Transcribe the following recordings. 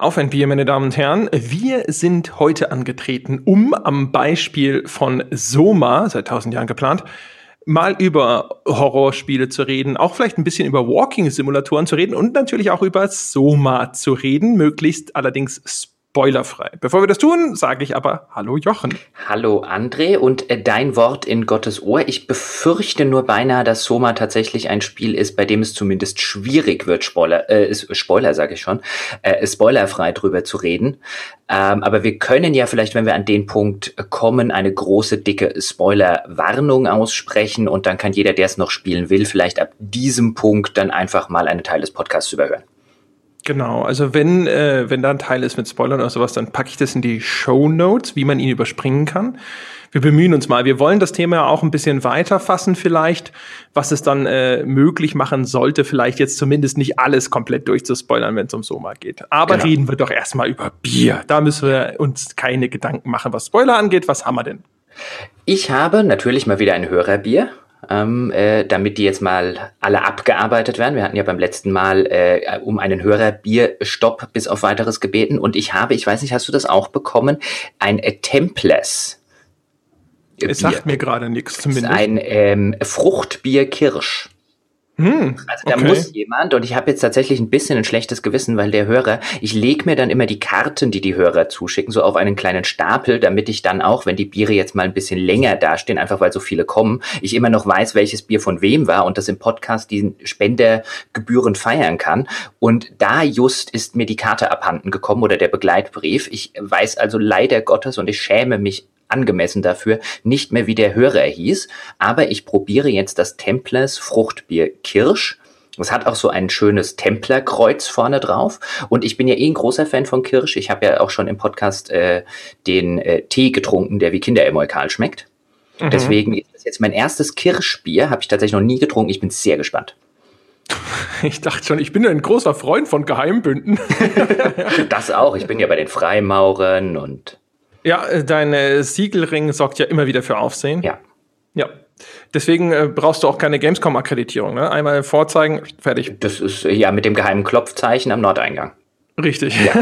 Auf ein Bier, meine Damen und Herren. Wir sind heute angetreten, um am Beispiel von Soma, seit tausend Jahren geplant, mal über Horrorspiele zu reden, auch vielleicht ein bisschen über Walking-Simulatoren zu reden und natürlich auch über Soma zu reden, möglichst allerdings spoilerfrei. Bevor wir das tun, sage ich aber Hallo Jochen. Hallo André und äh, dein Wort in Gottes Ohr. Ich befürchte nur beinahe, dass Soma tatsächlich ein Spiel ist, bei dem es zumindest schwierig wird, Spoiler, äh, Spoiler sage ich schon, äh, spoilerfrei drüber zu reden. Ähm, aber wir können ja vielleicht, wenn wir an den Punkt kommen, eine große, dicke Spoiler-Warnung aussprechen und dann kann jeder, der es noch spielen will, vielleicht ab diesem Punkt dann einfach mal einen Teil des Podcasts überhören. Genau, also wenn, äh, wenn da ein Teil ist mit Spoilern oder sowas, dann packe ich das in die Show Notes, wie man ihn überspringen kann. Wir bemühen uns mal. Wir wollen das Thema auch ein bisschen weiter fassen vielleicht, was es dann äh, möglich machen sollte, vielleicht jetzt zumindest nicht alles komplett durchzuspoilern, wenn es um Soma geht. Aber genau. reden wir doch erstmal über Bier. Da müssen wir uns keine Gedanken machen, was Spoiler angeht. Was haben wir denn? Ich habe natürlich mal wieder ein Hörerbier ähm, äh, damit die jetzt mal alle abgearbeitet werden. Wir hatten ja beim letzten Mal äh, um einen Hörerbierstopp bis auf weiteres gebeten und ich habe, ich weiß nicht, hast du das auch bekommen, ein äh, Templess. Es sagt mir gerade nichts zumindest. Ein ähm, Fruchtbier Kirsch. Hm, also da okay. muss jemand, und ich habe jetzt tatsächlich ein bisschen ein schlechtes Gewissen, weil der Hörer, ich lege mir dann immer die Karten, die die Hörer zuschicken, so auf einen kleinen Stapel, damit ich dann auch, wenn die Biere jetzt mal ein bisschen länger dastehen, einfach weil so viele kommen, ich immer noch weiß, welches Bier von wem war und das im Podcast diesen Spendergebühren feiern kann. Und da just ist mir die Karte abhanden gekommen oder der Begleitbrief. Ich weiß also leider Gottes und ich schäme mich angemessen dafür, nicht mehr wie der Hörer hieß, aber ich probiere jetzt das Templers Fruchtbier Kirsch. Es hat auch so ein schönes Templerkreuz vorne drauf. Und ich bin ja eh ein großer Fan von Kirsch. Ich habe ja auch schon im Podcast äh, den äh, Tee getrunken, der wie Kinderemolkal schmeckt. Mhm. Deswegen ist das jetzt mein erstes Kirschbier. Habe ich tatsächlich noch nie getrunken. Ich bin sehr gespannt. Ich dachte schon, ich bin ein großer Freund von Geheimbünden. das auch. Ich bin ja bei den Freimaurern und ja, äh, dein äh, Siegelring sorgt ja immer wieder für Aufsehen. Ja. Ja. Deswegen äh, brauchst du auch keine Gamescom-Akkreditierung. Ne? Einmal vorzeigen, fertig. Das ist ja mit dem geheimen Klopfzeichen am Nordeingang. Richtig. Ja.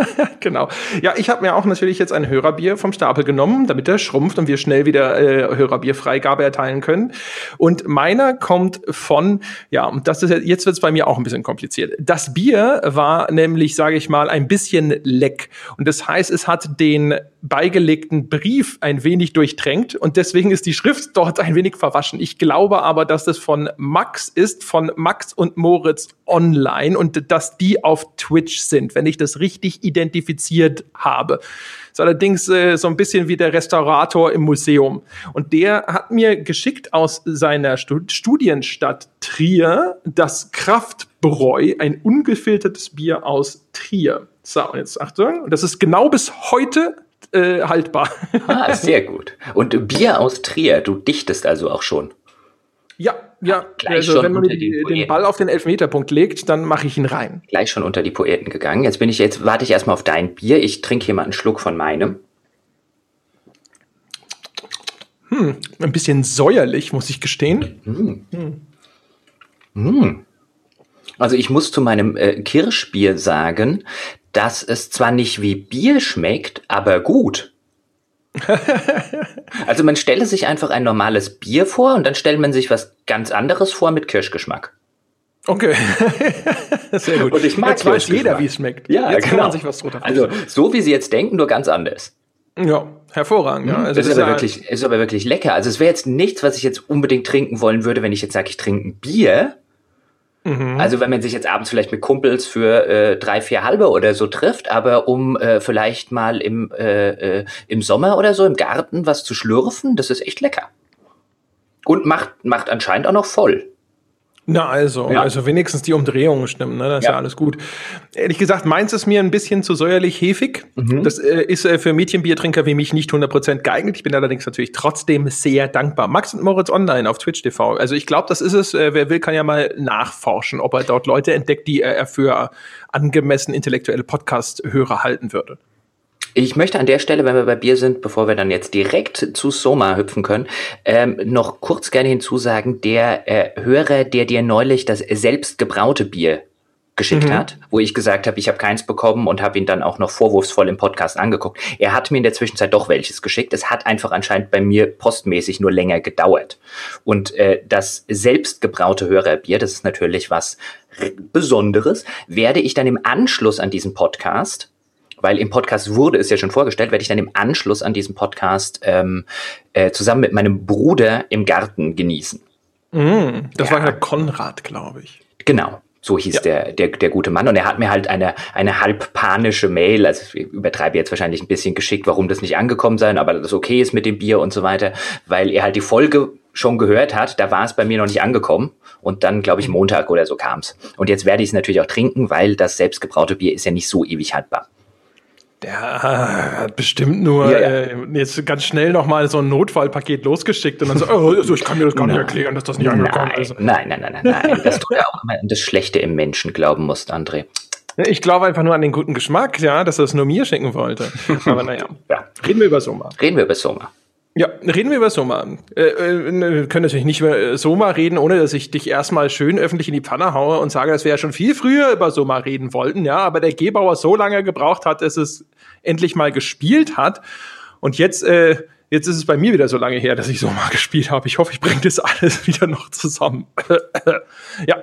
genau. Ja, ich habe mir auch natürlich jetzt ein Hörerbier vom Stapel genommen, damit er schrumpft und wir schnell wieder äh, Hörerbierfreigabe erteilen können. Und meiner kommt von, ja, und das ist jetzt wird es bei mir auch ein bisschen kompliziert. Das Bier war nämlich, sage ich mal, ein bisschen leck. Und das heißt, es hat den beigelegten Brief ein wenig durchtränkt und deswegen ist die Schrift dort ein wenig verwaschen. Ich glaube aber, dass das von Max ist, von Max und Moritz online und dass die auf Twitch sind, wenn ich das richtig identifiziert habe. Ist allerdings äh, so ein bisschen wie der Restaurator im Museum. Und der hat mir geschickt aus seiner Stud Studienstadt Trier das Kraftbräu, ein ungefiltertes Bier aus Trier. So, und jetzt Achtung, das ist genau bis heute äh, haltbar. ah, sehr gut. Und Bier aus Trier, du dichtest also auch schon. Ja, ja. Also wenn man mir den Ball auf den Elfmeterpunkt legt, dann mache ich ihn rein. Gleich schon unter die Poeten gegangen. Jetzt bin ich jetzt warte ich erstmal auf dein Bier. Ich trinke hier mal einen Schluck von meinem. Hm, ein bisschen säuerlich, muss ich gestehen. Hm. Hm. Hm. Also ich muss zu meinem äh, Kirschbier sagen, dass es zwar nicht wie Bier schmeckt, aber gut. also man stelle sich einfach ein normales Bier vor und dann stellt man sich was ganz anderes vor mit Kirschgeschmack. Okay, sehr gut. Und ich mag jetzt weiß jeder, wie es schmeckt. Ja, jetzt genau. kann man sich was drunter Also so wie Sie jetzt denken, nur ganz anders. Ja, hervorragend. Ja. Mhm. Also das ist, aber wirklich, ist aber wirklich lecker. Also es wäre jetzt nichts, was ich jetzt unbedingt trinken wollen würde, wenn ich jetzt sage, ich trinke ein Bier. Mhm. Also wenn man sich jetzt abends vielleicht mit Kumpels für äh, drei, vier halbe oder so trifft, aber um äh, vielleicht mal im, äh, äh, im Sommer oder so im Garten was zu schlürfen, das ist echt lecker. Und macht, macht anscheinend auch noch voll. Na also, ja. also wenigstens die Umdrehungen stimmen, ne? Das ist ja. ja alles gut. Ehrlich gesagt, meins ist mir ein bisschen zu säuerlich hefig. Mhm. Das äh, ist äh, für Mädchenbiertrinker wie mich nicht 100% geeignet. Ich bin allerdings natürlich trotzdem sehr dankbar. Max und Moritz online auf Twitch TV. Also ich glaube, das ist es. Äh, wer will, kann ja mal nachforschen, ob er dort Leute entdeckt, die er für angemessen intellektuelle Podcast-Hörer halten würde. Ich möchte an der Stelle, wenn wir bei Bier sind, bevor wir dann jetzt direkt zu Soma hüpfen können, ähm, noch kurz gerne hinzusagen, der äh, Hörer, der dir neulich das selbstgebraute Bier geschickt mhm. hat, wo ich gesagt habe, ich habe keins bekommen und habe ihn dann auch noch vorwurfsvoll im Podcast angeguckt. Er hat mir in der Zwischenzeit doch welches geschickt. Es hat einfach anscheinend bei mir postmäßig nur länger gedauert. Und äh, das selbstgebraute Hörerbier, das ist natürlich was Besonderes, werde ich dann im Anschluss an diesen Podcast weil im Podcast wurde es ja schon vorgestellt, werde ich dann im Anschluss an diesen Podcast ähm, äh, zusammen mit meinem Bruder im Garten genießen. Mm, das ja. war ja Konrad, glaube ich. Genau. So hieß ja. der, der, der gute Mann. Und er hat mir halt eine, eine halb panische Mail, also ich übertreibe jetzt wahrscheinlich ein bisschen geschickt, warum das nicht angekommen sein, aber das okay ist mit dem Bier und so weiter, weil er halt die Folge schon gehört hat, da war es bei mir noch nicht angekommen. Und dann, glaube ich, Montag oder so kam's. Und jetzt werde ich es natürlich auch trinken, weil das selbstgebraute Bier ist ja nicht so ewig haltbar. Der hat bestimmt nur ja, ja. Äh, jetzt ganz schnell noch mal so ein Notfallpaket losgeschickt und dann so, oh, also ich kann mir das gar nicht erklären, dass das nicht angekommen nein, ist. Nein, nein, nein, nein, nein. Das tut er auch immer das Schlechte im Menschen glauben musst, André. Ich glaube einfach nur an den guten Geschmack, ja, dass er es nur mir schenken wollte. Aber naja, ja. reden wir über Soma. Reden wir über Soma. Ja, reden wir über Soma. Äh, äh, wir können natürlich nicht über äh, Soma reden, ohne dass ich dich erstmal schön öffentlich in die Pfanne haue und sage, dass wir ja schon viel früher über Soma reden wollten, ja, aber der Gebauer so lange gebraucht hat, dass es endlich mal gespielt hat. Und jetzt, äh, jetzt ist es bei mir wieder so lange her, dass ich Soma gespielt habe. Ich hoffe, ich bringe das alles wieder noch zusammen. ja,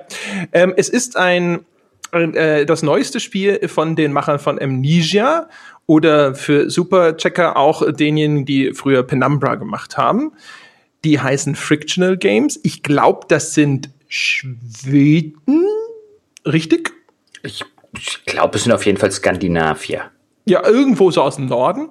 ähm, es ist ein äh, das neueste Spiel von den Machern von Amnesia oder für Superchecker auch denjenigen, die früher Penumbra gemacht haben. Die heißen Frictional Games. Ich glaube, das sind Schweden. Richtig? Ich, ich glaube, es sind auf jeden Fall Skandinavier. Ja, irgendwo so aus dem Norden.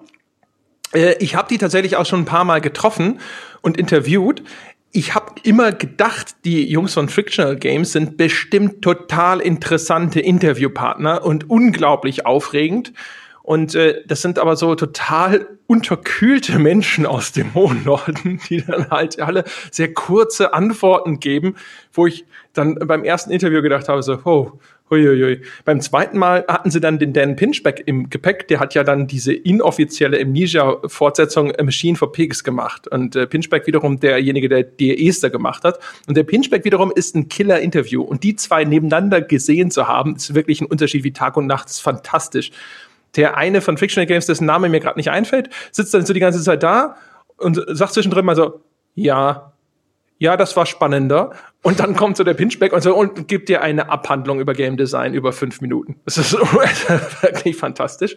Äh, ich habe die tatsächlich auch schon ein paar Mal getroffen und interviewt. Ich habe immer gedacht, die Jungs von Frictional Games sind bestimmt total interessante Interviewpartner und unglaublich aufregend. Und äh, das sind aber so total unterkühlte Menschen aus dem hohen Norden, die dann halt alle sehr kurze Antworten geben, wo ich dann beim ersten Interview gedacht habe, so, oh, Uiuiui. Beim zweiten Mal hatten sie dann den Dan Pinchback im Gepäck. Der hat ja dann diese inoffizielle Amnesia-Fortsetzung Machine for Pigs gemacht. Und äh, Pinchback wiederum derjenige, der die Esther gemacht hat. Und der Pinchback wiederum ist ein Killer-Interview. Und die zwei nebeneinander gesehen zu haben, ist wirklich ein Unterschied wie Tag und Nacht. Das ist fantastisch der eine von Fictional Games, dessen Name mir gerade nicht einfällt, sitzt dann so die ganze Zeit da und sagt zwischendrin mal so, ja, ja, das war spannender. Und dann kommt so der Pinchback und so und gibt dir eine Abhandlung über Game Design über fünf Minuten. Das ist wirklich fantastisch.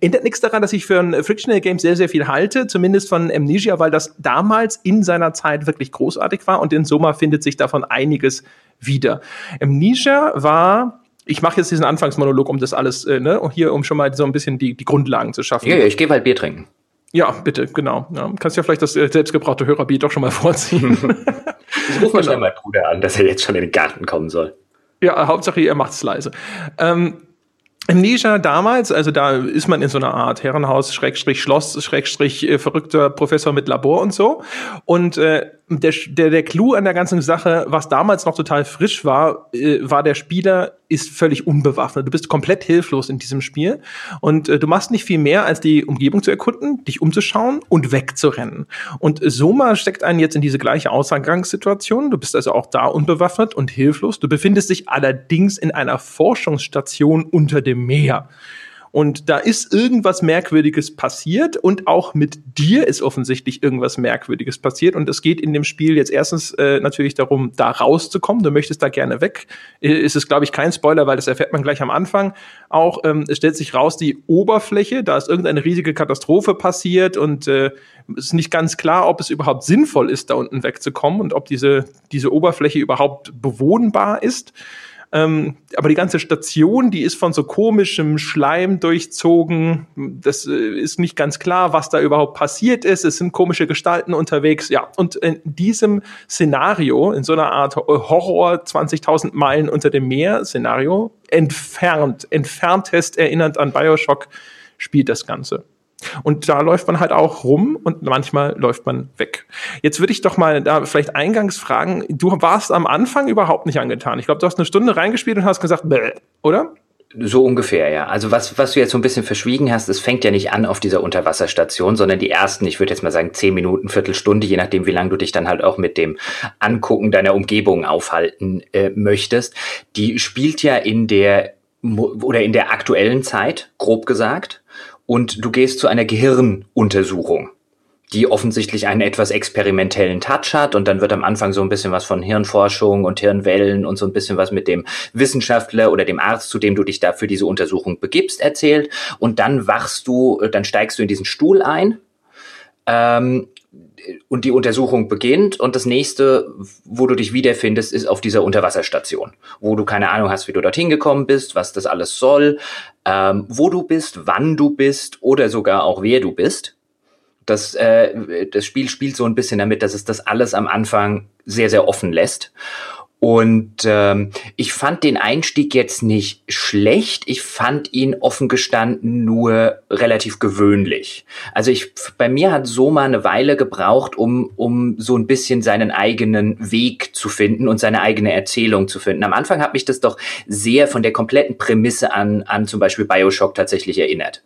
Ändert nichts daran, dass ich für ein Frictional Game sehr, sehr viel halte, zumindest von Amnesia, weil das damals in seiner Zeit wirklich großartig war und in Soma findet sich davon einiges wieder. Amnesia war ich mache jetzt diesen Anfangsmonolog, um das alles, äh, ne, hier, um schon mal so ein bisschen die, die Grundlagen zu schaffen. Ja, ja ich gehe halt Bier trinken. Ja, bitte, genau. Ja, kannst ja vielleicht das äh, selbstgebraute Hörerbier doch schon mal vorziehen. ich rufe mal schnell meinen Bruder an, dass er jetzt schon in den Garten kommen soll. Ja, Hauptsache, er macht es leise. Ähm, Amnesia damals, also da ist man in so einer Art Herrenhaus, Schrägstrich Schloss, Schrägstrich äh, verrückter Professor mit Labor und so. Und äh, der, der, der Clou an der ganzen Sache, was damals noch total frisch war, äh, war der Spieler ist völlig unbewaffnet. Du bist komplett hilflos in diesem Spiel und äh, du machst nicht viel mehr, als die Umgebung zu erkunden, dich umzuschauen und wegzurennen. Und Soma steckt einen jetzt in diese gleiche Ausgangssituation. Du bist also auch da unbewaffnet und hilflos. Du befindest dich allerdings in einer Forschungsstation unter dem Meer. Und da ist irgendwas Merkwürdiges passiert und auch mit dir ist offensichtlich irgendwas Merkwürdiges passiert. Und es geht in dem Spiel jetzt erstens äh, natürlich darum, da rauszukommen. Du möchtest da gerne weg. Äh, ist es, glaube ich, kein Spoiler, weil das erfährt man gleich am Anfang. Auch ähm, es stellt sich raus, die Oberfläche, da ist irgendeine riesige Katastrophe passiert und äh, ist nicht ganz klar, ob es überhaupt sinnvoll ist, da unten wegzukommen und ob diese, diese Oberfläche überhaupt bewohnbar ist. Ähm, aber die ganze Station, die ist von so komischem Schleim durchzogen. Das äh, ist nicht ganz klar, was da überhaupt passiert ist. Es sind komische Gestalten unterwegs. Ja, und in diesem Szenario, in so einer Art Horror 20.000 Meilen unter dem Meer Szenario, entfernt, entferntest erinnernd an Bioshock, spielt das Ganze. Und da läuft man halt auch rum und manchmal läuft man weg. Jetzt würde ich doch mal da vielleicht eingangs fragen, du warst am Anfang überhaupt nicht angetan. Ich glaube, du hast eine Stunde reingespielt und hast gesagt, Bäh, oder? So ungefähr, ja. Also was, was du jetzt so ein bisschen verschwiegen hast, es fängt ja nicht an auf dieser Unterwasserstation, sondern die ersten, ich würde jetzt mal sagen, zehn Minuten, Viertelstunde, je nachdem, wie lange du dich dann halt auch mit dem Angucken deiner Umgebung aufhalten äh, möchtest, die spielt ja in der oder in der aktuellen Zeit, grob gesagt, und du gehst zu einer Gehirnuntersuchung die offensichtlich einen etwas experimentellen Touch hat. Und dann wird am Anfang so ein bisschen was von Hirnforschung und Hirnwellen und so ein bisschen was mit dem Wissenschaftler oder dem Arzt, zu dem du dich da für diese Untersuchung begibst, erzählt. Und dann wachst du, dann steigst du in diesen Stuhl ein. Ähm, und die Untersuchung beginnt und das nächste, wo du dich wiederfindest, ist auf dieser Unterwasserstation, wo du keine Ahnung hast, wie du dorthin gekommen bist, was das alles soll, ähm, wo du bist, wann du bist oder sogar auch wer du bist das, äh, das Spiel spielt so ein bisschen damit, dass es das alles am Anfang sehr, sehr offen lässt. Und ähm, ich fand den Einstieg jetzt nicht schlecht. Ich fand ihn offen gestanden nur relativ gewöhnlich. Also ich, bei mir hat Soma eine Weile gebraucht, um, um so ein bisschen seinen eigenen Weg zu finden und seine eigene Erzählung zu finden. Am Anfang hat mich das doch sehr von der kompletten Prämisse an, an zum Beispiel Bioshock tatsächlich erinnert.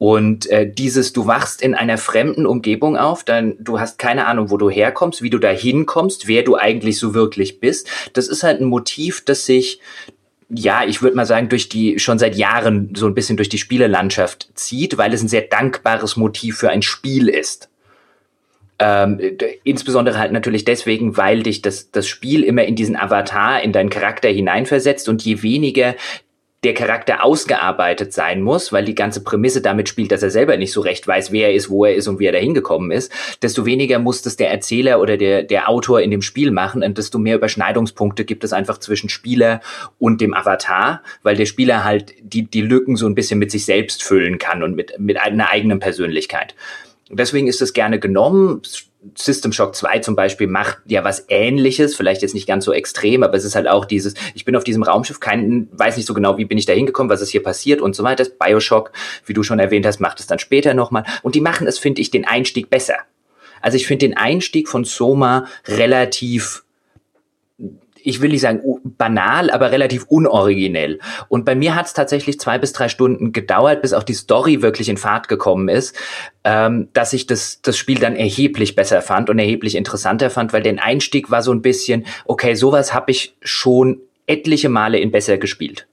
Und äh, dieses, du wachst in einer fremden Umgebung auf, dann du hast keine Ahnung, wo du herkommst, wie du da hinkommst, wer du eigentlich so wirklich bist. Das ist halt ein Motiv, das sich ja, ich würde mal sagen, durch die schon seit Jahren so ein bisschen durch die Spielelandschaft zieht, weil es ein sehr dankbares Motiv für ein Spiel ist. Ähm, insbesondere halt natürlich deswegen, weil dich das, das Spiel immer in diesen Avatar, in deinen Charakter hineinversetzt und je weniger der Charakter ausgearbeitet sein muss, weil die ganze Prämisse damit spielt, dass er selber nicht so recht weiß, wer er ist, wo er ist und wie er da hingekommen ist, desto weniger muss das der Erzähler oder der, der Autor in dem Spiel machen und desto mehr Überschneidungspunkte gibt es einfach zwischen Spieler und dem Avatar, weil der Spieler halt die, die Lücken so ein bisschen mit sich selbst füllen kann und mit, mit einer eigenen Persönlichkeit. Deswegen ist es gerne genommen. System Shock 2 zum Beispiel macht ja was ähnliches, vielleicht jetzt nicht ganz so extrem, aber es ist halt auch dieses, ich bin auf diesem Raumschiff, kein, weiß nicht so genau, wie bin ich da hingekommen, was ist hier passiert und so weiter. Bioshock, wie du schon erwähnt hast, macht es dann später nochmal. Und die machen es, finde ich, den Einstieg besser. Also ich finde den Einstieg von Soma relativ ich will nicht sagen banal, aber relativ unoriginell. Und bei mir hat es tatsächlich zwei bis drei Stunden gedauert, bis auch die Story wirklich in Fahrt gekommen ist, ähm, dass ich das, das Spiel dann erheblich besser fand und erheblich interessanter fand, weil der Einstieg war so ein bisschen, okay, sowas habe ich schon etliche Male in besser gespielt.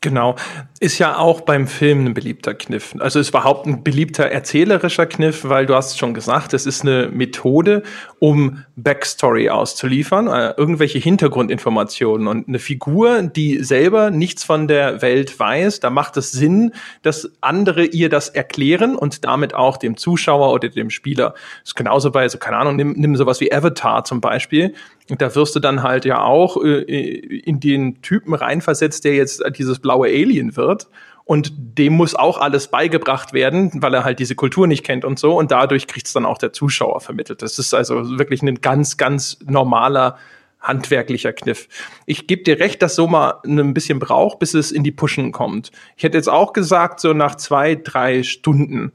Genau. Ist ja auch beim Film ein beliebter Kniff. Also ist überhaupt ein beliebter erzählerischer Kniff, weil du hast schon gesagt, es ist eine Methode, um Backstory auszuliefern, äh, irgendwelche Hintergrundinformationen und eine Figur, die selber nichts von der Welt weiß, da macht es Sinn, dass andere ihr das erklären und damit auch dem Zuschauer oder dem Spieler. Das ist genauso bei, so keine Ahnung, nimm, nimm sowas wie Avatar zum Beispiel. Da wirst du dann halt ja auch äh, in den Typen reinversetzt, der jetzt dieses blaue Alien wird. Und dem muss auch alles beigebracht werden, weil er halt diese Kultur nicht kennt und so. Und dadurch kriegt es dann auch der Zuschauer vermittelt. Das ist also wirklich ein ganz, ganz normaler handwerklicher Kniff. Ich gebe dir recht, dass Soma ein bisschen braucht, bis es in die Pushen kommt. Ich hätte jetzt auch gesagt, so nach zwei, drei Stunden.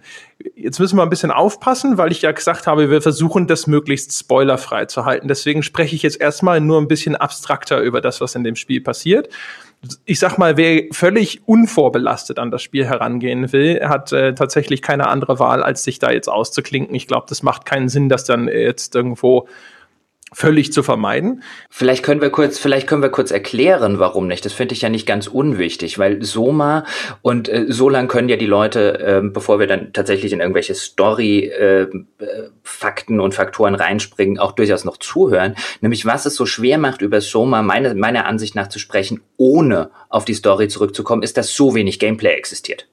Jetzt müssen wir ein bisschen aufpassen, weil ich ja gesagt habe, wir versuchen das möglichst spoilerfrei zu halten. Deswegen spreche ich jetzt erstmal nur ein bisschen abstrakter über das, was in dem Spiel passiert ich sag mal, wer völlig unvorbelastet an das Spiel herangehen will, hat äh, tatsächlich keine andere Wahl, als sich da jetzt auszuklinken. Ich glaube, das macht keinen Sinn, das dann jetzt irgendwo völlig zu vermeiden. Vielleicht können wir kurz, vielleicht können wir kurz erklären, warum nicht. Das finde ich ja nicht ganz unwichtig, weil Soma und äh, so lang können ja die Leute, äh, bevor wir dann tatsächlich in irgendwelche Story-Fakten äh, und Faktoren reinspringen, auch durchaus noch zuhören. Nämlich was es so schwer macht, über Soma meine, meiner Ansicht nach zu sprechen, ohne auf die Story zurückzukommen, ist, dass so wenig Gameplay existiert.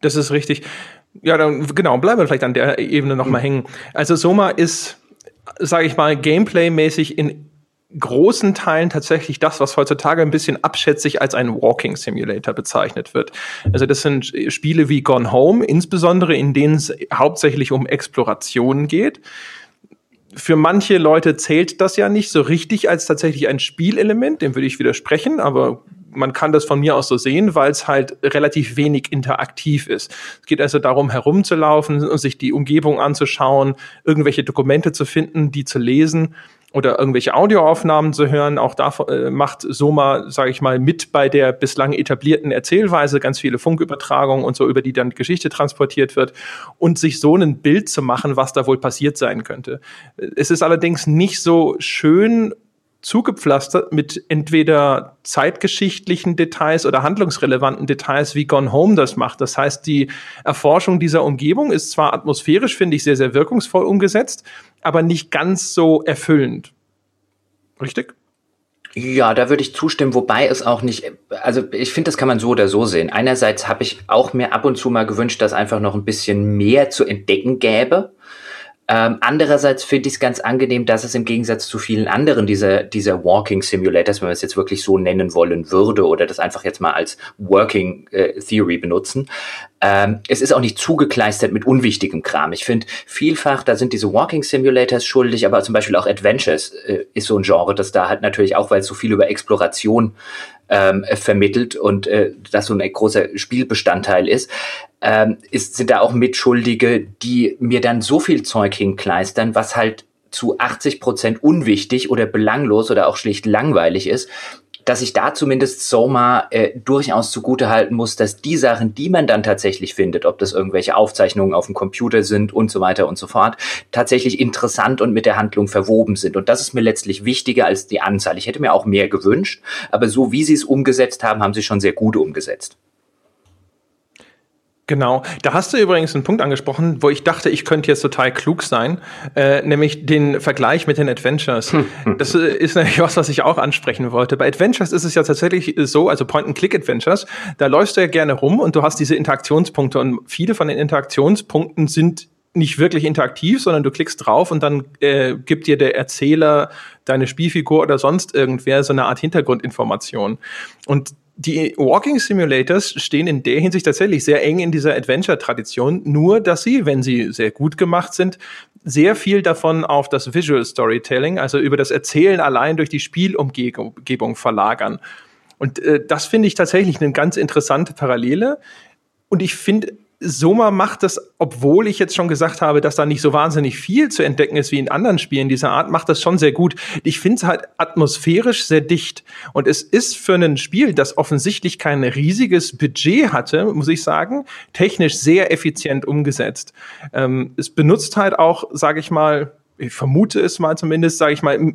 Das ist richtig. Ja, dann genau, bleiben wir vielleicht an der Ebene nochmal mhm. hängen. Also Soma ist sage ich mal, gameplay-mäßig in großen Teilen tatsächlich das, was heutzutage ein bisschen abschätzig als ein Walking Simulator bezeichnet wird. Also das sind Spiele wie Gone Home, insbesondere in denen es hauptsächlich um Exploration geht. Für manche Leute zählt das ja nicht so richtig als tatsächlich ein Spielelement, dem würde ich widersprechen, aber man kann das von mir aus so sehen, weil es halt relativ wenig interaktiv ist. Es geht also darum, herumzulaufen und sich die Umgebung anzuschauen, irgendwelche Dokumente zu finden, die zu lesen oder irgendwelche Audioaufnahmen zu hören. Auch da äh, macht Soma, sage ich mal, mit bei der bislang etablierten Erzählweise ganz viele Funkübertragungen und so, über die dann Geschichte transportiert wird und sich so ein Bild zu machen, was da wohl passiert sein könnte. Es ist allerdings nicht so schön zugepflastert mit entweder zeitgeschichtlichen Details oder handlungsrelevanten Details, wie Gone Home das macht. Das heißt, die Erforschung dieser Umgebung ist zwar atmosphärisch, finde ich, sehr, sehr wirkungsvoll umgesetzt, aber nicht ganz so erfüllend. Richtig? Ja, da würde ich zustimmen, wobei es auch nicht, also ich finde, das kann man so oder so sehen. Einerseits habe ich auch mir ab und zu mal gewünscht, dass einfach noch ein bisschen mehr zu entdecken gäbe. Ähm, andererseits finde ich es ganz angenehm, dass es im Gegensatz zu vielen anderen dieser, dieser Walking Simulators, wenn man es jetzt wirklich so nennen wollen würde oder das einfach jetzt mal als Working äh, Theory benutzen, ähm, es ist auch nicht zugekleistert mit unwichtigem Kram. Ich finde vielfach, da sind diese Walking Simulators schuldig, aber zum Beispiel auch Adventures äh, ist so ein Genre, das da halt natürlich auch, weil es so viel über Exploration ähm, vermittelt und äh, das so ein großer Spielbestandteil ist, ähm, ist, sind da auch Mitschuldige, die mir dann so viel Zeug hinkleistern, was halt zu 80 Prozent unwichtig oder belanglos oder auch schlicht langweilig ist, dass ich da zumindest Soma äh, durchaus zugute halten muss, dass die Sachen, die man dann tatsächlich findet, ob das irgendwelche Aufzeichnungen auf dem Computer sind und so weiter und so fort, tatsächlich interessant und mit der Handlung verwoben sind. Und das ist mir letztlich wichtiger als die Anzahl. Ich hätte mir auch mehr gewünscht, aber so wie sie es umgesetzt haben, haben sie schon sehr gut umgesetzt. Genau, da hast du übrigens einen Punkt angesprochen, wo ich dachte, ich könnte jetzt total klug sein, äh, nämlich den Vergleich mit den Adventures. Das äh, ist nämlich was, was ich auch ansprechen wollte. Bei Adventures ist es ja tatsächlich so, also Point-and-Click-Adventures, da läufst du ja gerne rum und du hast diese Interaktionspunkte und viele von den Interaktionspunkten sind nicht wirklich interaktiv, sondern du klickst drauf und dann äh, gibt dir der Erzähler, deine Spielfigur oder sonst irgendwer so eine Art Hintergrundinformation. Und die Walking Simulators stehen in der Hinsicht tatsächlich sehr eng in dieser Adventure-Tradition, nur dass sie, wenn sie sehr gut gemacht sind, sehr viel davon auf das Visual Storytelling, also über das Erzählen allein durch die Spielumgebung verlagern. Und äh, das finde ich tatsächlich eine ganz interessante Parallele. Und ich finde Soma macht das, obwohl ich jetzt schon gesagt habe, dass da nicht so wahnsinnig viel zu entdecken ist wie in anderen Spielen dieser Art, macht das schon sehr gut. Ich finde es halt atmosphärisch sehr dicht. Und es ist für ein Spiel, das offensichtlich kein riesiges Budget hatte, muss ich sagen, technisch sehr effizient umgesetzt. Ähm, es benutzt halt auch, sage ich mal, ich vermute es mal zumindest, sage ich mal,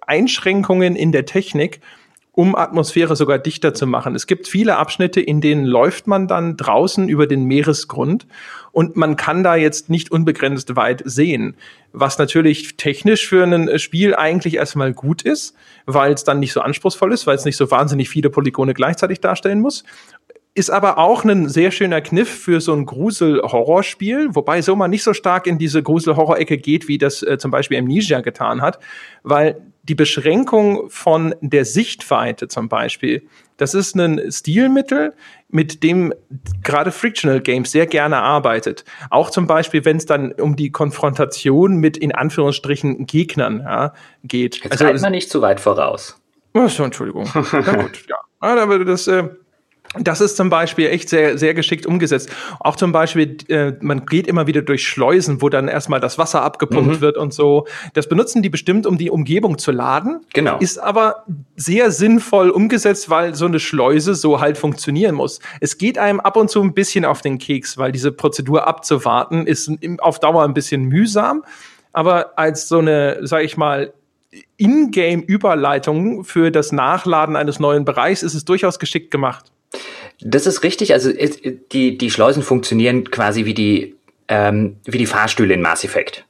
Einschränkungen in der Technik, um Atmosphäre sogar dichter zu machen. Es gibt viele Abschnitte, in denen läuft man dann draußen über den Meeresgrund und man kann da jetzt nicht unbegrenzt weit sehen, was natürlich technisch für ein Spiel eigentlich erstmal gut ist, weil es dann nicht so anspruchsvoll ist, weil es nicht so wahnsinnig viele Polygone gleichzeitig darstellen muss ist aber auch ein sehr schöner Kniff für so ein Grusel-Horrorspiel, wobei Soma nicht so stark in diese Grusel-Horror-Ecke geht, wie das äh, zum Beispiel Amnesia getan hat, weil die Beschränkung von der Sichtweite zum Beispiel, das ist ein Stilmittel, mit dem gerade Frictional Games sehr gerne arbeitet. Auch zum Beispiel, wenn es dann um die Konfrontation mit in Anführungsstrichen Gegnern ja, geht. Jetzt also, man nicht zu weit voraus. Achso, Entschuldigung. Na gut, ja. Aber das, äh, das ist zum Beispiel echt sehr, sehr geschickt umgesetzt. Auch zum Beispiel, äh, man geht immer wieder durch Schleusen, wo dann erstmal das Wasser abgepumpt mhm. wird und so. Das benutzen die bestimmt, um die Umgebung zu laden. Genau. Ist aber sehr sinnvoll umgesetzt, weil so eine Schleuse so halt funktionieren muss. Es geht einem ab und zu ein bisschen auf den Keks, weil diese Prozedur abzuwarten ist auf Dauer ein bisschen mühsam. Aber als so eine, sag ich mal, Ingame-Überleitung für das Nachladen eines neuen Bereichs ist es durchaus geschickt gemacht. Das ist richtig. Also die, die Schleusen funktionieren quasi wie die, ähm, wie die Fahrstühle in Mass Effect.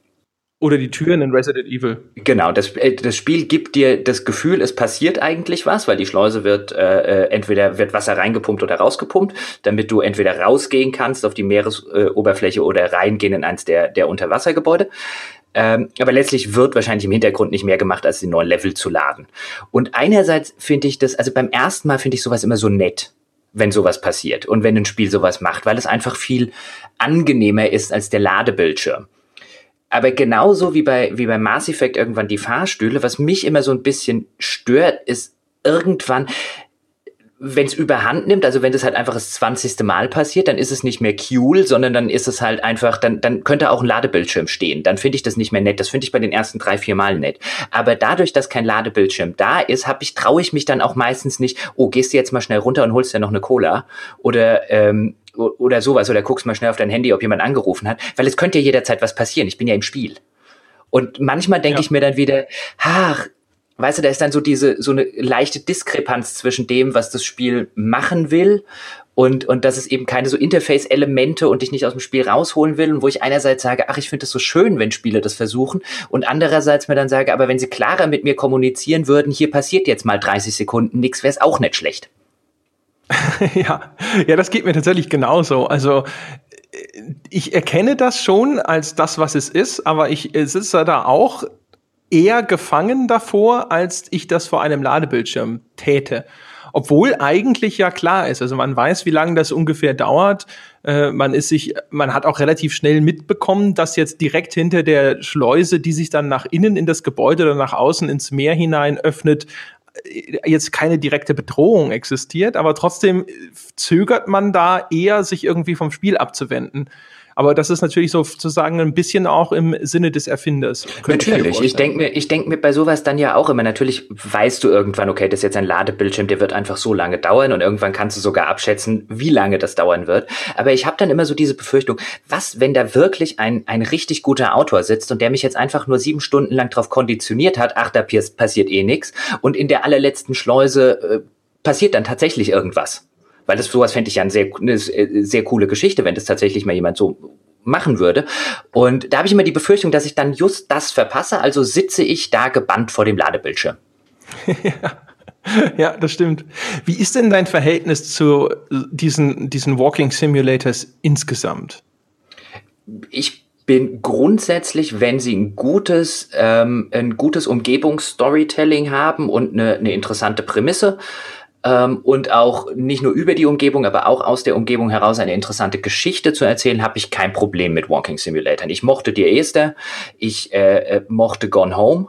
Oder die Türen in Resident Evil. Genau, das, äh, das Spiel gibt dir das Gefühl, es passiert eigentlich was, weil die Schleuse wird äh, äh, entweder wird Wasser reingepumpt oder rausgepumpt, damit du entweder rausgehen kannst auf die Meeresoberfläche oder reingehen in eins der, der Unterwassergebäude. Ähm, aber letztlich wird wahrscheinlich im Hintergrund nicht mehr gemacht, als den neuen Level zu laden. Und einerseits finde ich das, also beim ersten Mal finde ich sowas immer so nett, wenn sowas passiert und wenn ein Spiel sowas macht, weil es einfach viel angenehmer ist als der Ladebildschirm. Aber genauso wie bei, wie bei Mass Effect irgendwann die Fahrstühle, was mich immer so ein bisschen stört, ist irgendwann, wenn es überhand nimmt, also wenn das halt einfach das 20. Mal passiert, dann ist es nicht mehr cool, sondern dann ist es halt einfach, dann, dann könnte auch ein Ladebildschirm stehen. Dann finde ich das nicht mehr nett. Das finde ich bei den ersten drei, vier Mal nett. Aber dadurch, dass kein Ladebildschirm da ist, habe ich, traue ich mich dann auch meistens nicht, oh, gehst du jetzt mal schnell runter und holst dir noch eine Cola oder ähm, oder sowas oder guckst mal schnell auf dein Handy, ob jemand angerufen hat, weil es könnte ja jederzeit was passieren. Ich bin ja im Spiel. Und manchmal denke ja. ich mir dann wieder, ach, weißt du, da ist dann so diese, so eine leichte Diskrepanz zwischen dem, was das Spiel machen will und, und dass es eben keine so Interface-Elemente und dich nicht aus dem Spiel rausholen will und wo ich einerseits sage, ach, ich finde es so schön, wenn Spiele das versuchen und andererseits mir dann sage, aber wenn sie klarer mit mir kommunizieren würden, hier passiert jetzt mal 30 Sekunden nichts, wäre es auch nicht schlecht. ja, ja, das geht mir tatsächlich genauso. Also ich erkenne das schon als das, was es ist, aber ich sitze da auch eher gefangen davor, als ich das vor einem Ladebildschirm täte. Obwohl eigentlich ja klar ist, also man weiß, wie lange das ungefähr dauert. Äh, man ist sich, man hat auch relativ schnell mitbekommen, dass jetzt direkt hinter der Schleuse, die sich dann nach innen in das Gebäude oder nach außen ins Meer hinein öffnet, äh, jetzt keine direkte Bedrohung existiert, aber trotzdem zögert man da eher, sich irgendwie vom Spiel abzuwenden. Aber das ist natürlich sozusagen ein bisschen auch im Sinne des Erfinders. Natürlich. Ich, ich denke mir, ich denke mir bei sowas dann ja auch immer, natürlich weißt du irgendwann, okay, das ist jetzt ein Ladebildschirm, der wird einfach so lange dauern und irgendwann kannst du sogar abschätzen, wie lange das dauern wird. Aber ich habe dann immer so diese Befürchtung, was, wenn da wirklich ein, ein richtig guter Autor sitzt und der mich jetzt einfach nur sieben Stunden lang darauf konditioniert hat, ach, da passiert eh nichts und in der allerletzten Schleuse äh, passiert dann tatsächlich irgendwas weil das sowas fände ich ja eine sehr, eine sehr coole Geschichte, wenn das tatsächlich mal jemand so machen würde. Und da habe ich immer die Befürchtung, dass ich dann just das verpasse, also sitze ich da gebannt vor dem Ladebildschirm. ja. Ja, das stimmt. Wie ist denn dein Verhältnis zu diesen, diesen Walking Simulators insgesamt? Ich bin grundsätzlich, wenn sie ein gutes, ähm, ein gutes Umgebungsstorytelling haben und eine, eine interessante Prämisse, und auch nicht nur über die Umgebung, aber auch aus der Umgebung heraus eine interessante Geschichte zu erzählen, habe ich kein Problem mit Walking Simulator. Ich mochte die erste, ich äh, äh, mochte Gone Home.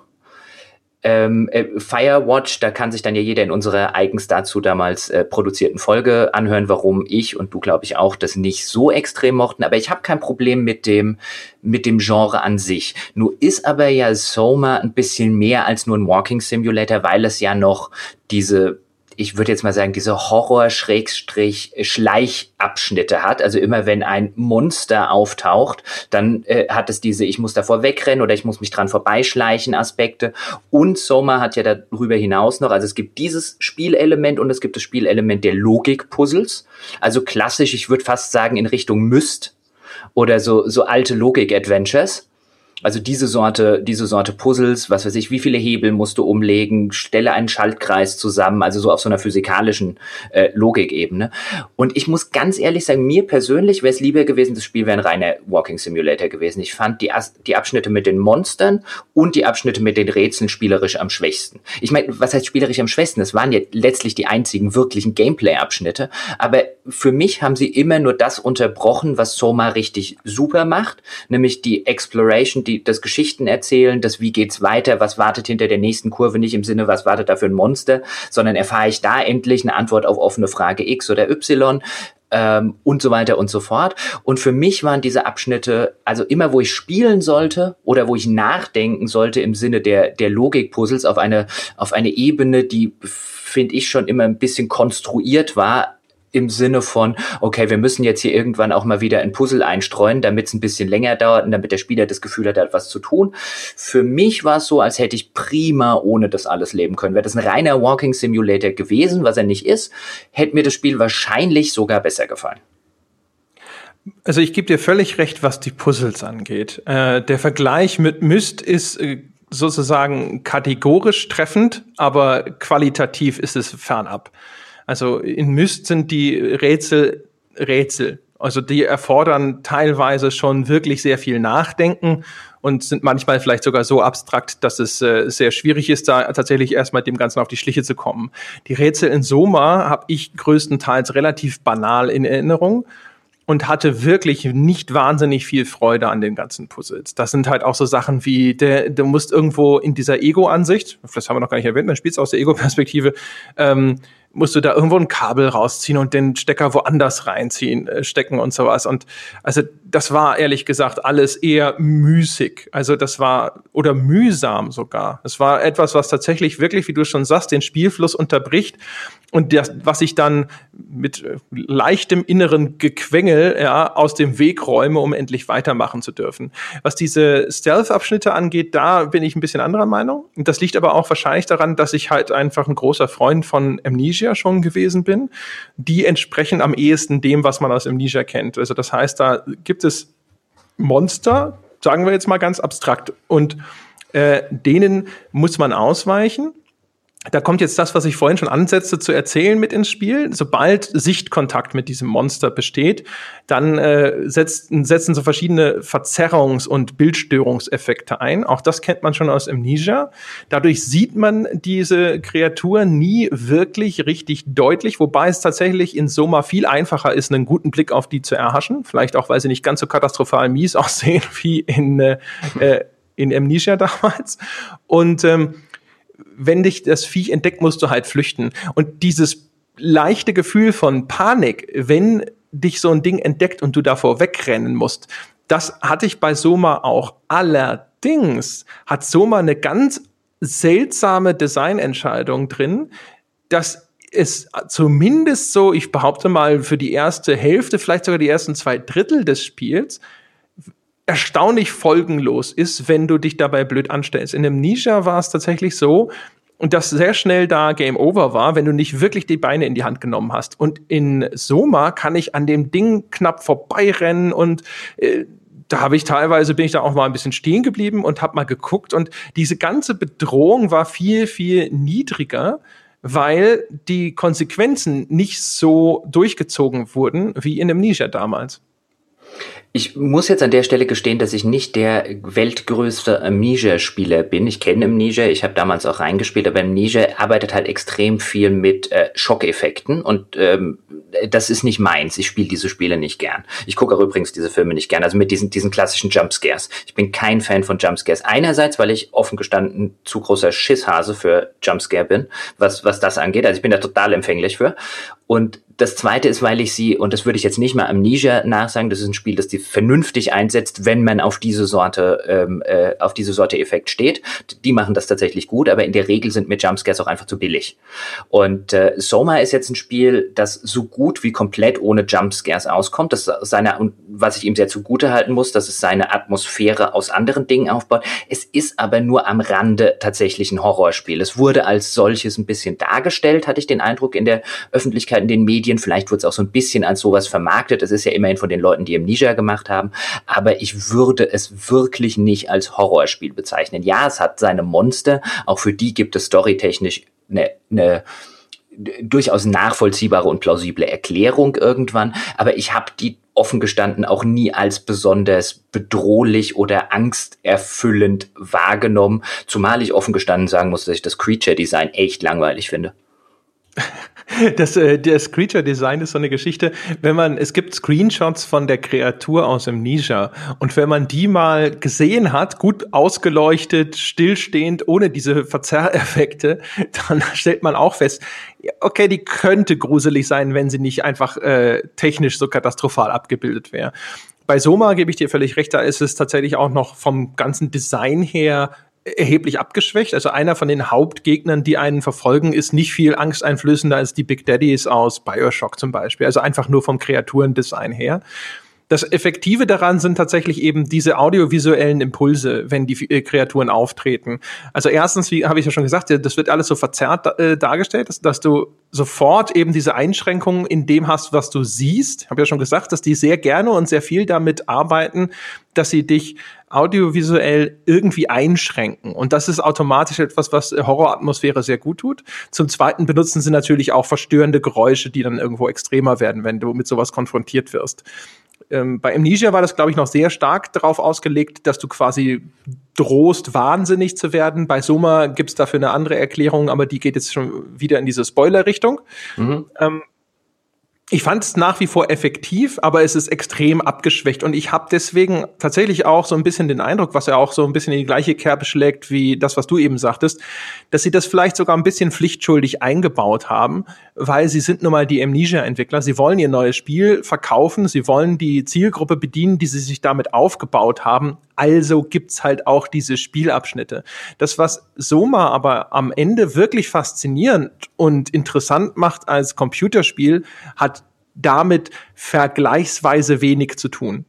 Ähm, äh, Firewatch, da kann sich dann ja jeder in unserer eigens dazu damals äh, produzierten Folge anhören, warum ich und du glaube ich auch das nicht so extrem mochten. Aber ich habe kein Problem mit dem mit dem Genre an sich. Nur ist aber ja Soma ein bisschen mehr als nur ein Walking Simulator, weil es ja noch diese ich würde jetzt mal sagen, diese Horror-Schleichabschnitte hat. Also immer wenn ein Monster auftaucht, dann äh, hat es diese, ich muss davor wegrennen oder ich muss mich dran vorbeischleichen Aspekte. Und Soma hat ja darüber hinaus noch, also es gibt dieses Spielelement und es gibt das Spielelement der Logik-Puzzles. Also klassisch, ich würde fast sagen, in Richtung Myst oder so, so alte Logik-Adventures also diese Sorte, diese Sorte Puzzles, was weiß ich, wie viele Hebel musst du umlegen, stelle einen Schaltkreis zusammen, also so auf so einer physikalischen äh, Logikebene. Und ich muss ganz ehrlich sagen, mir persönlich wäre es lieber gewesen, das Spiel wäre ein reiner Walking Simulator gewesen. Ich fand die, die Abschnitte mit den Monstern und die Abschnitte mit den Rätseln spielerisch am schwächsten. Ich meine, was heißt spielerisch am schwächsten? Das waren ja letztlich die einzigen wirklichen Gameplay-Abschnitte. Aber für mich haben sie immer nur das unterbrochen, was Soma richtig super macht, nämlich die Exploration, die, das Geschichten erzählen, das wie geht's weiter, was wartet hinter der nächsten Kurve, nicht im Sinne, was wartet da für ein Monster, sondern erfahre ich da endlich eine Antwort auf offene Frage X oder Y. Ähm, und so weiter und so fort. Und für mich waren diese Abschnitte, also immer wo ich spielen sollte oder wo ich nachdenken sollte im Sinne der, der Logikpuzzles auf eine, auf eine Ebene, die finde ich schon immer ein bisschen konstruiert war, im Sinne von, okay, wir müssen jetzt hier irgendwann auch mal wieder ein Puzzle einstreuen, damit es ein bisschen länger dauert und damit der Spieler das Gefühl hat, er hat was zu tun. Für mich war es so, als hätte ich prima ohne das alles leben können. Wäre das ein reiner Walking Simulator gewesen, was er nicht ist, hätte mir das Spiel wahrscheinlich sogar besser gefallen. Also ich gebe dir völlig recht, was die Puzzles angeht. Äh, der Vergleich mit Myst ist äh, sozusagen kategorisch treffend, aber qualitativ ist es fernab. Also in Myst sind die Rätsel Rätsel. Also die erfordern teilweise schon wirklich sehr viel Nachdenken und sind manchmal vielleicht sogar so abstrakt, dass es äh, sehr schwierig ist, da tatsächlich erstmal dem Ganzen auf die Schliche zu kommen. Die Rätsel in Soma habe ich größtenteils relativ banal in Erinnerung und hatte wirklich nicht wahnsinnig viel Freude an den ganzen Puzzles. Das sind halt auch so Sachen wie, der, du musst irgendwo in dieser Ego-Ansicht, das haben wir noch gar nicht erwähnt, dann spielst du aus der Ego-Perspektive, ähm, musst du da irgendwo ein Kabel rausziehen und den Stecker woanders reinziehen, äh, stecken und sowas. Und also das war ehrlich gesagt alles eher müßig. Also das war oder mühsam sogar. Es war etwas, was tatsächlich wirklich, wie du schon sagst, den Spielfluss unterbricht und das, was ich dann mit äh, leichtem inneren Gequengel ja, aus dem Weg räume, um endlich weitermachen zu dürfen. Was diese Stealth-Abschnitte angeht, da bin ich ein bisschen anderer Meinung. Das liegt aber auch wahrscheinlich daran, dass ich halt einfach ein großer Freund von Amnesia schon gewesen bin. Die entsprechen am ehesten dem, was man aus Amnesia kennt. Also das heißt, da gibt es Monster, sagen wir jetzt mal ganz abstrakt, und äh, denen muss man ausweichen da kommt jetzt das, was ich vorhin schon ansetzte, zu erzählen mit ins Spiel. Sobald Sichtkontakt mit diesem Monster besteht, dann äh, setzt, setzen so verschiedene Verzerrungs- und Bildstörungseffekte ein. Auch das kennt man schon aus Amnesia. Dadurch sieht man diese Kreatur nie wirklich richtig deutlich, wobei es tatsächlich in Soma viel einfacher ist, einen guten Blick auf die zu erhaschen. Vielleicht auch, weil sie nicht ganz so katastrophal mies aussehen wie in, äh, in Amnesia damals. Und ähm, wenn dich das Viech entdeckt, musst du halt flüchten. Und dieses leichte Gefühl von Panik, wenn dich so ein Ding entdeckt und du davor wegrennen musst, das hatte ich bei Soma auch. Allerdings hat Soma eine ganz seltsame Designentscheidung drin, dass es zumindest so, ich behaupte mal, für die erste Hälfte, vielleicht sogar die ersten zwei Drittel des Spiels erstaunlich folgenlos ist, wenn du dich dabei blöd anstellst. In dem Nisha war es tatsächlich so, dass sehr schnell da Game Over war, wenn du nicht wirklich die Beine in die Hand genommen hast. Und in Soma kann ich an dem Ding knapp vorbeirennen und äh, da habe ich teilweise bin ich da auch mal ein bisschen stehen geblieben und habe mal geguckt und diese ganze Bedrohung war viel viel niedriger, weil die Konsequenzen nicht so durchgezogen wurden wie in Amnesia damals. Ich muss jetzt an der Stelle gestehen, dass ich nicht der weltgrößte Amnesia-Spieler bin. Ich kenne Amnesia, ich habe damals auch reingespielt, aber Amnesia arbeitet halt extrem viel mit äh, Schockeffekten und ähm, das ist nicht meins. Ich spiele diese Spiele nicht gern. Ich gucke auch übrigens diese Filme nicht gern, also mit diesen, diesen klassischen Jumpscares. Ich bin kein Fan von Jumpscares. Einerseits, weil ich offen gestanden zu großer Schisshase für Jumpscare bin, was, was das angeht. Also ich bin da total empfänglich für. Und das zweite ist, weil ich sie, und das würde ich jetzt nicht mal Amnesia nachsagen, das ist ein Spiel, das die vernünftig einsetzt, wenn man auf diese Sorte, ähm, äh, auf diese Sorte Effekt steht. Die machen das tatsächlich gut, aber in der Regel sind mir Jumpscares auch einfach zu billig. Und äh, Soma ist jetzt ein Spiel, das so gut wie komplett ohne Jumpscares auskommt. Das seine, was ich ihm sehr zugute halten muss, dass es seine Atmosphäre aus anderen Dingen aufbaut. Es ist aber nur am Rande tatsächlich ein Horrorspiel. Es wurde als solches ein bisschen dargestellt, hatte ich den Eindruck, in der Öffentlichkeit, in den Medien Medien. Vielleicht wird es auch so ein bisschen als sowas vermarktet. Es ist ja immerhin von den Leuten, die Amnesia gemacht haben. Aber ich würde es wirklich nicht als Horrorspiel bezeichnen. Ja, es hat seine Monster. Auch für die gibt es storytechnisch eine, eine durchaus nachvollziehbare und plausible Erklärung irgendwann, aber ich habe die offen gestanden auch nie als besonders bedrohlich oder angsterfüllend wahrgenommen, zumal ich offen gestanden sagen muss, dass ich das Creature Design echt langweilig finde. Das, äh, das Creature Design ist so eine Geschichte, wenn man, es gibt Screenshots von der Kreatur aus Amnesia und wenn man die mal gesehen hat, gut ausgeleuchtet, stillstehend, ohne diese Verzerreffekte, dann stellt man auch fest, okay, die könnte gruselig sein, wenn sie nicht einfach äh, technisch so katastrophal abgebildet wäre. Bei Soma gebe ich dir völlig recht, da ist es tatsächlich auch noch vom ganzen Design her erheblich abgeschwächt. Also einer von den Hauptgegnern, die einen verfolgen, ist nicht viel angsteinflößender als die Big Daddies aus Bioshock zum Beispiel. Also einfach nur vom Kreaturendesign her. Das Effektive daran sind tatsächlich eben diese audiovisuellen Impulse, wenn die äh, Kreaturen auftreten. Also erstens, wie habe ich ja schon gesagt, das wird alles so verzerrt äh, dargestellt, dass, dass, du sofort eben diese Einschränkungen in dem hast, was du siehst. Ich habe ja schon gesagt, dass die sehr gerne und sehr viel damit arbeiten, dass sie dich audiovisuell irgendwie einschränken. Und das ist automatisch etwas, was Horroratmosphäre sehr gut tut. Zum Zweiten benutzen sie natürlich auch verstörende Geräusche, die dann irgendwo extremer werden, wenn du mit sowas konfrontiert wirst. Ähm, bei Amnesia war das, glaube ich, noch sehr stark darauf ausgelegt, dass du quasi drohst, wahnsinnig zu werden. Bei Soma gibt es dafür eine andere Erklärung, aber die geht jetzt schon wieder in diese Spoiler-Richtung. Mhm. Ähm, ich fand es nach wie vor effektiv, aber es ist extrem abgeschwächt und ich habe deswegen tatsächlich auch so ein bisschen den Eindruck, was ja auch so ein bisschen in die gleiche Kerbe schlägt wie das, was du eben sagtest, dass sie das vielleicht sogar ein bisschen pflichtschuldig eingebaut haben, weil sie sind nun mal die Amnesia-Entwickler. Sie wollen ihr neues Spiel verkaufen, sie wollen die Zielgruppe bedienen, die sie sich damit aufgebaut haben. Also gibt's halt auch diese Spielabschnitte. Das, was Soma aber am Ende wirklich faszinierend und interessant macht als Computerspiel, hat damit vergleichsweise wenig zu tun.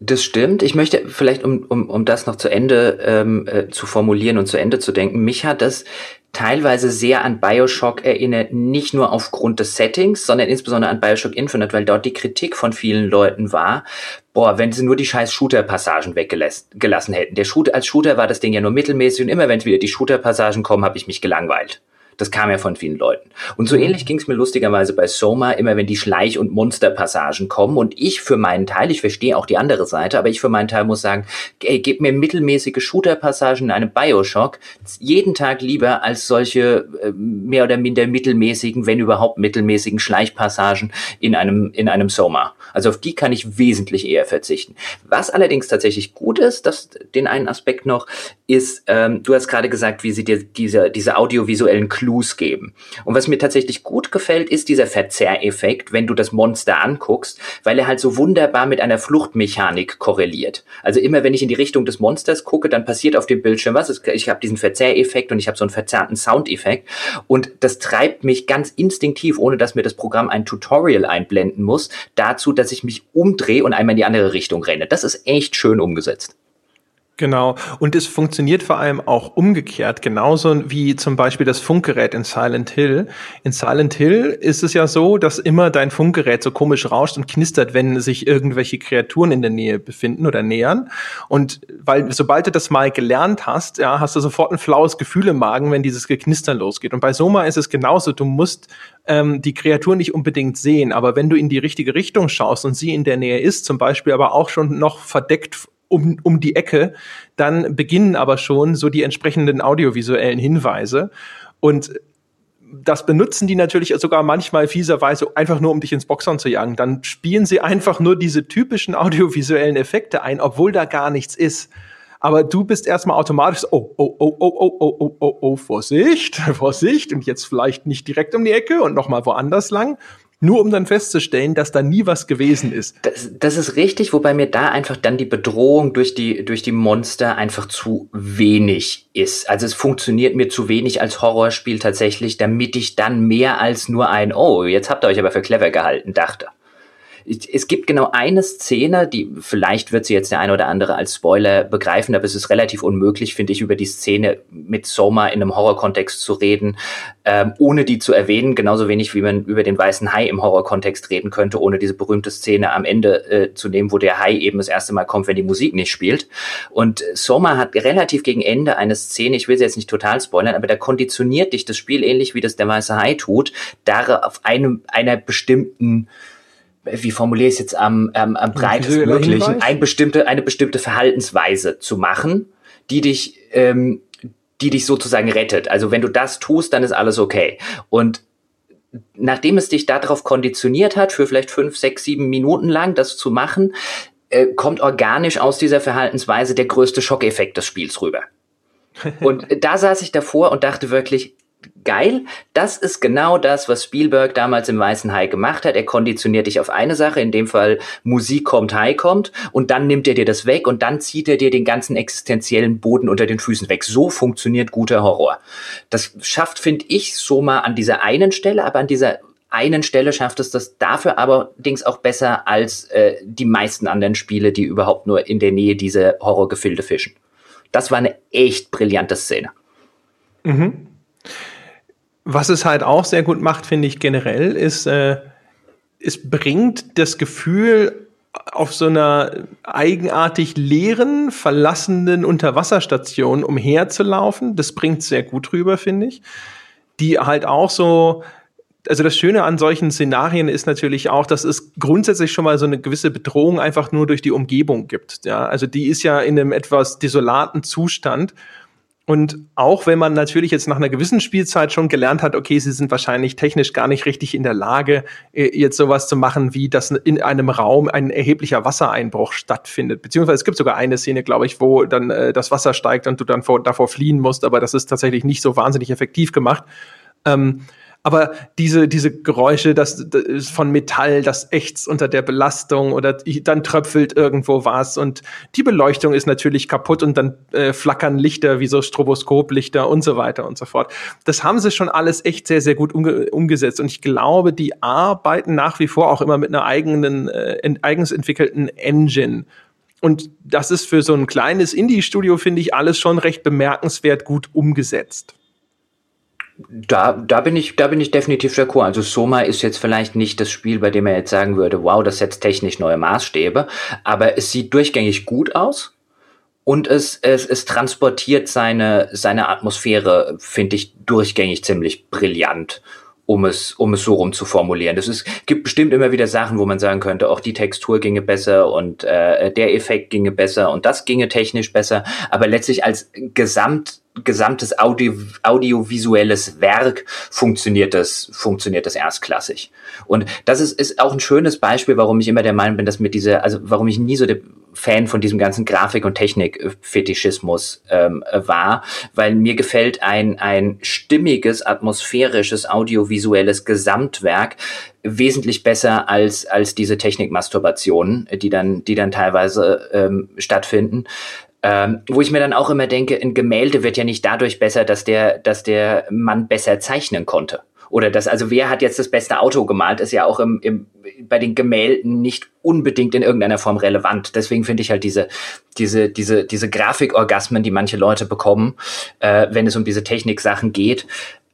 Das stimmt. Ich möchte vielleicht, um, um, um das noch zu Ende ähm, äh, zu formulieren und zu Ende zu denken, mich hat das teilweise sehr an Bioshock erinnert, nicht nur aufgrund des Settings, sondern insbesondere an Bioshock Infinite, weil dort die Kritik von vielen Leuten war, boah, wenn sie nur die scheiß Shooter-Passagen weggelassen hätten. Der Shooter, als Shooter war das Ding ja nur mittelmäßig und immer wenn wieder die Shooter-Passagen kommen, habe ich mich gelangweilt. Das kam ja von vielen Leuten. Und so ähnlich ging es mir lustigerweise bei Soma, immer wenn die Schleich- und Monsterpassagen kommen. Und ich für meinen Teil, ich verstehe auch die andere Seite, aber ich für meinen Teil muss sagen, ey, gib mir mittelmäßige Shooter-Passagen in einem Bioshock jeden Tag lieber als solche äh, mehr oder minder mittelmäßigen, wenn überhaupt mittelmäßigen Schleichpassagen in einem, in einem Soma. Also auf die kann ich wesentlich eher verzichten. Was allerdings tatsächlich gut ist, das, den einen Aspekt noch, ist, ähm, du hast gerade gesagt, wie sie dir diese, diese audiovisuellen geben. Und was mir tatsächlich gut gefällt, ist dieser Verzerreffekt, wenn du das Monster anguckst, weil er halt so wunderbar mit einer Fluchtmechanik korreliert. Also immer wenn ich in die Richtung des Monsters gucke, dann passiert auf dem Bildschirm was. Ich habe diesen Verzerreffekt und ich habe so einen verzerrten Soundeffekt. Und das treibt mich ganz instinktiv, ohne dass mir das Programm ein Tutorial einblenden muss, dazu, dass ich mich umdrehe und einmal in die andere Richtung renne. Das ist echt schön umgesetzt. Genau. Und es funktioniert vor allem auch umgekehrt, genauso wie zum Beispiel das Funkgerät in Silent Hill. In Silent Hill ist es ja so, dass immer dein Funkgerät so komisch rauscht und knistert, wenn sich irgendwelche Kreaturen in der Nähe befinden oder nähern. Und weil, sobald du das mal gelernt hast, ja, hast du sofort ein flaues Gefühl im Magen, wenn dieses Geknistern losgeht. Und bei Soma ist es genauso. Du musst ähm, die Kreatur nicht unbedingt sehen, aber wenn du in die richtige Richtung schaust und sie in der Nähe ist, zum Beispiel aber auch schon noch verdeckt um, um die Ecke, dann beginnen aber schon so die entsprechenden audiovisuellen Hinweise. Und das benutzen die natürlich sogar manchmal fieserweise einfach nur, um dich ins Boxern zu jagen. Dann spielen sie einfach nur diese typischen audiovisuellen Effekte ein, obwohl da gar nichts ist. Aber du bist erstmal automatisch, oh, oh, oh, oh, oh, oh, oh, oh, oh, Vorsicht, Vorsicht, und jetzt vielleicht nicht direkt um die Ecke und nochmal woanders lang, nur um dann festzustellen, dass da nie was gewesen ist. Das, das ist richtig, wobei mir da einfach dann die Bedrohung durch die, durch die Monster einfach zu wenig ist. Also es funktioniert mir zu wenig als Horrorspiel tatsächlich, damit ich dann mehr als nur ein, oh, jetzt habt ihr euch aber für clever gehalten, dachte es gibt genau eine Szene, die vielleicht wird sie jetzt der eine oder andere als Spoiler begreifen, aber es ist relativ unmöglich, finde ich, über die Szene mit Soma in einem Horrorkontext zu reden, ähm, ohne die zu erwähnen, genauso wenig wie man über den weißen Hai im Horrorkontext reden könnte, ohne diese berühmte Szene am Ende äh, zu nehmen, wo der Hai eben das erste Mal kommt, wenn die Musik nicht spielt. Und Soma hat relativ gegen Ende eine Szene, ich will sie jetzt nicht total spoilern, aber da konditioniert dich das Spiel ähnlich wie das der weiße Hai tut, da auf einem einer bestimmten wie formuliere ich es jetzt am, am, am breitesten möglichen, ein bestimmte, eine bestimmte Verhaltensweise zu machen, die dich, ähm, die dich sozusagen rettet. Also wenn du das tust, dann ist alles okay. Und nachdem es dich darauf konditioniert hat, für vielleicht fünf, sechs, sieben Minuten lang das zu machen, äh, kommt organisch aus dieser Verhaltensweise der größte Schockeffekt des Spiels rüber. Und da saß ich davor und dachte wirklich, geil. Das ist genau das, was Spielberg damals im Weißen Hai gemacht hat. Er konditioniert dich auf eine Sache, in dem Fall Musik kommt, Hai kommt, und dann nimmt er dir das weg und dann zieht er dir den ganzen existenziellen Boden unter den Füßen weg. So funktioniert guter Horror. Das schafft, finde ich, so mal an dieser einen Stelle, aber an dieser einen Stelle schafft es das dafür allerdings auch besser als äh, die meisten anderen Spiele, die überhaupt nur in der Nähe dieser Horrorgefilde fischen. Das war eine echt brillante Szene. Mhm. Was es halt auch sehr gut macht, finde ich generell, ist, äh, es bringt das Gefühl auf so einer eigenartig leeren, verlassenen Unterwasserstation umherzulaufen. Das bringt sehr gut rüber, finde ich. Die halt auch so, also das Schöne an solchen Szenarien ist natürlich auch, dass es grundsätzlich schon mal so eine gewisse Bedrohung einfach nur durch die Umgebung gibt. Ja, also die ist ja in einem etwas desolaten Zustand Und auch wenn man natürlich jetzt nach einer gewissen Spielzeit schon gelernt hat, okay, sie sind wahrscheinlich technisch gar nicht richtig in der Lage, äh, jetzt sowas zu machen, wie dass in einem Raum ein erheblicher Wassereinbruch stattfindet. Beziehungsweise es gibt sogar eine Szene, glaube ich, wo dann äh, das Wasser steigt und du dann vor, davor fliehen musst, aber das ist tatsächlich nicht so wahnsinnig effektiv gemacht. Ähm, aber diese, diese Geräusche, das, das von Metall, das ächzt unter der Belastung oder dann tröpfelt irgendwo was und die Beleuchtung ist natürlich kaputt und dann äh, flackern Lichter wie so Stroboskoplichter und so weiter und so fort. Das haben sie schon alles echt sehr, sehr gut umge umgesetzt und ich glaube, die arbeiten nach wie vor auch immer mit einer eigenen, äh, eigens entwickelten Engine. Und das ist für so ein kleines Indie-Studio, finde ich, alles schon recht bemerkenswert gut umgesetzt. Da, da bin ich, da bin ich definitiv d'accord. Also Soma ist jetzt vielleicht nicht das Spiel, bei dem er jetzt sagen würde, wow, das setzt technisch neue Maßstäbe, aber es sieht durchgängig gut aus und es, es, es transportiert seine, seine Atmosphäre, finde ich, durchgängig ziemlich brillant um es, um es so rum zu formulieren. Das ist, gibt bestimmt immer wieder Sachen, wo man sagen könnte, auch die Textur ginge besser und äh, der Effekt ginge besser und das ginge technisch besser. Aber letztlich als Gesamt, gesamtes Audio, audiovisuelles Werk funktioniert das, funktioniert das erstklassig. Und das ist, ist auch ein schönes Beispiel, warum ich immer der Meinung bin, dass mit dieser, also warum ich nie so der Fan von diesem ganzen Grafik- und Technik-Fetischismus ähm, war, weil mir gefällt ein, ein stimmiges, atmosphärisches, audiovisuelles Gesamtwerk wesentlich besser als, als diese Technikmasturbationen, die dann, die dann teilweise ähm, stattfinden. Ähm, wo ich mir dann auch immer denke, ein Gemälde wird ja nicht dadurch besser, dass der, dass der Mann besser zeichnen konnte. Oder das, also wer hat jetzt das beste Auto gemalt, ist ja auch im, im, bei den Gemälden nicht unbedingt in irgendeiner Form relevant. Deswegen finde ich halt diese, diese, diese, diese Grafikorgasmen, die manche Leute bekommen, äh, wenn es um diese Techniksachen geht,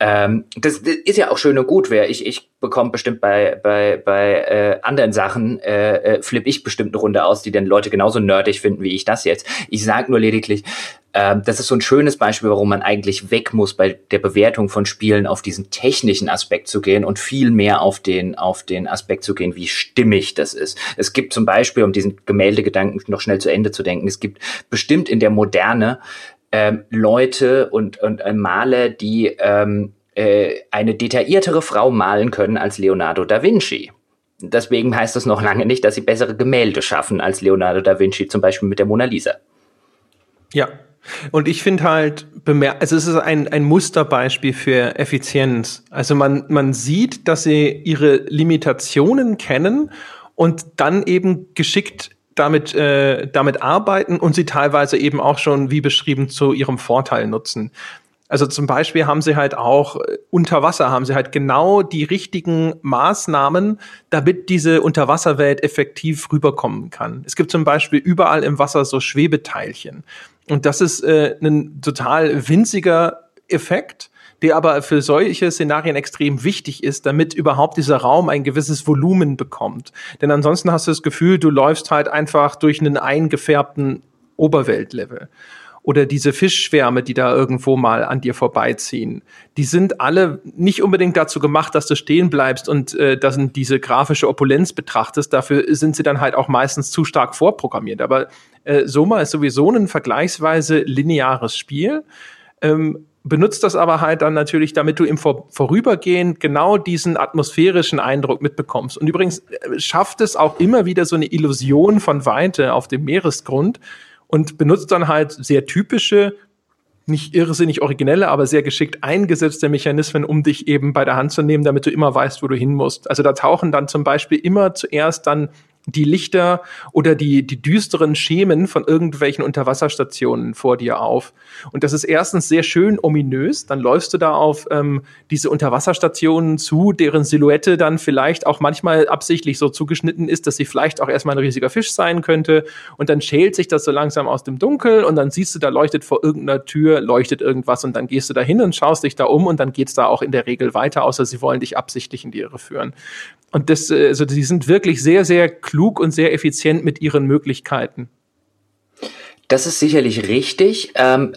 ähm, das, das ist ja auch schön und gut. Wer ich, ich bekomme bestimmt bei bei bei äh, anderen Sachen äh, äh, flippe ich bestimmt eine Runde aus, die dann Leute genauso nerdig finden wie ich das jetzt. Ich sage nur lediglich, äh, das ist so ein schönes Beispiel, warum man eigentlich weg muss bei der Bewertung von Spielen auf diesen technischen Aspekt zu gehen und viel mehr auf den auf den Aspekt zu gehen, wie stimmig das ist. Es gibt zum Beispiel, um diesen Gemäldegedanken noch schnell zu Ende zu denken, es gibt bestimmt in der Moderne ähm, Leute und, und äh, Maler, die ähm, äh, eine detailliertere Frau malen können als Leonardo da Vinci. Deswegen heißt das noch lange nicht, dass sie bessere Gemälde schaffen als Leonardo da Vinci, zum Beispiel mit der Mona Lisa. Ja, und ich finde halt, also es ist ein, ein Musterbeispiel für Effizienz. Also man, man sieht, dass sie ihre Limitationen kennen und dann eben geschickt damit, äh, damit arbeiten und sie teilweise eben auch schon, wie beschrieben, zu ihrem Vorteil nutzen. Also zum Beispiel haben sie halt auch äh, unter Wasser haben sie halt genau die richtigen Maßnahmen, damit diese Unterwasserwelt effektiv rüberkommen kann. Es gibt zum Beispiel überall im Wasser so Schwebeteilchen. Und das ist äh, ein total winziger Effekt, der aber für solche Szenarien extrem wichtig ist, damit überhaupt dieser Raum ein gewisses Volumen bekommt. Denn ansonsten hast du das Gefühl, du läufst halt einfach durch einen eingefärbten Oberweltlevel oder diese Fischschwärme, die da irgendwo mal an dir vorbeiziehen, die sind alle nicht unbedingt dazu gemacht, dass du stehen bleibst und äh, dass diese grafische Opulenz betrachtest. Dafür sind sie dann halt auch meistens zu stark vorprogrammiert. Aber äh, Soma ist sowieso ein vergleichsweise lineares Spiel. Ähm, benutzt das aber halt dann natürlich, damit du im Vor Vorübergehen genau diesen atmosphärischen Eindruck mitbekommst. Und übrigens äh, schafft es auch immer wieder so eine Illusion von Weite auf dem Meeresgrund, und benutzt dann halt sehr typische, nicht irrsinnig originelle, aber sehr geschickt eingesetzte Mechanismen, um dich eben bei der Hand zu nehmen, damit du immer weißt, wo du hin musst. Also da tauchen dann zum Beispiel immer zuerst dann die Lichter oder die, die düsteren Schemen von irgendwelchen Unterwasserstationen vor dir auf. Und das ist erstens sehr schön ominös. Dann läufst du da auf ähm, diese Unterwasserstationen zu, deren Silhouette dann vielleicht auch manchmal absichtlich so zugeschnitten ist, dass sie vielleicht auch erstmal ein riesiger Fisch sein könnte. Und dann schält sich das so langsam aus dem Dunkel und dann siehst du, da leuchtet vor irgendeiner Tür, leuchtet irgendwas und dann gehst du da hin und schaust dich da um und dann geht's da auch in der Regel weiter, außer sie wollen dich absichtlich in die Irre führen. Und das, äh, also die sind wirklich sehr, sehr klug und sehr effizient mit ihren Möglichkeiten. Das ist sicherlich richtig. Ähm,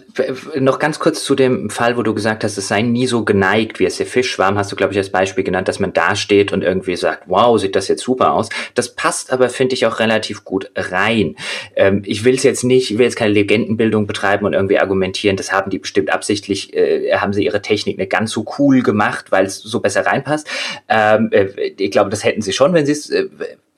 noch ganz kurz zu dem Fall, wo du gesagt hast, es sei nie so geneigt, wie es der Fischschwarm, hast du, glaube ich, als Beispiel genannt, dass man da steht und irgendwie sagt, wow, sieht das jetzt super aus. Das passt aber, finde ich, auch relativ gut rein. Ähm, ich will es jetzt nicht, ich will jetzt keine Legendenbildung betreiben und irgendwie argumentieren, das haben die bestimmt absichtlich, äh, haben sie ihre Technik nicht ganz so cool gemacht, weil es so besser reinpasst. Ähm, äh, ich glaube, das hätten sie schon, wenn sie es äh,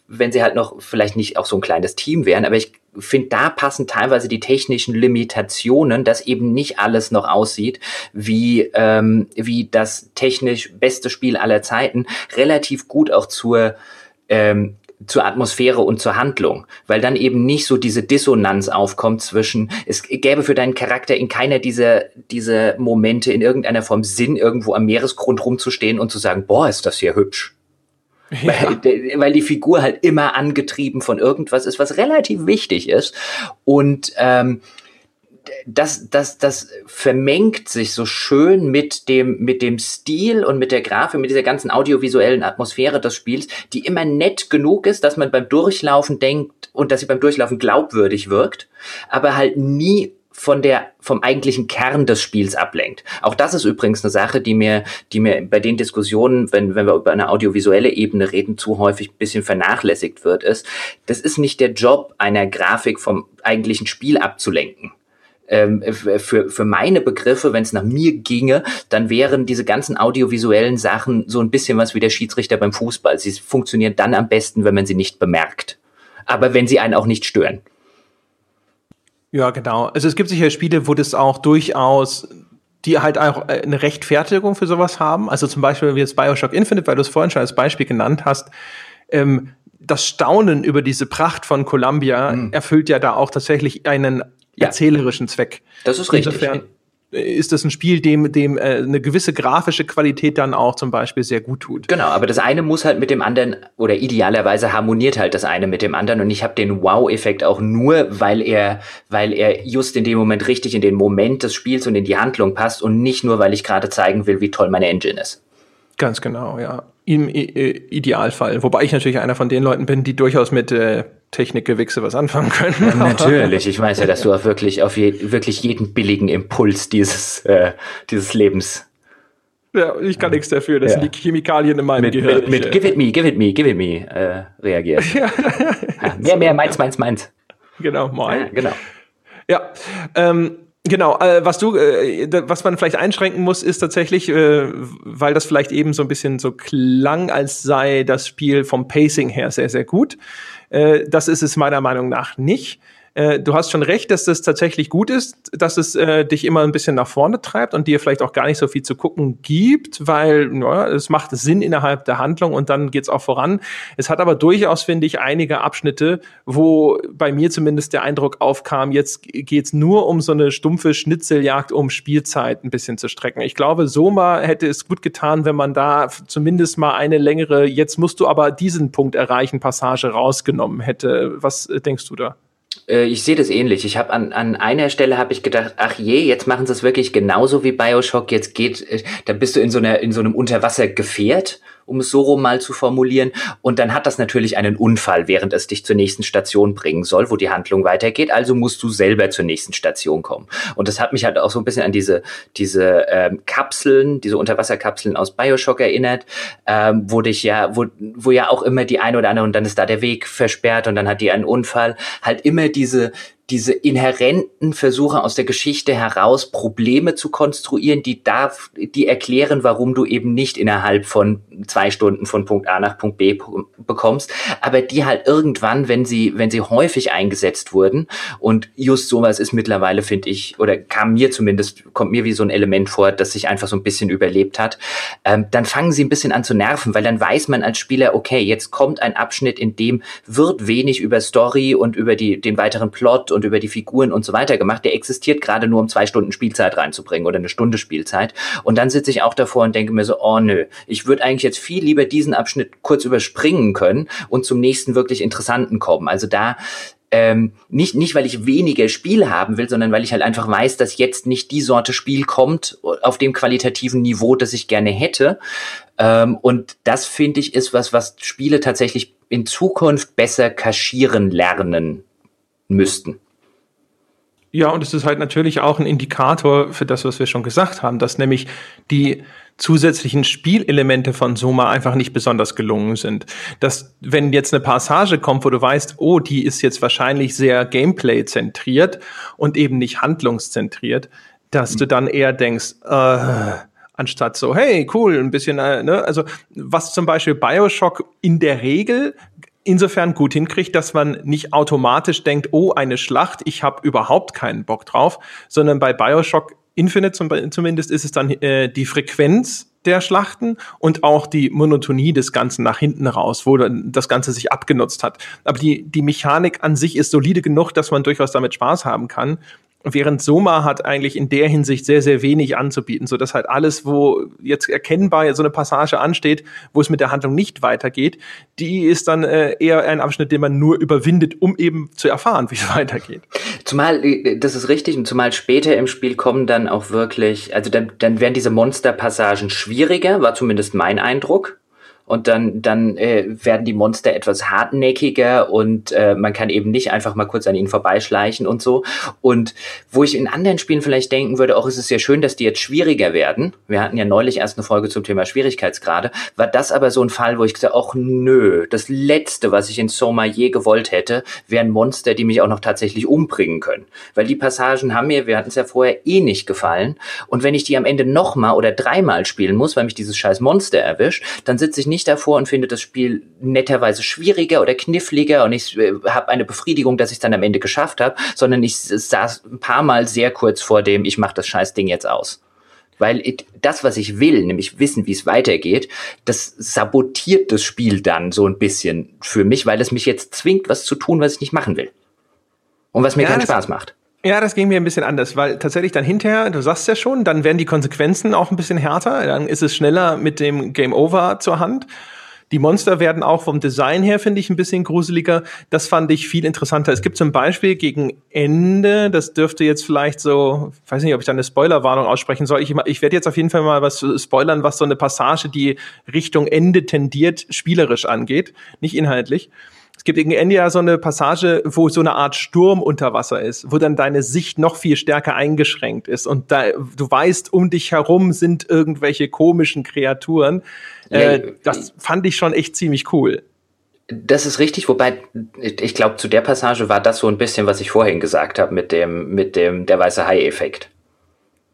wenn sie halt noch vielleicht nicht auch so ein kleines Team wären, aber ich finde, da passen teilweise die technischen Limitationen, dass eben nicht alles noch aussieht wie, ähm, wie das technisch beste Spiel aller Zeiten, relativ gut auch zur, ähm, zur Atmosphäre und zur Handlung, weil dann eben nicht so diese Dissonanz aufkommt zwischen, es gäbe für deinen Charakter in keiner dieser, dieser Momente in irgendeiner Form Sinn, irgendwo am Meeresgrund rumzustehen und zu sagen, boah, ist das hier hübsch. Ja. Weil, weil, die Figur halt immer angetrieben von irgendwas ist, was relativ wichtig ist. Und ähm, das, das, das vermengt sich so schön mit dem, mit dem Stil und mit der Grafik, mit dieser ganzen audiovisuellen Atmosphäre des Spiels, die immer nett genug ist, dass man beim Durchlaufen denkt und dass sie beim Durchlaufen glaubwürdig wirkt, aber halt nie von der, vom eigentlichen Kern des Spiels ablenkt. Auch das ist übrigens eine Sache, die mir, die mir bei den Diskussionen, wenn, wenn wir über eine audiovisuelle Ebene reden, zu häufig ein bisschen vernachlässigt wird, ist, das ist nicht der Job einer Grafik vom eigentlichen Spiel abzulenken. Ähm, für, für meine Begriffe, wenn es nach mir ginge, dann wären diese ganzen audiovisuellen Sachen so ein bisschen was wie der Schiedsrichter beim Fußball. Sie funktionieren dann am besten, wenn man sie nicht bemerkt. Aber wenn sie einen auch nicht stören. Ja, genau. Also es gibt sicher Spiele, wo das auch durchaus die halt auch äh, eine Rechtfertigung für sowas haben. Also zum Beispiel wie jetzt Bioshock Infinite, weil du es vorhin schon als Beispiel genannt hast. Ähm, das Staunen über diese Pracht von Columbia mhm. erfüllt ja da auch tatsächlich einen ja. erzählerischen Zweck. Das ist richtig. Insofern, ist das ein Spiel, dem, dem äh, eine gewisse grafische Qualität dann auch zum Beispiel sehr gut tut. Genau, aber das eine muss halt mit dem anderen oder idealerweise harmoniert halt das eine mit dem anderen und ich habe den Wow-Effekt auch nur, weil er, weil er just in dem Moment richtig in den Moment des Spiels und in die Handlung passt und nicht nur, weil ich gerade zeigen will, wie toll meine Engine ist. Ganz genau, ja. Im Idealfall. Wobei ich natürlich einer von den Leuten bin, die durchaus mit äh, Technikgewichse was anfangen können. Ja, natürlich, ich weiß ja, dass du auf wirklich, auf je, wirklich jeden billigen Impuls dieses, äh, dieses Lebens ja, ich kann nichts dafür. Das ja. sind die Chemikalien in meinem mit, Gehirn. Mit, mit Give it me, give it me, give it me äh, reagiert. Ja. mehr, mehr, meins, meins, meins. Genau, moin. Ja, genau. Ja, ähm, Genau, äh, was du, äh, was man vielleicht einschränken muss, ist tatsächlich, äh, weil das vielleicht eben so ein bisschen so klang, als sei das Spiel vom Pacing her sehr, sehr gut. Äh, das ist es meiner Meinung nach nicht. Äh, du hast schon recht, dass das tatsächlich gut ist, dass es äh, dich immer ein bisschen nach vorne treibt und dir vielleicht auch gar nicht so viel zu gucken gibt, weil ja, es macht Sinn innerhalb der Handlung und dann geht's auch voran. Es hat aber durchaus, finde ich, einige Abschnitte, wo bei mir zumindest der Eindruck aufkam, jetzt geht's nur um so eine stumpfe Schnitzeljagd, um Spielzeit ein bisschen zu strecken. Ich glaube, Soma hätte es gut getan, wenn man da zumindest mal eine längere, jetzt musst du aber diesen Punkt erreichen, Passage rausgenommen hätte. Was äh, denkst du da? Äh, ich sehe das ähnlich. Ich habe an, an einer Stelle habe ich gedacht, ach je, jetzt machen sie es wirklich genauso wie Bioshock. Jetzt geht, äh, da bist du in so einer in so einem Unterwassergefährt um es so rum mal zu formulieren. Und dann hat das natürlich einen Unfall, während es dich zur nächsten Station bringen soll, wo die Handlung weitergeht. Also musst du selber zur nächsten Station kommen. Und das hat mich halt auch so ein bisschen an diese, diese ähm, Kapseln, diese Unterwasserkapseln aus Bioshock erinnert, ähm, wo dich ja, wo, wo ja auch immer die eine oder andere und dann ist da der Weg versperrt und dann hat die einen Unfall. Halt immer diese, diese inhärenten Versuche aus der Geschichte heraus Probleme zu konstruieren, die darf, die erklären, warum du eben nicht innerhalb von zwei Stunden von Punkt A nach Punkt B bekommst, aber die halt irgendwann, wenn sie, wenn sie häufig eingesetzt wurden und just sowas ist mittlerweile, finde ich, oder kam mir zumindest, kommt mir wie so ein Element vor, das sich einfach so ein bisschen überlebt hat, ähm, dann fangen sie ein bisschen an zu nerven, weil dann weiß man als Spieler, okay, jetzt kommt ein Abschnitt, in dem wird wenig über Story und über die, den weiteren Plot und über die Figuren und so weiter gemacht. Der existiert gerade nur, um zwei Stunden Spielzeit reinzubringen oder eine Stunde Spielzeit. Und dann sitze ich auch davor und denke mir so, oh nö, ich würde eigentlich jetzt viel lieber diesen Abschnitt kurz überspringen können und zum nächsten wirklich interessanten kommen. Also da ähm, nicht, nicht, weil ich weniger Spiel haben will, sondern weil ich halt einfach weiß, dass jetzt nicht die Sorte Spiel kommt auf dem qualitativen Niveau, das ich gerne hätte. Ähm, und das finde ich ist was, was Spiele tatsächlich in Zukunft besser kaschieren lernen müssten. Ja, und es ist halt natürlich auch ein Indikator für das, was wir schon gesagt haben, dass nämlich die zusätzlichen Spielelemente von Soma einfach nicht besonders gelungen sind. Dass, wenn jetzt eine Passage kommt, wo du weißt, oh, die ist jetzt wahrscheinlich sehr Gameplay-zentriert und eben nicht handlungszentriert, dass mhm. du dann eher denkst, äh, anstatt so, hey, cool, ein bisschen, äh, ne? Also, was zum Beispiel Bioshock in der Regel insofern gut hinkriegt, dass man nicht automatisch denkt, oh, eine Schlacht, ich habe überhaupt keinen Bock drauf, sondern bei Bioshock Infinite zum, zumindest ist es dann äh, die Frequenz der Schlachten und auch die Monotonie des Ganzen nach hinten raus, wo das Ganze sich abgenutzt hat. Aber die, die Mechanik an sich ist solide genug, dass man durchaus damit Spaß haben kann. Während Soma hat eigentlich in der Hinsicht sehr, sehr wenig anzubieten, so dass halt alles, wo jetzt erkennbar so eine Passage ansteht, wo es mit der Handlung nicht weitergeht, die ist dann äh, eher ein Abschnitt, den man nur überwindet, um eben zu erfahren, wie es weitergeht. Zumal, äh, das ist richtig, und zumal später im Spiel kommen dann auch wirklich, also dann, dann werden diese Monsterpassagen schwieriger, war zumindest mein Eindruck und dann, dann äh, werden die Monster etwas hartnäckiger und äh, man kann eben nicht einfach mal kurz an ihnen vorbeischleichen und so. Und wo ich in anderen Spielen vielleicht denken würde, auch ist es sehr schön, dass die jetzt schwieriger werden. Wir hatten ja neulich erst eine Folge zum Thema Schwierigkeitsgrade. War das aber so ein Fall, wo ich gesagt, ach nö, das Letzte, was ich in Soma je gewollt hätte, wären Monster, die mich auch noch tatsächlich umbringen können. Weil die Passagen haben mir, wir hatten es ja vorher, eh nicht gefallen. Und wenn ich die am Ende nochmal oder dreimal spielen muss, weil mich dieses scheiß Monster erwischt, dann sitze ich nicht nicht davor und finde das Spiel netterweise schwieriger oder kniffliger und ich äh, habe eine Befriedigung, dass ich es dann am Ende geschafft habe, sondern ich saß ein paar Mal sehr kurz vor dem, ich mache das scheiß Ding jetzt aus. Weil das, was ich will, nämlich wissen, wie es weitergeht, das sabotiert das Spiel dann so ein bisschen für mich, weil es mich jetzt zwingt, was zu tun, was ich nicht machen will. Und was mir ja, keinen Spaß macht. Ja, das ging mir ein bisschen anders, weil tatsächlich dann hinterher, du sagst ja schon, dann werden die Konsequenzen auch ein bisschen härter, dann ist es schneller mit dem Game Over zur Hand. Die Monster werden auch vom Design her, finde ich, ein bisschen gruseliger. Das fand ich viel interessanter. Es gibt zum Beispiel gegen Ende, das dürfte jetzt vielleicht so, ich weiß nicht, ob ich da eine Spoilerwarnung aussprechen soll. Ich, ich werde jetzt auf jeden Fall mal was spoilern, was so eine Passage, die Richtung Ende tendiert, spielerisch angeht, nicht inhaltlich gibt gegen Ende ja so eine Passage, wo so eine Art Sturm unter Wasser ist, wo dann deine Sicht noch viel stärker eingeschränkt ist und da, du weißt, um dich herum sind irgendwelche komischen Kreaturen. Äh, das fand ich schon echt ziemlich cool. Das ist richtig, wobei ich glaube, zu der Passage war das so ein bisschen, was ich vorhin gesagt habe mit dem mit dem der weiße Hai-Effekt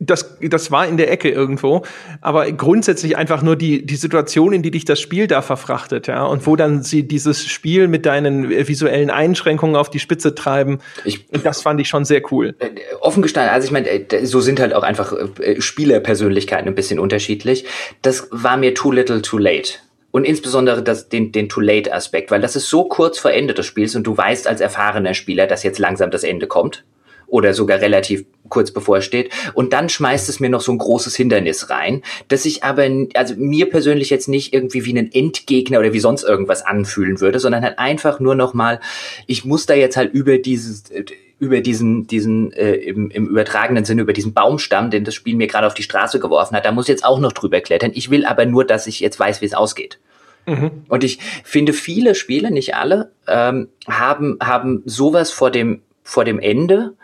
das, das war in der Ecke irgendwo, aber grundsätzlich einfach nur die, die Situation, in die dich das Spiel da verfrachtet, ja, und wo dann sie dieses Spiel mit deinen visuellen Einschränkungen auf die Spitze treiben, ich, das fand ich schon sehr cool. Äh, offen gestanden, also ich meine, äh, so sind halt auch einfach äh, Spielerpersönlichkeiten ein bisschen unterschiedlich. Das war mir too little too late. Und insbesondere das, den, den Too-Late-Aspekt, weil das ist so kurz vor Ende des Spiels und du weißt als erfahrener Spieler, dass jetzt langsam das Ende kommt oder sogar relativ kurz bevorsteht. Und dann schmeißt es mir noch so ein großes Hindernis rein, dass ich aber, also mir persönlich jetzt nicht irgendwie wie einen Endgegner oder wie sonst irgendwas anfühlen würde, sondern halt einfach nur noch mal, ich muss da jetzt halt über dieses, über diesen, diesen äh, im, im übertragenen Sinne, über diesen Baumstamm, den das Spiel mir gerade auf die Straße geworfen hat, da muss ich jetzt auch noch drüber klettern. Ich will aber nur, dass ich jetzt weiß, wie es ausgeht. Mhm. Und ich finde, viele Spiele, nicht alle, ähm, haben, haben sowas vor dem vor dem Ende,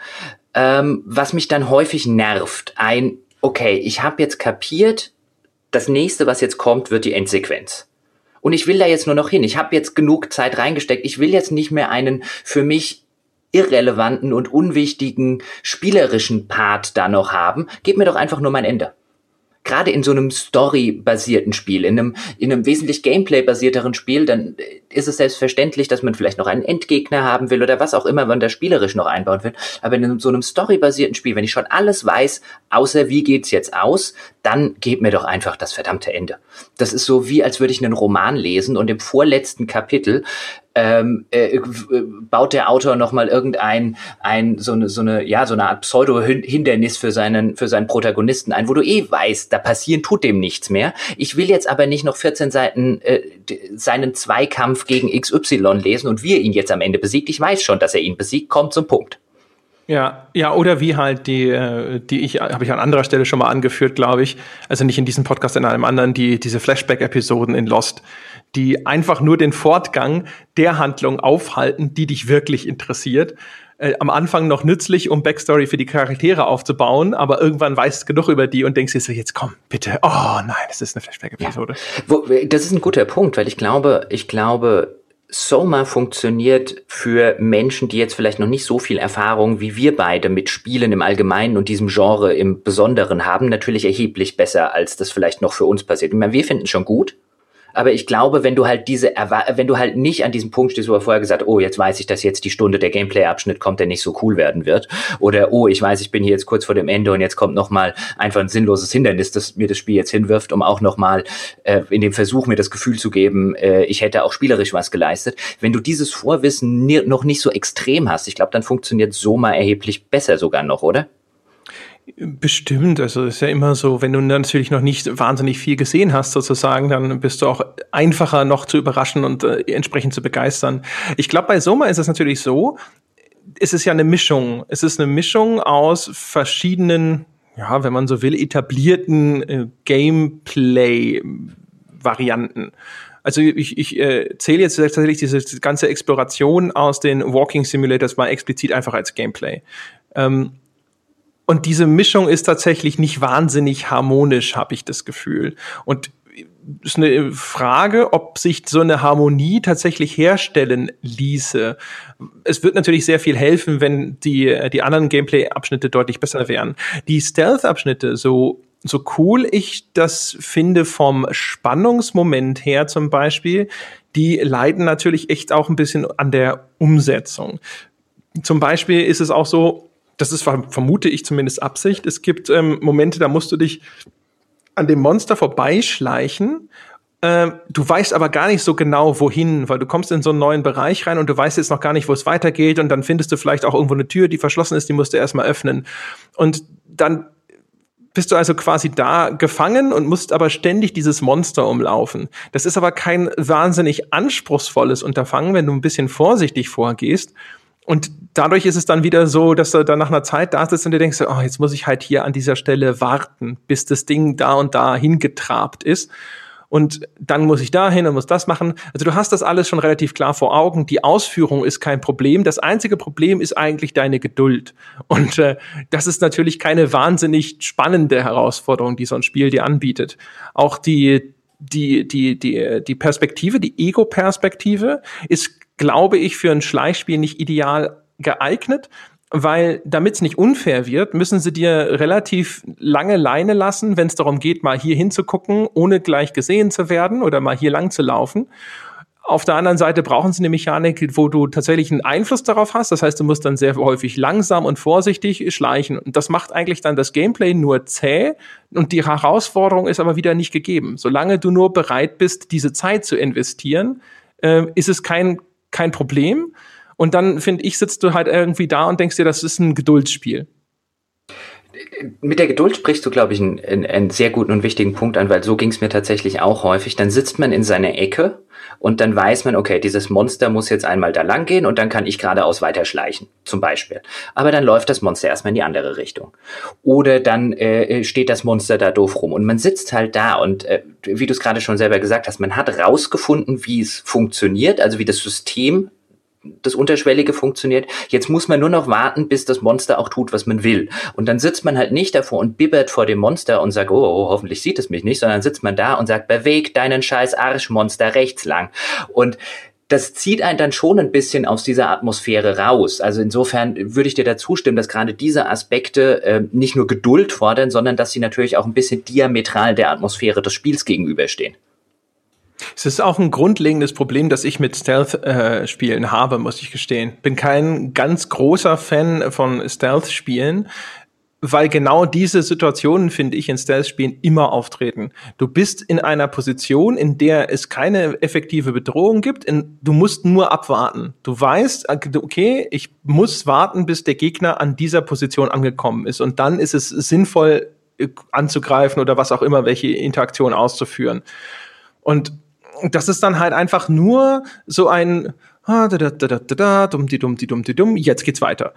ähm, was mich dann häufig nervt. Ein, okay, ich habe jetzt kapiert, das nächste, was jetzt kommt, wird die Endsequenz. Und ich will da jetzt nur noch hin. Ich habe jetzt genug Zeit reingesteckt. Ich will jetzt nicht mehr einen für mich irrelevanten und unwichtigen spielerischen Part da noch haben. Gib mir doch einfach nur mein Ende gerade in so einem Story-basierten Spiel, in einem, in einem wesentlich Gameplay-basierteren Spiel, dann ist es selbstverständlich, dass man vielleicht noch einen Endgegner haben will oder was auch immer man da spielerisch noch einbauen will. Aber in so einem Story-basierten Spiel, wenn ich schon alles weiß, außer wie geht's jetzt aus, dann gebt mir doch einfach das verdammte Ende. Das ist so wie, als würde ich einen Roman lesen und im vorletzten Kapitel ähm, äh, äh, baut der Autor noch mal irgendein ein so eine so eine ja so eine Art Pseudo-Hindernis für seinen für seinen Protagonisten ein, wo du eh weißt, da passieren tut dem nichts mehr. Ich will jetzt aber nicht noch 14 Seiten äh, seinen Zweikampf gegen XY lesen und wie er ihn jetzt am Ende besiegt. Ich weiß schon, dass er ihn besiegt. Kommt zum Punkt. Ja, ja, oder wie halt die, äh, die ich, habe ich an anderer Stelle schon mal angeführt, glaube ich, also nicht in diesem Podcast, in einem anderen, die, diese Flashback-Episoden in Lost, die einfach nur den Fortgang der Handlung aufhalten, die dich wirklich interessiert. äh, am Anfang noch nützlich, um Backstory für die Charaktere aufzubauen, aber irgendwann weißt du genug über die und denkst dir so, jetzt komm, bitte. Oh nein, das ist eine Flashback-Episode. Ja. Das ist ein guter Punkt, weil ich glaube, ich glaube, Soma funktioniert für Menschen, die jetzt vielleicht noch nicht so viel Erfahrung wie wir beide mit Spielen im Allgemeinen und diesem Genre im Besonderen haben, natürlich erheblich besser, als das vielleicht noch für uns passiert. Ich meine, wir finden es schon gut, aber ich glaube, wenn du halt diese, wenn du halt nicht an diesem Punkt stehst, wo er vorher gesagt, oh, jetzt weiß ich, dass jetzt die Stunde der Gameplay-Abschnitt kommt, der nicht so cool werden wird, oder oh, ich weiß, ich bin hier jetzt kurz vor dem Ende und jetzt kommt noch mal einfach ein sinnloses Hindernis, das mir das Spiel jetzt hinwirft, um auch noch mal äh, in dem Versuch mir das Gefühl zu geben, äh, ich hätte auch spielerisch was geleistet. Wenn du dieses Vorwissen noch nicht so extrem hast, ich glaube, dann funktioniert Soma erheblich besser sogar noch, oder? Bestimmt, also ist ja immer so, wenn du natürlich noch nicht wahnsinnig viel gesehen hast, sozusagen, dann bist du auch einfacher noch zu überraschen und äh, entsprechend zu begeistern. Ich glaube, bei Soma ist es natürlich so, es ist ja eine Mischung. Es ist eine Mischung aus verschiedenen, ja, wenn man so will, etablierten äh, Gameplay-Varianten. Also ich, ich äh, zähle jetzt tatsächlich diese, ganze Exploration aus den Walking Simulators mal explizit einfach als Gameplay. Ähm, und diese Mischung ist tatsächlich nicht wahnsinnig harmonisch, habe ich das Gefühl. Und ist eine Frage, ob sich so eine Harmonie tatsächlich herstellen ließe. Es wird natürlich sehr viel helfen, wenn die, die anderen Gameplay-Abschnitte deutlich besser wären. Die Stealth-Abschnitte, so, so cool ich das finde vom Spannungsmoment her zum Beispiel, die leiden natürlich echt auch ein bisschen an der Umsetzung. Zum Beispiel ist es auch so, das ist, vermute ich zumindest Absicht. Es gibt ähm, Momente, da musst du dich an dem Monster vorbeischleichen. Ähm, du weißt aber gar nicht so genau, wohin, weil du kommst in so einen neuen Bereich rein und du weißt jetzt noch gar nicht, wo es weitergeht und dann findest du vielleicht auch irgendwo eine Tür, die verschlossen ist, die musst du erstmal öffnen. Und dann bist du also quasi da gefangen und musst aber ständig dieses Monster umlaufen. Das ist aber kein wahnsinnig anspruchsvolles Unterfangen, wenn du ein bisschen vorsichtig vorgehst. Und dadurch ist es dann wieder so, dass du dann nach einer Zeit da sitzt und dir denkst, oh, jetzt muss ich halt hier an dieser Stelle warten, bis das Ding da und da hingetrabt ist. Und dann muss ich dahin und muss das machen. Also du hast das alles schon relativ klar vor Augen. Die Ausführung ist kein Problem. Das einzige Problem ist eigentlich deine Geduld. Und äh, das ist natürlich keine wahnsinnig spannende Herausforderung, die so ein Spiel dir anbietet. Auch die die, die, die, die Perspektive, die Ego-Perspektive ist glaube ich, für ein Schleichspiel nicht ideal geeignet, weil damit es nicht unfair wird, müssen sie dir relativ lange Leine lassen, wenn es darum geht, mal hier hinzugucken, ohne gleich gesehen zu werden oder mal hier lang zu laufen. Auf der anderen Seite brauchen sie eine Mechanik, wo du tatsächlich einen Einfluss darauf hast. Das heißt, du musst dann sehr häufig langsam und vorsichtig schleichen. Und das macht eigentlich dann das Gameplay nur zäh und die Herausforderung ist aber wieder nicht gegeben. Solange du nur bereit bist, diese Zeit zu investieren, äh, ist es kein kein Problem. Und dann, finde ich, sitzt du halt irgendwie da und denkst dir, das ist ein Geduldsspiel. Mit der Geduld sprichst du, glaube ich, einen, einen, sehr guten und wichtigen Punkt an, weil so ging es mir tatsächlich auch häufig. Dann sitzt man in seiner Ecke und dann weiß man, okay, dieses Monster muss jetzt einmal da lang gehen und dann kann ich geradeaus weiter schleichen, zum Beispiel. Aber dann läuft das Monster erstmal in die andere Richtung. Oder dann äh, steht das Monster da doof rum und man sitzt halt da und äh, wie du es gerade schon selber gesagt hast, man hat rausgefunden, wie es funktioniert, also wie das System das Unterschwellige funktioniert. Jetzt muss man nur noch warten, bis das Monster auch tut, was man will. Und dann sitzt man halt nicht davor und bibbert vor dem Monster und sagt, oh, oh hoffentlich sieht es mich nicht, sondern sitzt man da und sagt, beweg deinen scheiß Arschmonster rechts lang. Und das zieht einen dann schon ein bisschen aus dieser Atmosphäre raus. Also insofern würde ich dir dazu stimmen, dass gerade diese Aspekte äh, nicht nur Geduld fordern, sondern dass sie natürlich auch ein bisschen diametral der Atmosphäre des Spiels gegenüberstehen. Es ist auch ein grundlegendes Problem, das ich mit Stealth-Spielen äh, habe, muss ich gestehen. Bin kein ganz großer Fan von Stealth-Spielen, weil genau diese Situationen, finde ich, in Stealth-Spielen immer auftreten. Du bist in einer Position, in der es keine effektive Bedrohung gibt. In, du musst nur abwarten. Du weißt, äh, okay, ich muss warten, bis der Gegner an dieser Position angekommen ist. Und dann ist es sinnvoll, äh, anzugreifen oder was auch immer, welche Interaktion auszuführen. Und das ist dann halt einfach nur so ein ah, dumm, jetzt geht's weiter.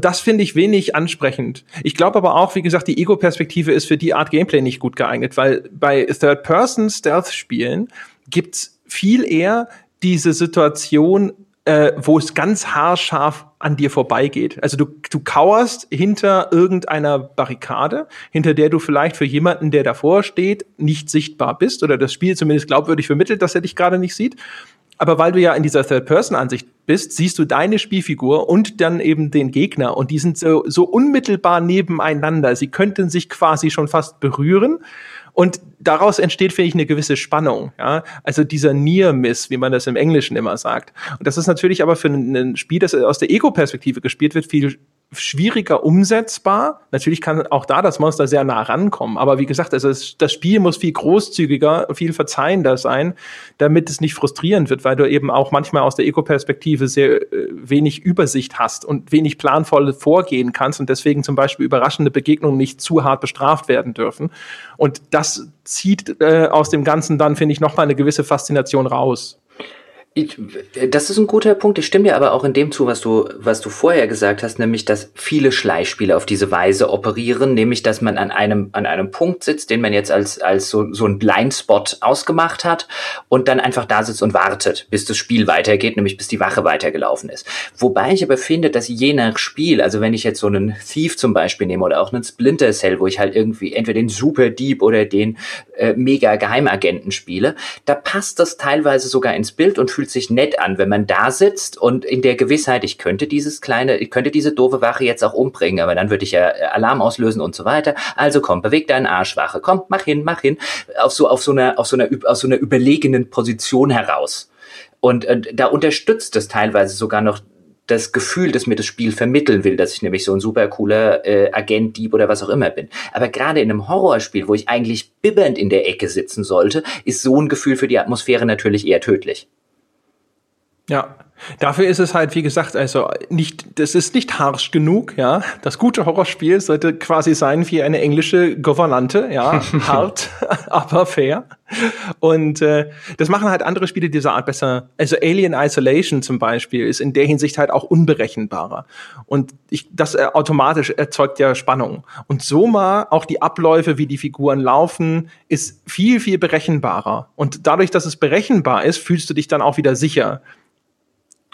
Das finde ich wenig ansprechend. Ich glaube aber auch, wie gesagt, die Ego-Perspektive ist für die Art Gameplay nicht gut geeignet, weil bei Third-Person-Stealth-Spielen gibt's viel eher diese Situation, äh, wo es ganz haarscharf an dir vorbeigeht. Also du, du kauerst hinter irgendeiner Barrikade, hinter der du vielleicht für jemanden, der davor steht, nicht sichtbar bist oder das Spiel zumindest glaubwürdig vermittelt, dass er dich gerade nicht sieht. Aber weil du ja in dieser Third-Person-Ansicht bist, siehst du deine Spielfigur und dann eben den Gegner und die sind so, so unmittelbar nebeneinander. Sie könnten sich quasi schon fast berühren. Und daraus entsteht, finde ich, eine gewisse Spannung. Ja? Also dieser Near-Miss, wie man das im Englischen immer sagt. Und das ist natürlich aber für ein Spiel, das aus der Ego-Perspektive gespielt wird, viel schwieriger umsetzbar. Natürlich kann auch da das Monster sehr nah rankommen, aber wie gesagt, also das Spiel muss viel großzügiger, viel verzeihender sein, damit es nicht frustrierend wird, weil du eben auch manchmal aus der Ego-Perspektive sehr äh, wenig Übersicht hast und wenig planvoll vorgehen kannst und deswegen zum Beispiel überraschende Begegnungen nicht zu hart bestraft werden dürfen. Und das zieht äh, aus dem Ganzen dann, finde ich, nochmal eine gewisse Faszination raus. Ich, das ist ein guter Punkt. Ich stimme dir aber auch in dem zu, was du, was du vorher gesagt hast, nämlich, dass viele Schleichspiele auf diese Weise operieren, nämlich, dass man an einem, an einem Punkt sitzt, den man jetzt als, als so, so ein Blindspot ausgemacht hat und dann einfach da sitzt und wartet, bis das Spiel weitergeht, nämlich bis die Wache weitergelaufen ist. Wobei ich aber finde, dass je nach Spiel, also wenn ich jetzt so einen Thief zum Beispiel nehme oder auch einen Splinter Cell, wo ich halt irgendwie entweder den Super Dieb oder den äh, mega Geheimagenten spiele, da passt das teilweise sogar ins Bild und fühlt fühlt sich nett an, wenn man da sitzt und in der Gewissheit, ich könnte dieses kleine, ich könnte diese doofe Wache jetzt auch umbringen, aber dann würde ich ja äh, Alarm auslösen und so weiter. Also komm, beweg deinen Arschwache, komm, mach hin, mach hin, auf so auf so einer auf so einer aus so einer überlegenen Position heraus. Und äh, da unterstützt es teilweise sogar noch das Gefühl, das mir das Spiel vermitteln will, dass ich nämlich so ein super cooler äh, Agent, Dieb oder was auch immer bin. Aber gerade in einem Horrorspiel, wo ich eigentlich bibbernd in der Ecke sitzen sollte, ist so ein Gefühl für die Atmosphäre natürlich eher tödlich. Ja, dafür ist es halt, wie gesagt, also nicht, das ist nicht harsch genug, ja. Das gute Horrorspiel sollte quasi sein wie eine englische Gouvernante, ja, hart, aber fair. Und äh, das machen halt andere Spiele dieser Art besser. Also Alien Isolation zum Beispiel ist in der Hinsicht halt auch unberechenbarer. Und ich, das äh, automatisch erzeugt ja Spannung. Und Soma, auch die Abläufe, wie die Figuren laufen, ist viel, viel berechenbarer. Und dadurch, dass es berechenbar ist, fühlst du dich dann auch wieder sicher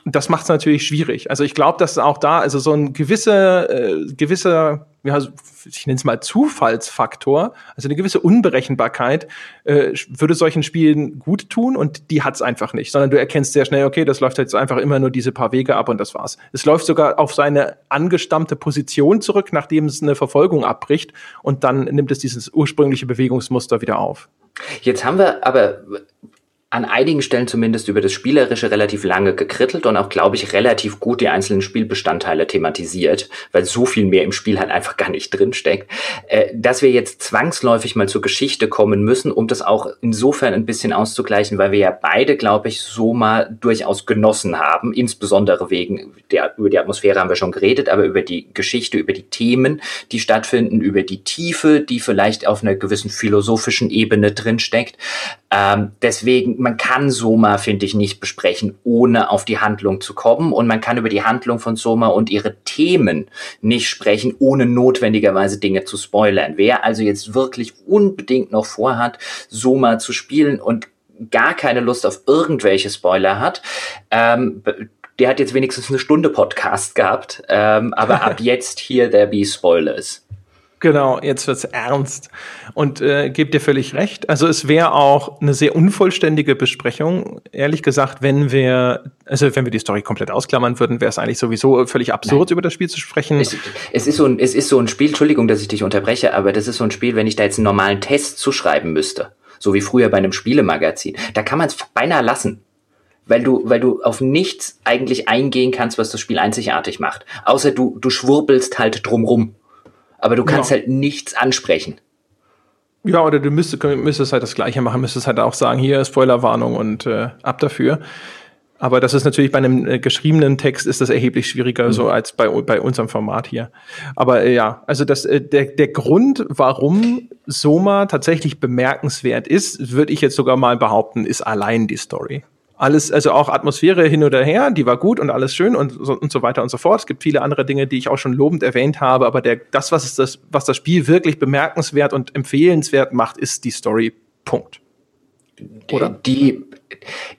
das macht es natürlich schwierig. Also ich glaube, dass auch da, also so ein gewisser, äh, gewisser, ja, ich nenne es mal Zufallsfaktor, also eine gewisse Unberechenbarkeit, äh, würde solchen Spielen gut tun und die hat's einfach nicht, sondern du erkennst sehr schnell, okay, das läuft jetzt einfach immer nur diese paar Wege ab und das war's. Es läuft sogar auf seine angestammte Position zurück, nachdem es eine Verfolgung abbricht und dann nimmt es dieses ursprüngliche Bewegungsmuster wieder auf. Jetzt haben wir aber an einigen Stellen zumindest über das Spielerische relativ lange gekrittelt und auch, glaube ich, relativ gut die einzelnen Spielbestandteile thematisiert, weil so viel mehr im Spiel halt einfach gar nicht drinsteckt, äh, dass wir jetzt zwangsläufig mal zur Geschichte kommen müssen, um das auch insofern ein bisschen auszugleichen, weil wir ja beide, glaube ich, so mal durchaus genossen haben, insbesondere wegen der, über die Atmosphäre haben wir schon geredet, aber über die Geschichte, über die Themen, die stattfinden, über die Tiefe, die vielleicht auf einer gewissen philosophischen Ebene drinsteckt. Ähm, deswegen man kann Soma, finde ich, nicht besprechen, ohne auf die Handlung zu kommen. Und man kann über die Handlung von Soma und ihre Themen nicht sprechen, ohne notwendigerweise Dinge zu spoilern. Wer also jetzt wirklich unbedingt noch vorhat, Soma zu spielen und gar keine Lust auf irgendwelche Spoiler hat, ähm, der hat jetzt wenigstens eine Stunde Podcast gehabt. Ähm, aber ab jetzt hier there be Spoilers. Genau, jetzt wird's ernst. Und äh, gebt dir völlig recht. Also es wäre auch eine sehr unvollständige Besprechung. Ehrlich gesagt, wenn wir, also wenn wir die Story komplett ausklammern würden, wäre es eigentlich sowieso völlig absurd, Nein. über das Spiel zu sprechen. Es, es, ist so ein, es ist so ein Spiel, Entschuldigung, dass ich dich unterbreche, aber das ist so ein Spiel, wenn ich da jetzt einen normalen Test zuschreiben müsste, so wie früher bei einem Spielemagazin, da kann man es beinahe lassen weil du, weil du auf nichts eigentlich eingehen kannst, was das Spiel einzigartig macht. Außer du, du schwurbelst halt drumrum aber du kannst ja. halt nichts ansprechen. Ja, oder du müsstest, müsstest halt das Gleiche machen, müsstest halt auch sagen, hier Spoilerwarnung und äh, ab dafür. Aber das ist natürlich bei einem äh, geschriebenen Text ist das erheblich schwieriger, mhm. so als bei, bei unserem Format hier. Aber äh, ja, also das, äh, der, der Grund, warum Soma tatsächlich bemerkenswert ist, würde ich jetzt sogar mal behaupten, ist allein die Story alles, also auch Atmosphäre hin oder her, die war gut und alles schön und so, und so weiter und so fort. Es gibt viele andere Dinge, die ich auch schon lobend erwähnt habe, aber der, das, was das, was das Spiel wirklich bemerkenswert und empfehlenswert macht, ist die Story. Punkt. Oder? Die,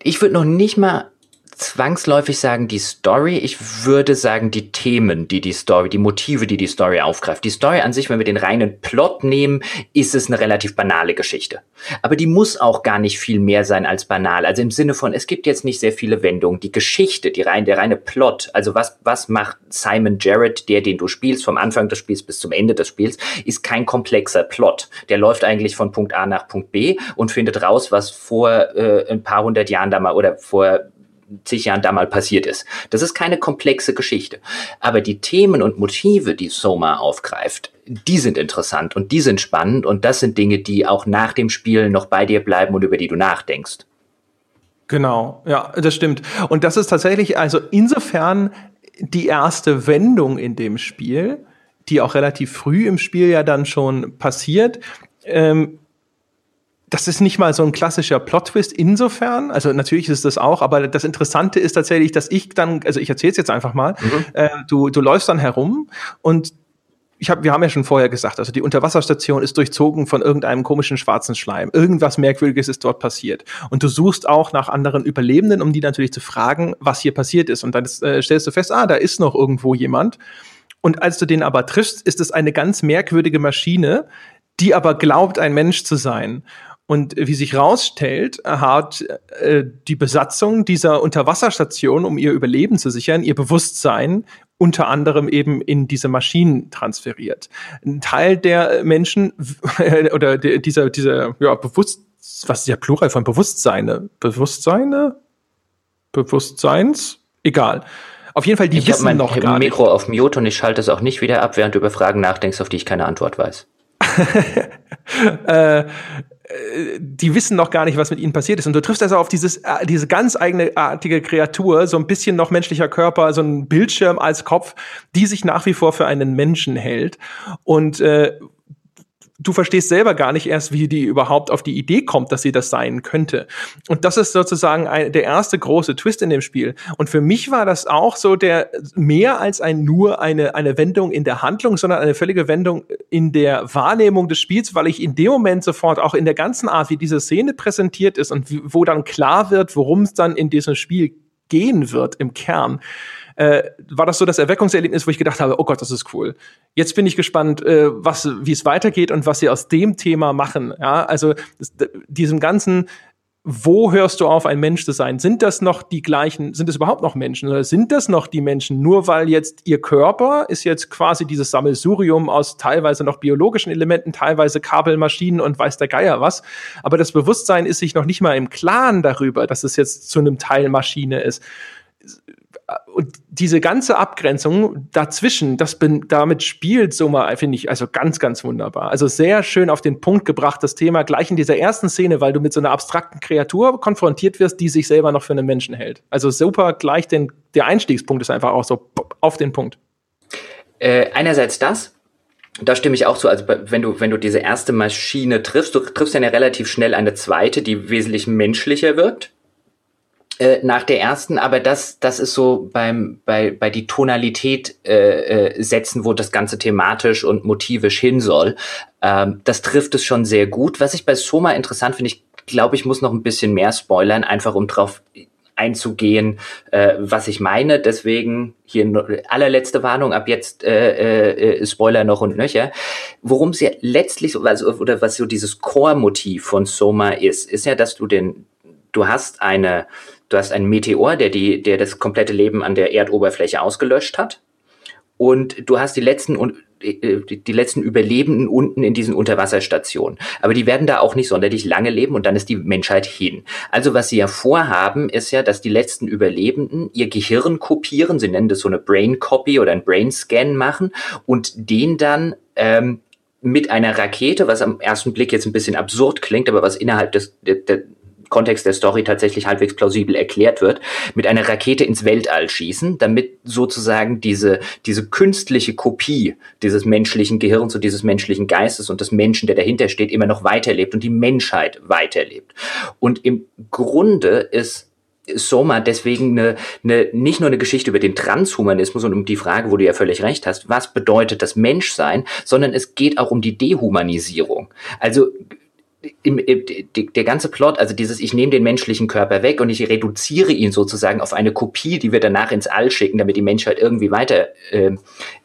ich würde noch nicht mal zwangsläufig sagen die Story, ich würde sagen die Themen, die die Story, die Motive, die die Story aufgreift. Die Story an sich, wenn wir den reinen Plot nehmen, ist es eine relativ banale Geschichte. Aber die muss auch gar nicht viel mehr sein als banal. Also im Sinne von, es gibt jetzt nicht sehr viele Wendungen. Die Geschichte, die rein, der reine Plot, also was, was macht Simon Jarrett, der, den du spielst, vom Anfang des Spiels bis zum Ende des Spiels, ist kein komplexer Plot. Der läuft eigentlich von Punkt A nach Punkt B und findet raus, was vor äh, ein paar hundert Jahren da mal oder vor zig Jahren da mal passiert ist. Das ist keine komplexe Geschichte. Aber die Themen und Motive, die Soma aufgreift, die sind interessant und die sind spannend und das sind Dinge, die auch nach dem Spiel noch bei dir bleiben und über die du nachdenkst. Genau, ja, das stimmt. Und das ist tatsächlich, also insofern die erste Wendung in dem Spiel, die auch relativ früh im Spiel ja dann schon passiert, ähm, das ist nicht mal so ein klassischer Plot-Twist insofern. Also natürlich ist das auch, aber das Interessante ist tatsächlich, dass ich dann, also ich erzähle es jetzt einfach mal, mhm. äh, du, du läufst dann herum und ich hab, wir haben ja schon vorher gesagt, also die Unterwasserstation ist durchzogen von irgendeinem komischen schwarzen Schleim. Irgendwas Merkwürdiges ist dort passiert. Und du suchst auch nach anderen Überlebenden, um die natürlich zu fragen, was hier passiert ist. Und dann äh, stellst du fest, ah, da ist noch irgendwo jemand. Und als du den aber triffst, ist es eine ganz merkwürdige Maschine, die aber glaubt, ein Mensch zu sein. Und wie sich rausstellt, hat äh, die Besatzung dieser Unterwasserstation, um ihr Überleben zu sichern, ihr Bewusstsein unter anderem eben in diese Maschinen transferiert. Ein Teil der Menschen oder dieser, dieser, ja, Bewusst, was ist ja Plural von Bewusstseine? Bewusstseine? Bewusstseins? Egal. Auf jeden Fall, die ich wissen mein noch gar Mikro nicht. auf Mute und ich schalte es auch nicht wieder ab, während du über Fragen nachdenkst, auf die ich keine Antwort weiß. äh, die wissen noch gar nicht, was mit ihnen passiert ist. Und du triffst also auf dieses, äh, diese ganz eigenartige Kreatur, so ein bisschen noch menschlicher Körper, so ein Bildschirm als Kopf, die sich nach wie vor für einen Menschen hält. Und äh, du verstehst selber gar nicht erst, wie die überhaupt auf die Idee kommt, dass sie das sein könnte. Und das ist sozusagen ein, der erste große Twist in dem Spiel. Und für mich war das auch so der mehr als ein nur eine, eine Wendung in der Handlung, sondern eine völlige Wendung in der Wahrnehmung des Spiels, weil ich in dem Moment sofort auch in der ganzen Art, wie diese Szene präsentiert ist und wo dann klar wird, worum es dann in diesem Spiel gehen wird im Kern, äh, war das so das Erweckungserlebnis, wo ich gedacht habe, oh Gott, das ist cool. Jetzt bin ich gespannt, äh, was, wie es weitergeht und was sie aus dem Thema machen. Ja, also das, diesem ganzen wo hörst du auf, ein Mensch zu sein? Sind das noch die gleichen, sind es überhaupt noch Menschen oder sind das noch die Menschen? Nur weil jetzt ihr Körper ist jetzt quasi dieses Sammelsurium aus teilweise noch biologischen Elementen, teilweise Kabelmaschinen und weiß der Geier was. Aber das Bewusstsein ist sich noch nicht mal im Klaren darüber, dass es jetzt zu einem Teil Maschine ist und diese ganze Abgrenzung dazwischen, das bin, damit spielt Soma, finde ich, also ganz, ganz wunderbar. Also sehr schön auf den Punkt gebracht, das Thema gleich in dieser ersten Szene, weil du mit so einer abstrakten Kreatur konfrontiert wirst, die sich selber noch für einen Menschen hält. Also super gleich den, der Einstiegspunkt ist einfach auch so auf den Punkt. Äh, einerseits das, da stimme ich auch so. Also wenn du, wenn du diese erste Maschine triffst, du triffst dann ja relativ schnell eine zweite, die wesentlich menschlicher wirkt. Äh, nach der ersten, aber das, das ist so beim, bei, bei die Tonalität äh, äh, setzen, wo das Ganze thematisch und motivisch hin soll. Ähm, das trifft es schon sehr gut. Was ich bei Soma interessant finde, ich glaube, ich muss noch ein bisschen mehr spoilern, einfach um drauf einzugehen, äh, was ich meine. Deswegen hier allerletzte Warnung, ab jetzt äh, äh, Spoiler noch und nöcher. Worum es ja letztlich, also, oder was so dieses Core-Motiv von Soma ist, ist ja, dass du den, du hast eine Du hast einen Meteor, der, die, der das komplette Leben an der Erdoberfläche ausgelöscht hat. Und du hast die letzten, äh, die letzten Überlebenden unten in diesen Unterwasserstationen. Aber die werden da auch nicht sonderlich lange leben und dann ist die Menschheit hin. Also was sie ja vorhaben, ist ja, dass die letzten Überlebenden ihr Gehirn kopieren. Sie nennen das so eine Brain Copy oder ein Brain Scan machen und den dann ähm, mit einer Rakete, was am ersten Blick jetzt ein bisschen absurd klingt, aber was innerhalb des, der, der, Kontext der Story tatsächlich halbwegs plausibel erklärt wird, mit einer Rakete ins Weltall schießen, damit sozusagen diese, diese künstliche Kopie dieses menschlichen Gehirns und dieses menschlichen Geistes und des Menschen, der dahinter steht, immer noch weiterlebt und die Menschheit weiterlebt. Und im Grunde ist Soma deswegen eine, eine, nicht nur eine Geschichte über den Transhumanismus und um die Frage, wo du ja völlig recht hast, was bedeutet das Menschsein, sondern es geht auch um die Dehumanisierung. Also im, im, der ganze Plot, also dieses, ich nehme den menschlichen Körper weg und ich reduziere ihn sozusagen auf eine Kopie, die wir danach ins All schicken, damit die Menschheit irgendwie weiter äh,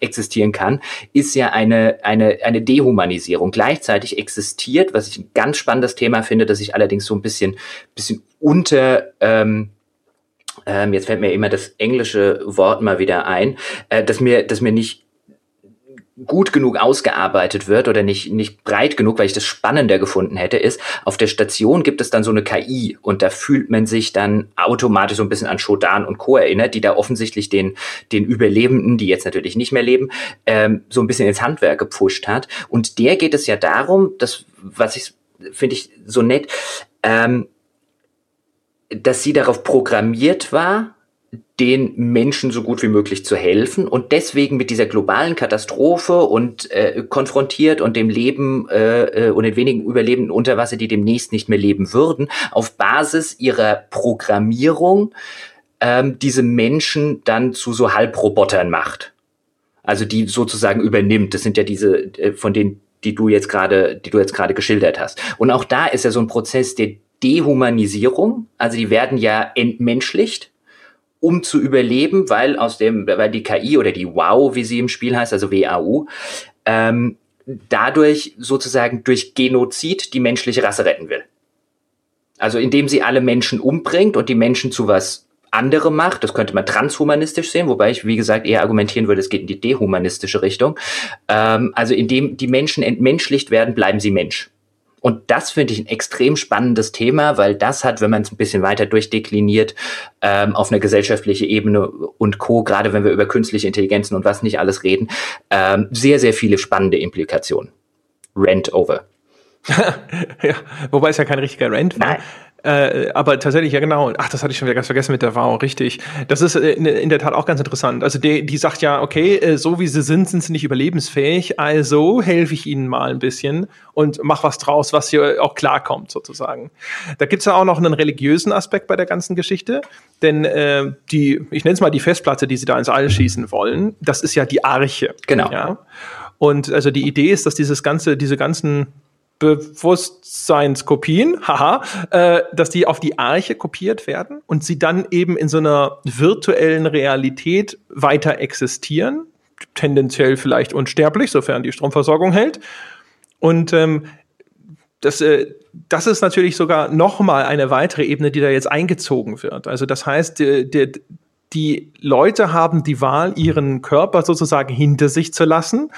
existieren kann, ist ja eine, eine, eine Dehumanisierung. Gleichzeitig existiert, was ich ein ganz spannendes Thema finde, das ich allerdings so ein bisschen, bisschen unter, ähm, ähm, jetzt fällt mir immer das englische Wort mal wieder ein, äh, dass mir, dass mir nicht gut genug ausgearbeitet wird oder nicht, nicht breit genug, weil ich das spannender gefunden hätte, ist, auf der Station gibt es dann so eine KI und da fühlt man sich dann automatisch so ein bisschen an Shodan und Co. erinnert, die da offensichtlich den, den Überlebenden, die jetzt natürlich nicht mehr leben, ähm, so ein bisschen ins Handwerk gepfuscht hat. Und der geht es ja darum, dass, was ich, finde ich so nett, ähm, dass sie darauf programmiert war, den Menschen so gut wie möglich zu helfen und deswegen mit dieser globalen Katastrophe und äh, konfrontiert und dem Leben äh, äh, und den wenigen Überlebenden unter Wasser, die demnächst nicht mehr leben würden, auf Basis ihrer Programmierung ähm, diese Menschen dann zu so Halbrobotern macht. Also die sozusagen übernimmt. Das sind ja diese, äh, von denen, die du jetzt gerade, die du jetzt gerade geschildert hast. Und auch da ist ja so ein Prozess der Dehumanisierung. Also die werden ja entmenschlicht um zu überleben, weil aus dem, weil die KI oder die WoW, wie sie im Spiel heißt, also WAU, ähm, dadurch sozusagen durch Genozid die menschliche Rasse retten will. Also indem sie alle Menschen umbringt und die Menschen zu was anderem macht, das könnte man transhumanistisch sehen, wobei ich, wie gesagt, eher argumentieren würde, es geht in die dehumanistische Richtung. Ähm, also indem die Menschen entmenschlicht werden, bleiben sie Mensch. Und das finde ich ein extrem spannendes Thema, weil das hat, wenn man es ein bisschen weiter durchdekliniert, ähm, auf einer gesellschaftlichen Ebene und Co., gerade wenn wir über künstliche Intelligenzen und was nicht alles reden, ähm, sehr, sehr viele spannende Implikationen. Rent over. ja, wobei es ja kein richtiger Rent war. Nein. Äh, aber tatsächlich, ja genau. Ach, das hatte ich schon wieder ganz vergessen mit der Wow, richtig. Das ist äh, in, in, der Tat auch ganz interessant. Also die, die sagt ja, okay, äh, so wie sie sind, sind sie nicht überlebensfähig, also helfe ich ihnen mal ein bisschen und mach was draus, was hier auch klarkommt, sozusagen. Da gibt's ja auch noch einen religiösen Aspekt bei der ganzen Geschichte, denn äh, die, ich nenne es mal die Festplatte, die sie da ins All schießen wollen, das ist ja die Arche. Genau. Ja? Und also die Idee ist, dass dieses ganze, diese ganzen Bewusstseinskopien, haha, äh, dass die auf die Arche kopiert werden und sie dann eben in so einer virtuellen Realität weiter existieren, tendenziell vielleicht unsterblich, sofern die Stromversorgung hält. Und ähm, das, äh, das ist natürlich sogar noch mal eine weitere Ebene, die da jetzt eingezogen wird. Also das heißt, die, die, die Leute haben die Wahl, ihren Körper sozusagen hinter sich zu lassen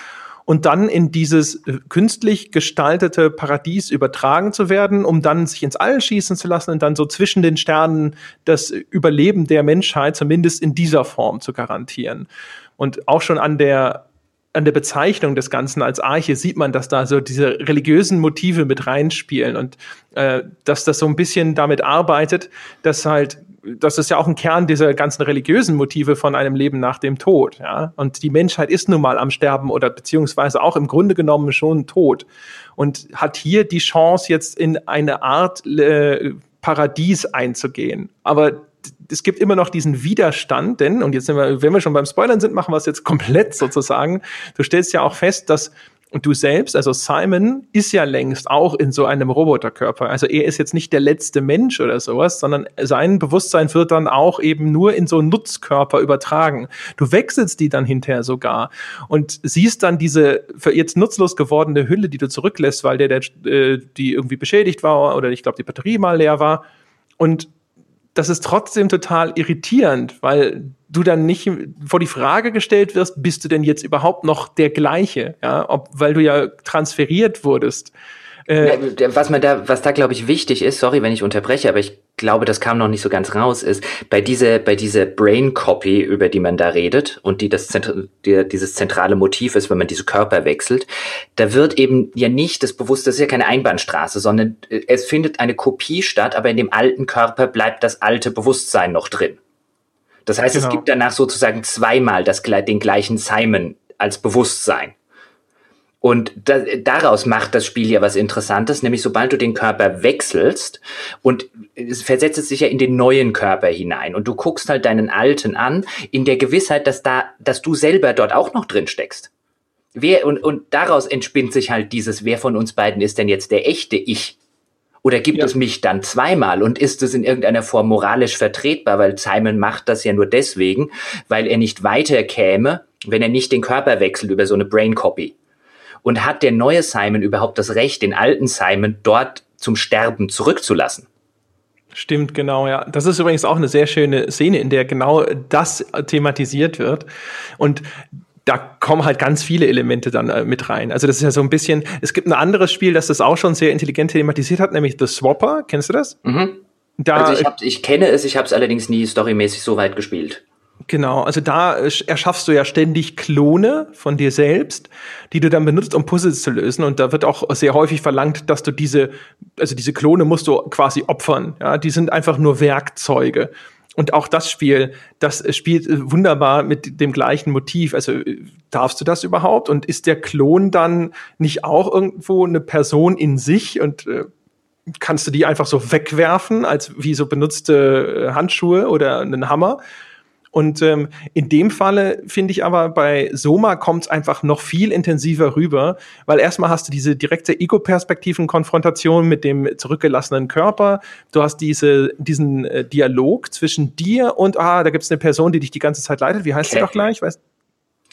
und dann in dieses äh, künstlich gestaltete Paradies übertragen zu werden, um dann sich ins All schießen zu lassen und dann so zwischen den Sternen das Überleben der Menschheit zumindest in dieser Form zu garantieren. Und auch schon an der an der Bezeichnung des Ganzen als Arche sieht man, dass da so diese religiösen Motive mit reinspielen und äh, dass das so ein bisschen damit arbeitet, dass halt das ist ja auch ein Kern dieser ganzen religiösen Motive von einem Leben nach dem Tod. Ja? Und die Menschheit ist nun mal am Sterben oder beziehungsweise auch im Grunde genommen schon tot und hat hier die Chance, jetzt in eine Art äh, Paradies einzugehen. Aber es gibt immer noch diesen Widerstand, denn, und jetzt sind wir, wenn wir schon beim Spoilern sind, machen wir es jetzt komplett sozusagen. Du stellst ja auch fest, dass und du selbst, also Simon, ist ja längst auch in so einem Roboterkörper. Also er ist jetzt nicht der letzte Mensch oder sowas, sondern sein Bewusstsein wird dann auch eben nur in so einen Nutzkörper übertragen. Du wechselst die dann hinterher sogar und siehst dann diese jetzt nutzlos gewordene Hülle, die du zurücklässt, weil der, der äh, die irgendwie beschädigt war oder ich glaube die Batterie mal leer war. Und das ist trotzdem total irritierend, weil du dann nicht vor die Frage gestellt wirst, bist du denn jetzt überhaupt noch der gleiche, ja, ob, weil du ja transferiert wurdest. Äh, was man da, was da glaube ich wichtig ist, sorry, wenn ich unterbreche, aber ich glaube, das kam noch nicht so ganz raus, ist bei dieser, bei dieser Brain Copy, über die man da redet und die das die, dieses zentrale Motiv ist, wenn man diese Körper wechselt, da wird eben ja nicht das Bewusste, das ist ja keine Einbahnstraße, sondern äh, es findet eine Kopie statt, aber in dem alten Körper bleibt das alte Bewusstsein noch drin. Das heißt, genau. es gibt danach sozusagen zweimal das, den gleichen Simon als Bewusstsein. Und da, daraus macht das Spiel ja was Interessantes, nämlich sobald du den Körper wechselst und es versetzt es sich ja in den neuen Körper hinein und du guckst halt deinen alten an, in der Gewissheit, dass da, dass du selber dort auch noch drin steckst. Wer, und, und daraus entspinnt sich halt dieses, wer von uns beiden ist denn jetzt der echte Ich? Oder gibt ja. es mich dann zweimal und ist es in irgendeiner Form moralisch vertretbar, weil Simon macht das ja nur deswegen, weil er nicht weiterkäme, wenn er nicht den Körper wechselt über so eine Brain Copy. Und hat der neue Simon überhaupt das Recht, den alten Simon dort zum Sterben zurückzulassen? Stimmt, genau, ja. Das ist übrigens auch eine sehr schöne Szene, in der genau das thematisiert wird. Und da kommen halt ganz viele Elemente dann äh, mit rein. Also das ist ja so ein bisschen, es gibt ein anderes Spiel, das das auch schon sehr intelligent thematisiert hat, nämlich The Swapper. Kennst du das? Mhm. Da, also ich, hab, ich kenne es, ich habe es allerdings nie storymäßig so weit gespielt. Genau, also da äh, erschaffst du ja ständig Klone von dir selbst, die du dann benutzt, um Puzzles zu lösen. Und da wird auch sehr häufig verlangt, dass du diese, also diese Klone musst du quasi opfern. Ja, die sind einfach nur Werkzeuge. Und auch das Spiel, das spielt wunderbar mit dem gleichen Motiv. Also darfst du das überhaupt? Und ist der Klon dann nicht auch irgendwo eine Person in sich und äh, kannst du die einfach so wegwerfen, als wie so benutzte äh, Handschuhe oder einen Hammer? Und ähm, in dem Falle finde ich aber bei Soma kommt es einfach noch viel intensiver rüber, weil erstmal hast du diese direkte Ego-Perspektiven-Konfrontation mit dem zurückgelassenen Körper. Du hast diese, diesen äh, Dialog zwischen dir und, ah, da gibt es eine Person, die dich die ganze Zeit leitet. Wie heißt Catherine. sie doch gleich? Weißt,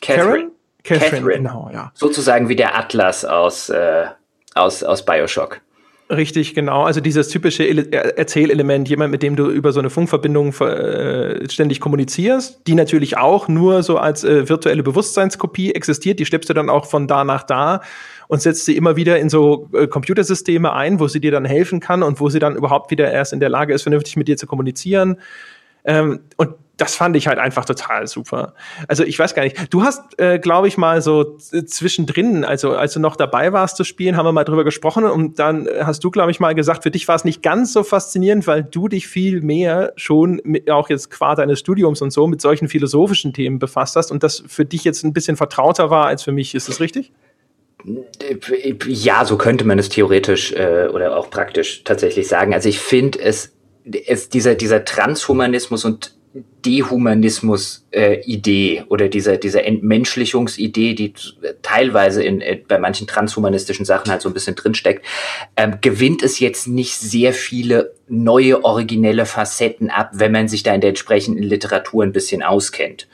Catherine. Catherine. Catherine, genau, ja. Sozusagen wie der Atlas aus, äh, aus, aus Bioshock. Richtig, genau. Also dieses typische Erzählelement, jemand, mit dem du über so eine Funkverbindung äh, ständig kommunizierst, die natürlich auch nur so als äh, virtuelle Bewusstseinskopie existiert, die schleppst du dann auch von da nach da und setzt sie immer wieder in so äh, Computersysteme ein, wo sie dir dann helfen kann und wo sie dann überhaupt wieder erst in der Lage ist, vernünftig mit dir zu kommunizieren. Ähm, und das fand ich halt einfach total super. Also ich weiß gar nicht, du hast, äh, glaube ich, mal so zwischendrin, also als du noch dabei warst zu spielen, haben wir mal drüber gesprochen und dann hast du, glaube ich, mal gesagt, für dich war es nicht ganz so faszinierend, weil du dich viel mehr schon mit, auch jetzt qua deines Studiums und so mit solchen philosophischen Themen befasst hast und das für dich jetzt ein bisschen vertrauter war als für mich. Ist das richtig? Ja, so könnte man es theoretisch äh, oder auch praktisch tatsächlich sagen. Also ich finde es, es dieser, dieser Transhumanismus und Dehumanismus-Idee äh, oder dieser, dieser Entmenschlichungsidee, die teilweise in, äh, bei manchen transhumanistischen Sachen halt so ein bisschen drinsteckt, ähm, gewinnt es jetzt nicht sehr viele neue, originelle Facetten ab, wenn man sich da in der entsprechenden Literatur ein bisschen auskennt.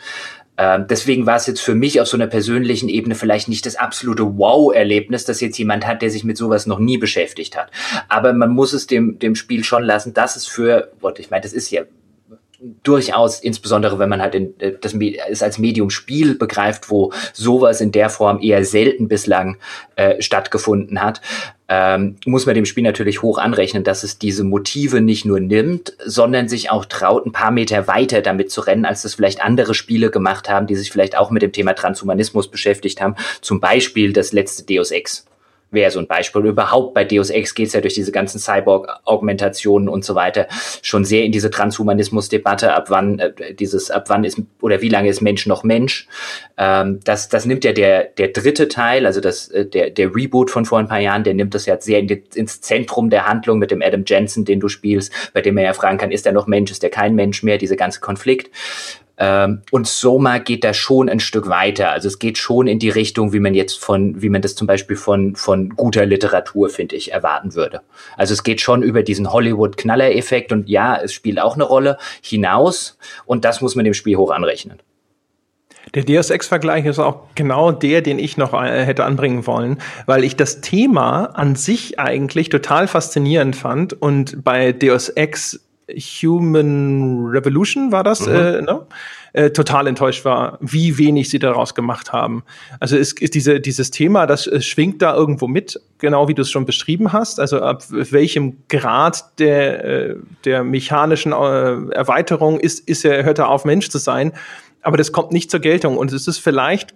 Ähm, deswegen war es jetzt für mich auf so einer persönlichen Ebene vielleicht nicht das absolute Wow-Erlebnis, dass jetzt jemand hat, der sich mit sowas noch nie beschäftigt hat. Aber man muss es dem, dem Spiel schon lassen, dass es für, ich meine, das ist ja durchaus, insbesondere wenn man halt in, äh, das es als Medium Spiel begreift, wo sowas in der Form eher selten bislang äh, stattgefunden hat, ähm, muss man dem Spiel natürlich hoch anrechnen, dass es diese Motive nicht nur nimmt, sondern sich auch traut, ein paar Meter weiter damit zu rennen, als das vielleicht andere Spiele gemacht haben, die sich vielleicht auch mit dem Thema Transhumanismus beschäftigt haben. Zum Beispiel das letzte Deus Ex wäre so ein Beispiel. Überhaupt bei Deus Ex geht es ja durch diese ganzen Cyborg-Augmentationen und so weiter schon sehr in diese Transhumanismus-Debatte, ab wann äh, dieses, ab wann ist oder wie lange ist Mensch noch Mensch. Ähm, das, das nimmt ja der, der dritte Teil, also das, äh, der, der Reboot von vor ein paar Jahren, der nimmt das ja sehr in die, ins Zentrum der Handlung mit dem Adam Jensen, den du spielst, bei dem er ja fragen kann, ist er noch Mensch, ist er kein Mensch mehr, diese ganze Konflikt. Ähm, und Soma geht da schon ein Stück weiter. Also es geht schon in die Richtung, wie man jetzt von, wie man das zum Beispiel von, von guter Literatur, finde ich, erwarten würde. Also es geht schon über diesen Hollywood-Knaller-Effekt und ja, es spielt auch eine Rolle hinaus und das muss man dem Spiel hoch anrechnen. Der Deus Ex-Vergleich ist auch genau der, den ich noch äh, hätte anbringen wollen, weil ich das Thema an sich eigentlich total faszinierend fand und bei Deus Ex Human Revolution war das, mhm. äh, ne? äh, total enttäuscht war, wie wenig sie daraus gemacht haben. Also ist, ist diese, dieses Thema, das äh, schwingt da irgendwo mit, genau wie du es schon beschrieben hast. Also ab welchem Grad der, äh, der mechanischen äh, Erweiterung ist, ist er, hört er auf, Mensch zu sein. Aber das kommt nicht zur Geltung. Und es ist vielleicht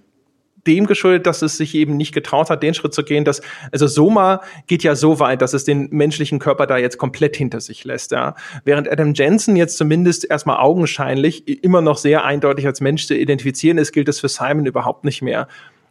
dem geschuldet, dass es sich eben nicht getraut hat, den Schritt zu gehen, dass, also Soma geht ja so weit, dass es den menschlichen Körper da jetzt komplett hinter sich lässt, ja. Während Adam Jensen jetzt zumindest erstmal augenscheinlich immer noch sehr eindeutig als Mensch zu identifizieren ist, gilt es für Simon überhaupt nicht mehr.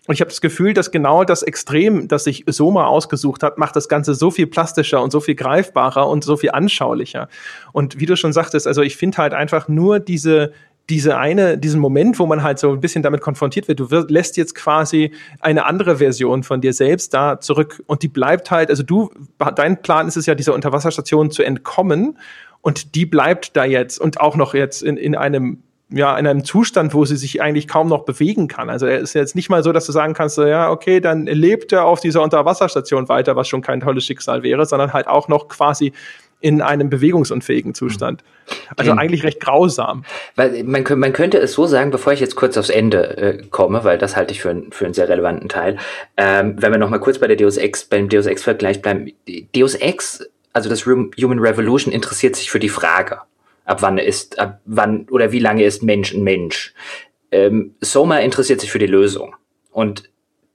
Und ich habe das Gefühl, dass genau das Extrem, das sich Soma ausgesucht hat, macht das Ganze so viel plastischer und so viel greifbarer und so viel anschaulicher. Und wie du schon sagtest, also ich finde halt einfach nur diese, diese eine, diesen Moment, wo man halt so ein bisschen damit konfrontiert wird, du wirst, lässt jetzt quasi eine andere Version von dir selbst da zurück und die bleibt halt, also du, dein Plan ist es ja, dieser Unterwasserstation zu entkommen und die bleibt da jetzt und auch noch jetzt in, in einem ja, in einem Zustand, wo sie sich eigentlich kaum noch bewegen kann. Also er ist jetzt nicht mal so, dass du sagen kannst, so, ja, okay, dann lebt er auf dieser Unterwasserstation weiter, was schon kein tolles Schicksal wäre, sondern halt auch noch quasi in einem bewegungsunfähigen Zustand. Also mhm. eigentlich recht grausam. Weil man, man könnte es so sagen, bevor ich jetzt kurz aufs Ende äh, komme, weil das halte ich für, für einen sehr relevanten Teil. Ähm, wenn wir noch mal kurz bei der Deus Ex, beim Deus Ex Vergleich bleiben. Deus Ex, also das Human Revolution, interessiert sich für die Frage, ab wann ist, ab wann oder wie lange ist Mensch ein Mensch. Ähm, Soma interessiert sich für die Lösung. Und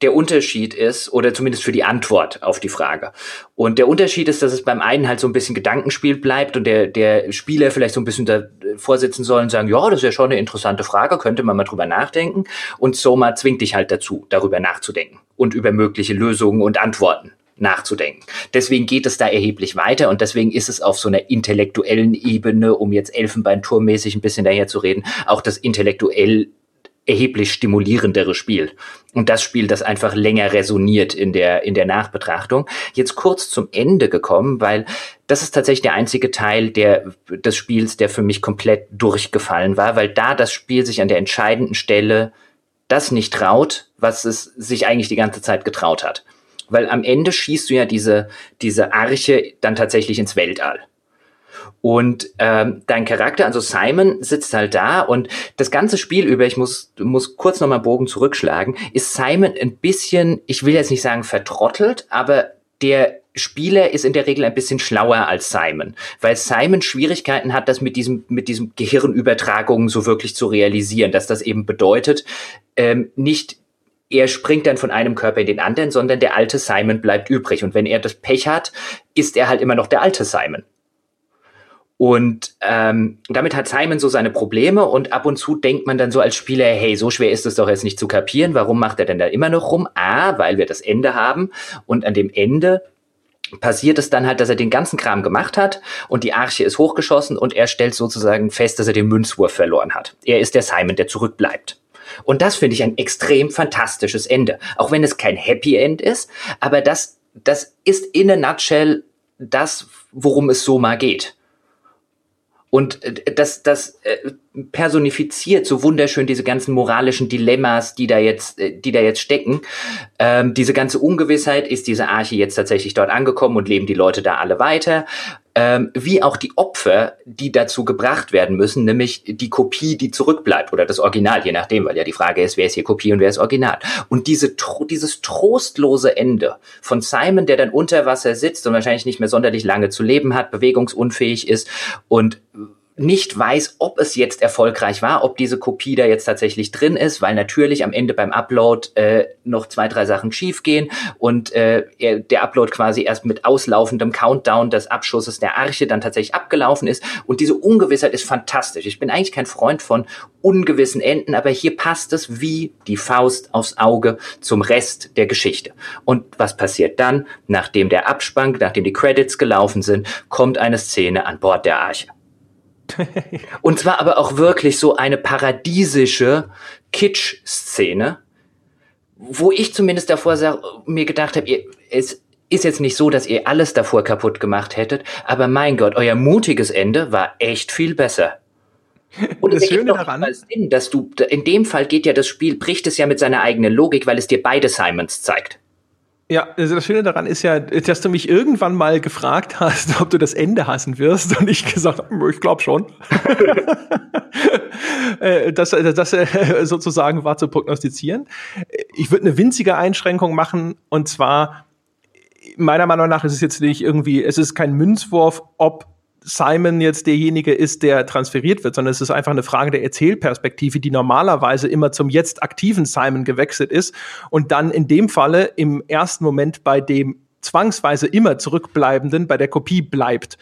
der Unterschied ist, oder zumindest für die Antwort auf die Frage. Und der Unterschied ist, dass es beim einen halt so ein bisschen Gedankenspiel bleibt und der, der Spieler vielleicht so ein bisschen davor sitzen soll und sagen, ja, das ist ja schon eine interessante Frage, könnte man mal drüber nachdenken. Und Soma zwingt dich halt dazu, darüber nachzudenken und über mögliche Lösungen und Antworten nachzudenken. Deswegen geht es da erheblich weiter und deswegen ist es auf so einer intellektuellen Ebene, um jetzt Elfenbeinturmäßig ein bisschen daher zu reden, auch das intellektuell erheblich stimulierendere Spiel. Und das Spiel, das einfach länger resoniert in der, in der Nachbetrachtung. Jetzt kurz zum Ende gekommen, weil das ist tatsächlich der einzige Teil der, des Spiels, der für mich komplett durchgefallen war, weil da das Spiel sich an der entscheidenden Stelle das nicht traut, was es sich eigentlich die ganze Zeit getraut hat. Weil am Ende schießt du ja diese, diese Arche dann tatsächlich ins Weltall. Und ähm, dein Charakter, also Simon, sitzt halt da und das ganze Spiel über, ich muss, muss kurz nochmal Bogen zurückschlagen, ist Simon ein bisschen, ich will jetzt nicht sagen vertrottelt, aber der Spieler ist in der Regel ein bisschen schlauer als Simon, weil Simon Schwierigkeiten hat, das mit diesem, mit diesem Gehirnübertragungen so wirklich zu realisieren, dass das eben bedeutet, ähm, nicht er springt dann von einem Körper in den anderen, sondern der alte Simon bleibt übrig. Und wenn er das Pech hat, ist er halt immer noch der alte Simon. Und ähm, damit hat Simon so seine Probleme und ab und zu denkt man dann so als Spieler, hey, so schwer ist es doch jetzt nicht zu kapieren, warum macht er denn da immer noch rum? A, weil wir das Ende haben und an dem Ende passiert es dann halt, dass er den ganzen Kram gemacht hat und die Arche ist hochgeschossen und er stellt sozusagen fest, dass er den Münzwurf verloren hat. Er ist der Simon, der zurückbleibt. Und das finde ich ein extrem fantastisches Ende. Auch wenn es kein Happy End ist, aber das, das ist in a nutshell das, worum es so mal geht. Und äh, das, das äh, personifiziert so wunderschön diese ganzen moralischen Dilemmas, die da jetzt, äh, die da jetzt stecken. Ähm, diese ganze Ungewissheit, ist diese Arche jetzt tatsächlich dort angekommen und leben die Leute da alle weiter? Ähm, wie auch die Opfer, die dazu gebracht werden müssen, nämlich die Kopie, die zurückbleibt oder das Original, je nachdem, weil ja die Frage ist, wer ist hier Kopie und wer ist Original. Und diese, dieses trostlose Ende von Simon, der dann unter Wasser sitzt und wahrscheinlich nicht mehr sonderlich lange zu leben hat, bewegungsunfähig ist und nicht weiß, ob es jetzt erfolgreich war, ob diese Kopie da jetzt tatsächlich drin ist, weil natürlich am Ende beim Upload äh, noch zwei, drei Sachen schiefgehen und äh, der Upload quasi erst mit auslaufendem Countdown des Abschusses der Arche dann tatsächlich abgelaufen ist. Und diese Ungewissheit ist fantastisch. Ich bin eigentlich kein Freund von ungewissen Enden, aber hier passt es wie die Faust aufs Auge zum Rest der Geschichte. Und was passiert dann? Nachdem der Abspann, nachdem die Credits gelaufen sind, kommt eine Szene an Bord der Arche. Und zwar aber auch wirklich so eine paradiesische Kitsch-Szene, wo ich zumindest davor mir gedacht habe, es ist jetzt nicht so, dass ihr alles davor kaputt gemacht hättet, aber mein Gott, euer mutiges Ende war echt viel besser. Und das Schöne daran, Sinn, dass du in dem Fall geht ja das Spiel bricht es ja mit seiner eigenen Logik, weil es dir beide Simons zeigt. Ja, also das Schöne daran ist ja, dass du mich irgendwann mal gefragt hast, ob du das Ende hassen wirst und ich gesagt habe, ich glaube schon. Äh, das, das äh, sozusagen war zu prognostizieren. Ich würde eine winzige Einschränkung machen und zwar meiner Meinung nach ist es jetzt nicht irgendwie, es ist kein Münzwurf, ob Simon jetzt derjenige ist, der transferiert wird, sondern es ist einfach eine Frage der Erzählperspektive, die normalerweise immer zum jetzt aktiven Simon gewechselt ist und dann in dem Falle im ersten Moment bei dem zwangsweise immer zurückbleibenden bei der Kopie bleibt.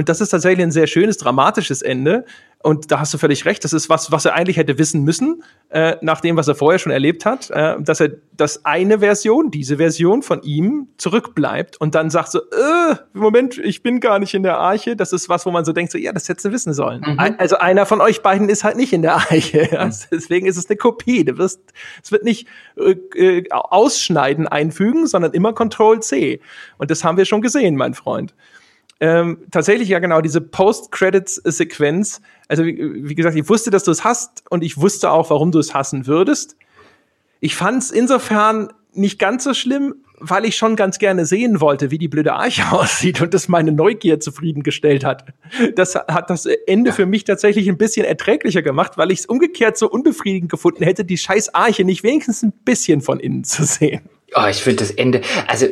Und das ist tatsächlich ein sehr schönes, dramatisches Ende. Und da hast du völlig recht. Das ist was, was er eigentlich hätte wissen müssen, äh, nach dem, was er vorher schon erlebt hat, äh, dass er, dass eine Version, diese Version von ihm zurückbleibt und dann sagt so, äh, Moment, ich bin gar nicht in der Arche. Das ist was, wo man so denkt, so, ja, das hättest du wissen sollen. Mhm. Also einer von euch beiden ist halt nicht in der Arche. Ja? Mhm. Deswegen ist es eine Kopie. Du wirst, es wird nicht äh, äh, Ausschneiden einfügen, sondern immer Control C. Und das haben wir schon gesehen, mein Freund ähm, tatsächlich ja genau diese Post-Credits-Sequenz. Also wie, wie, gesagt, ich wusste, dass du es hast und ich wusste auch, warum du es hassen würdest. Ich fand es insofern nicht ganz so schlimm, weil ich schon ganz gerne sehen wollte, wie die blöde Arche aussieht und das meine Neugier zufriedengestellt hat. Das hat das Ende für mich tatsächlich ein bisschen erträglicher gemacht, weil ich es umgekehrt so unbefriedigend gefunden hätte, die scheiß Arche nicht wenigstens ein bisschen von innen zu sehen. Oh, ich finde das Ende, also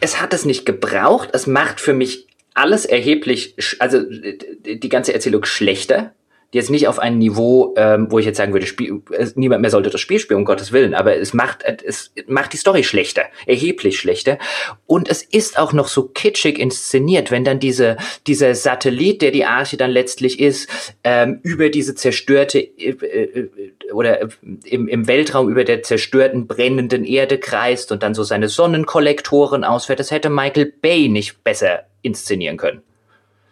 es hat es nicht gebraucht. Es macht für mich alles erheblich, also die ganze Erzählung schlechter jetzt nicht auf ein Niveau, ähm, wo ich jetzt sagen würde, Spiel, niemand mehr sollte das Spiel spielen, um Gottes Willen, aber es macht, es macht die Story schlechter, erheblich schlechter. Und es ist auch noch so kitschig inszeniert, wenn dann diese, dieser Satellit, der die Arche dann letztlich ist, ähm, über diese zerstörte äh, äh, oder im, im Weltraum über der zerstörten brennenden Erde kreist und dann so seine Sonnenkollektoren ausfährt. Das hätte Michael Bay nicht besser inszenieren können.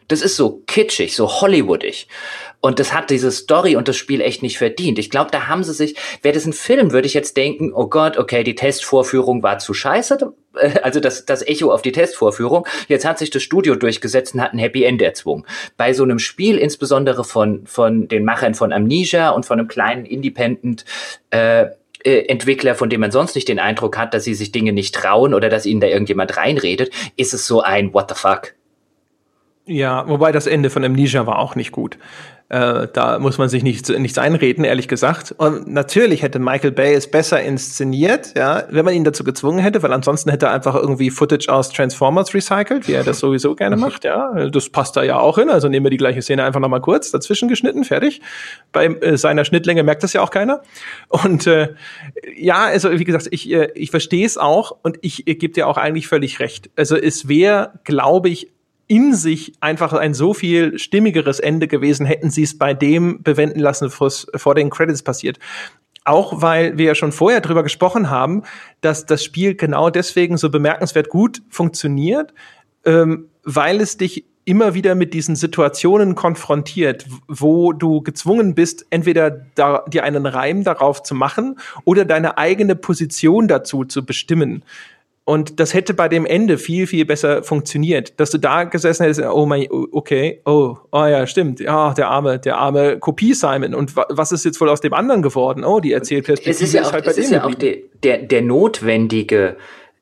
Das ist so kitschig, so Hollywoodig. Und das hat diese Story und das Spiel echt nicht verdient. Ich glaube, da haben sie sich, wäre das ein Film, würde ich jetzt denken, oh Gott, okay, die Testvorführung war zu scheiße. Also das, das Echo auf die Testvorführung. Jetzt hat sich das Studio durchgesetzt und hat ein Happy End erzwungen. Bei so einem Spiel, insbesondere von, von den Machern von Amnesia und von einem kleinen Independent, äh, äh, Entwickler, von dem man sonst nicht den Eindruck hat, dass sie sich Dinge nicht trauen oder dass ihnen da irgendjemand reinredet, ist es so ein What the fuck. Ja, wobei das Ende von Amnesia war auch nicht gut. Äh, da muss man sich nichts, nichts einreden, ehrlich gesagt. Und natürlich hätte Michael Bay es besser inszeniert, ja, wenn man ihn dazu gezwungen hätte, weil ansonsten hätte er einfach irgendwie Footage aus Transformers recycelt, wie er das sowieso gerne mhm. macht, ja. Das passt da ja auch hin. Also nehmen wir die gleiche Szene einfach nochmal kurz dazwischen geschnitten, fertig. Bei äh, seiner Schnittlänge merkt das ja auch keiner. Und äh, ja, also wie gesagt, ich, äh, ich verstehe es auch und ich, ich gebe dir auch eigentlich völlig recht. Also es wäre, glaube ich, in sich einfach ein so viel stimmigeres Ende gewesen, hätten sie es bei dem bewenden lassen, was vor den Credits passiert. Auch weil wir ja schon vorher drüber gesprochen haben, dass das Spiel genau deswegen so bemerkenswert gut funktioniert, ähm, weil es dich immer wieder mit diesen Situationen konfrontiert, wo du gezwungen bist, entweder da, dir einen Reim darauf zu machen oder deine eigene Position dazu zu bestimmen. Und das hätte bei dem Ende viel, viel besser funktioniert, dass du da gesessen hättest, oh mein, okay, oh, oh ja, stimmt, ja, der arme, der arme Kopie Simon. Und was ist jetzt wohl aus dem anderen geworden? Oh, die Erzählperspektive es ist, ja auch, ist halt bei es ist ja auch der, der, der notwendige,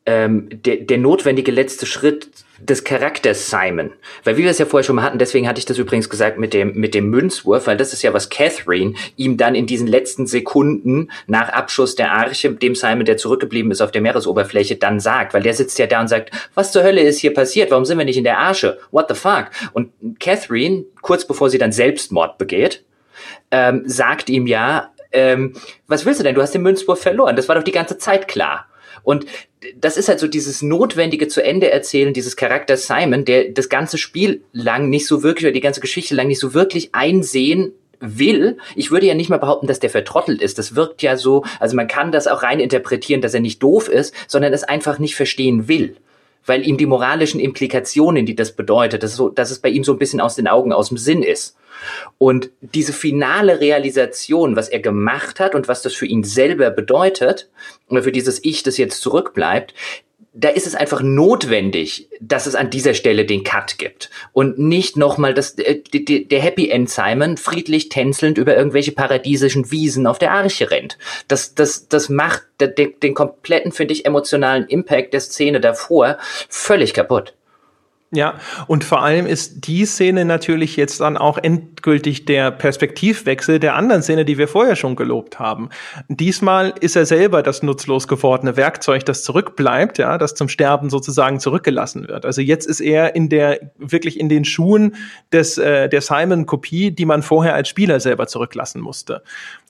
ähm, der, der notwendige letzte Schritt des Charakters Simon. Weil wie wir es ja vorher schon mal hatten, deswegen hatte ich das übrigens gesagt mit dem, mit dem Münzwurf, weil das ist ja, was Catherine ihm dann in diesen letzten Sekunden nach Abschuss der Arche, dem Simon, der zurückgeblieben ist auf der Meeresoberfläche, dann sagt. Weil der sitzt ja da und sagt, was zur Hölle ist hier passiert? Warum sind wir nicht in der Arche? What the fuck? Und Catherine, kurz bevor sie dann Selbstmord begeht, ähm, sagt ihm ja, ähm, was willst du denn? Du hast den Münzwurf verloren. Das war doch die ganze Zeit klar. Und das ist halt so dieses notwendige zu Ende erzählen dieses Charakter Simon, der das ganze Spiel lang nicht so wirklich oder die ganze Geschichte lang nicht so wirklich einsehen will. Ich würde ja nicht mal behaupten, dass der vertrottelt ist. Das wirkt ja so, also man kann das auch rein interpretieren, dass er nicht doof ist, sondern es einfach nicht verstehen will weil ihm die moralischen Implikationen, die das bedeutet, dass, so, dass es bei ihm so ein bisschen aus den Augen, aus dem Sinn ist. Und diese finale Realisation, was er gemacht hat und was das für ihn selber bedeutet, für dieses Ich, das jetzt zurückbleibt, da ist es einfach notwendig, dass es an dieser Stelle den Cut gibt und nicht nochmal das, äh, der Happy End Simon friedlich tänzelnd über irgendwelche paradiesischen Wiesen auf der Arche rennt. Das, das, das macht den, den kompletten, finde ich, emotionalen Impact der Szene davor völlig kaputt. Ja, und vor allem ist die Szene natürlich jetzt dann auch endgültig der Perspektivwechsel der anderen Szene, die wir vorher schon gelobt haben. Diesmal ist er selber das nutzlos gewordene Werkzeug, das zurückbleibt, ja, das zum Sterben sozusagen zurückgelassen wird. Also jetzt ist er in der wirklich in den Schuhen des äh, der Simon-Kopie, die man vorher als Spieler selber zurücklassen musste.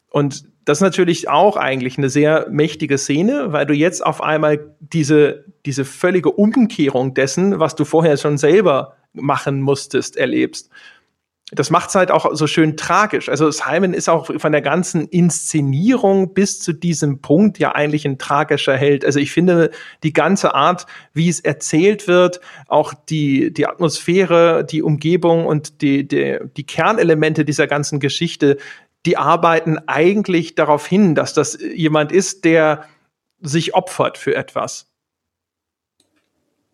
Und das ist natürlich auch eigentlich eine sehr mächtige Szene, weil du jetzt auf einmal diese, diese völlige Umkehrung dessen, was du vorher schon selber machen musstest, erlebst das macht es halt auch so schön tragisch. Also Simon ist auch von der ganzen Inszenierung bis zu diesem Punkt ja eigentlich ein tragischer Held. Also ich finde die ganze Art, wie es erzählt wird, auch die, die Atmosphäre, die Umgebung und die, die, die Kernelemente dieser ganzen Geschichte, die arbeiten eigentlich darauf hin, dass das jemand ist, der sich opfert für etwas.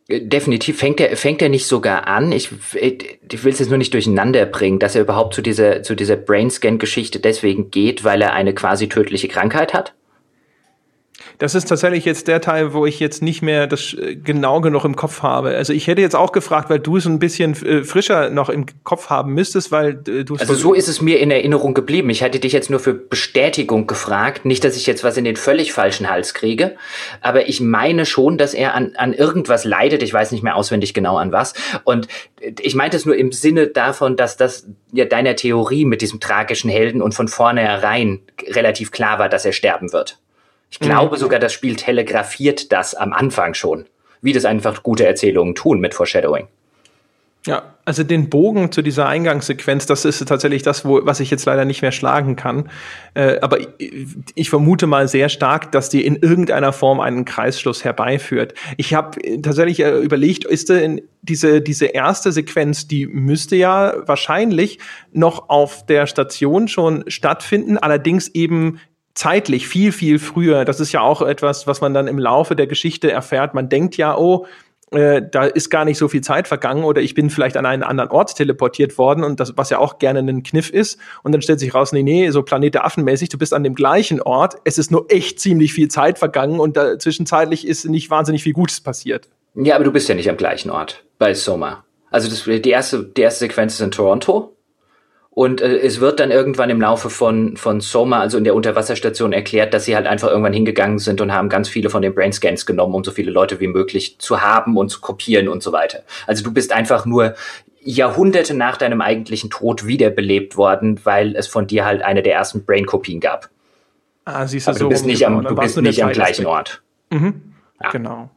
Definitiv fängt er fängt er nicht sogar an. Ich, ich will es jetzt nur nicht durcheinander bringen, dass er überhaupt zu dieser zu dieser Brainscan-Geschichte deswegen geht, weil er eine quasi tödliche Krankheit hat. Das ist tatsächlich jetzt der Teil, wo ich jetzt nicht mehr das äh, genau genug im Kopf habe. Also ich hätte jetzt auch gefragt, weil du es ein bisschen äh, frischer noch im Kopf haben müsstest, weil äh, du Also so ist es mir in Erinnerung geblieben. Ich hatte dich jetzt nur für Bestätigung gefragt, nicht, dass ich jetzt was in den völlig falschen Hals kriege, aber ich meine schon, dass er an, an irgendwas leidet. Ich weiß nicht mehr auswendig genau an was. Und ich meinte es nur im Sinne davon, dass das ja deiner Theorie mit diesem tragischen Helden und von vornherein relativ klar war, dass er sterben wird. Ich glaube mhm. sogar, das Spiel telegrafiert das am Anfang schon, wie das einfach gute Erzählungen tun mit Foreshadowing. Ja, also den Bogen zu dieser Eingangssequenz, das ist tatsächlich das, wo, was ich jetzt leider nicht mehr schlagen kann. Äh, aber ich, ich, vermute mal sehr stark, dass die in irgendeiner Form einen Kreisschluss herbeiführt. Ich habe tatsächlich äh, überlegt, ist denn diese, diese erste Sequenz, die müsste ja wahrscheinlich noch auf der Station schon stattfinden, allerdings eben zeitlich viel, viel früher. Das ist ja auch etwas, was man dann im Laufe der Geschichte erfährt. Man denkt ja, oh, äh, da ist gar nicht so viel Zeit vergangen oder ich bin vielleicht an einen anderen Ort teleportiert worden und das, was ja auch gerne ein Kniff ist. Und dann stellt sich raus, nee, nee, so Planet der Affen mäßig, du bist an dem gleichen Ort. Es ist nur echt ziemlich viel Zeit vergangen und da, zwischenzeitlich ist nicht wahnsinnig viel Gutes passiert. Ja, aber du bist ja nicht am gleichen Ort bei Soma. Also das, die erste, die erste Sequenz ist in Toronto und äh, es wird dann irgendwann im Laufe von, von Soma, also in der Unterwasserstation, erklärt, dass sie halt einfach irgendwann hingegangen sind und haben ganz viele von den Brainscans genommen, um so viele Leute wie möglich zu haben und zu kopieren und so weiter. Also du bist einfach nur Jahrhunderte nach deinem eigentlichen Tod wiederbelebt worden, weil es von dir halt eine der ersten Brain-Kopien gab. Ah, siehst du, Aber so du bist nicht am, du bist nicht am gleichen Ort. Mhm. Ja. Genau.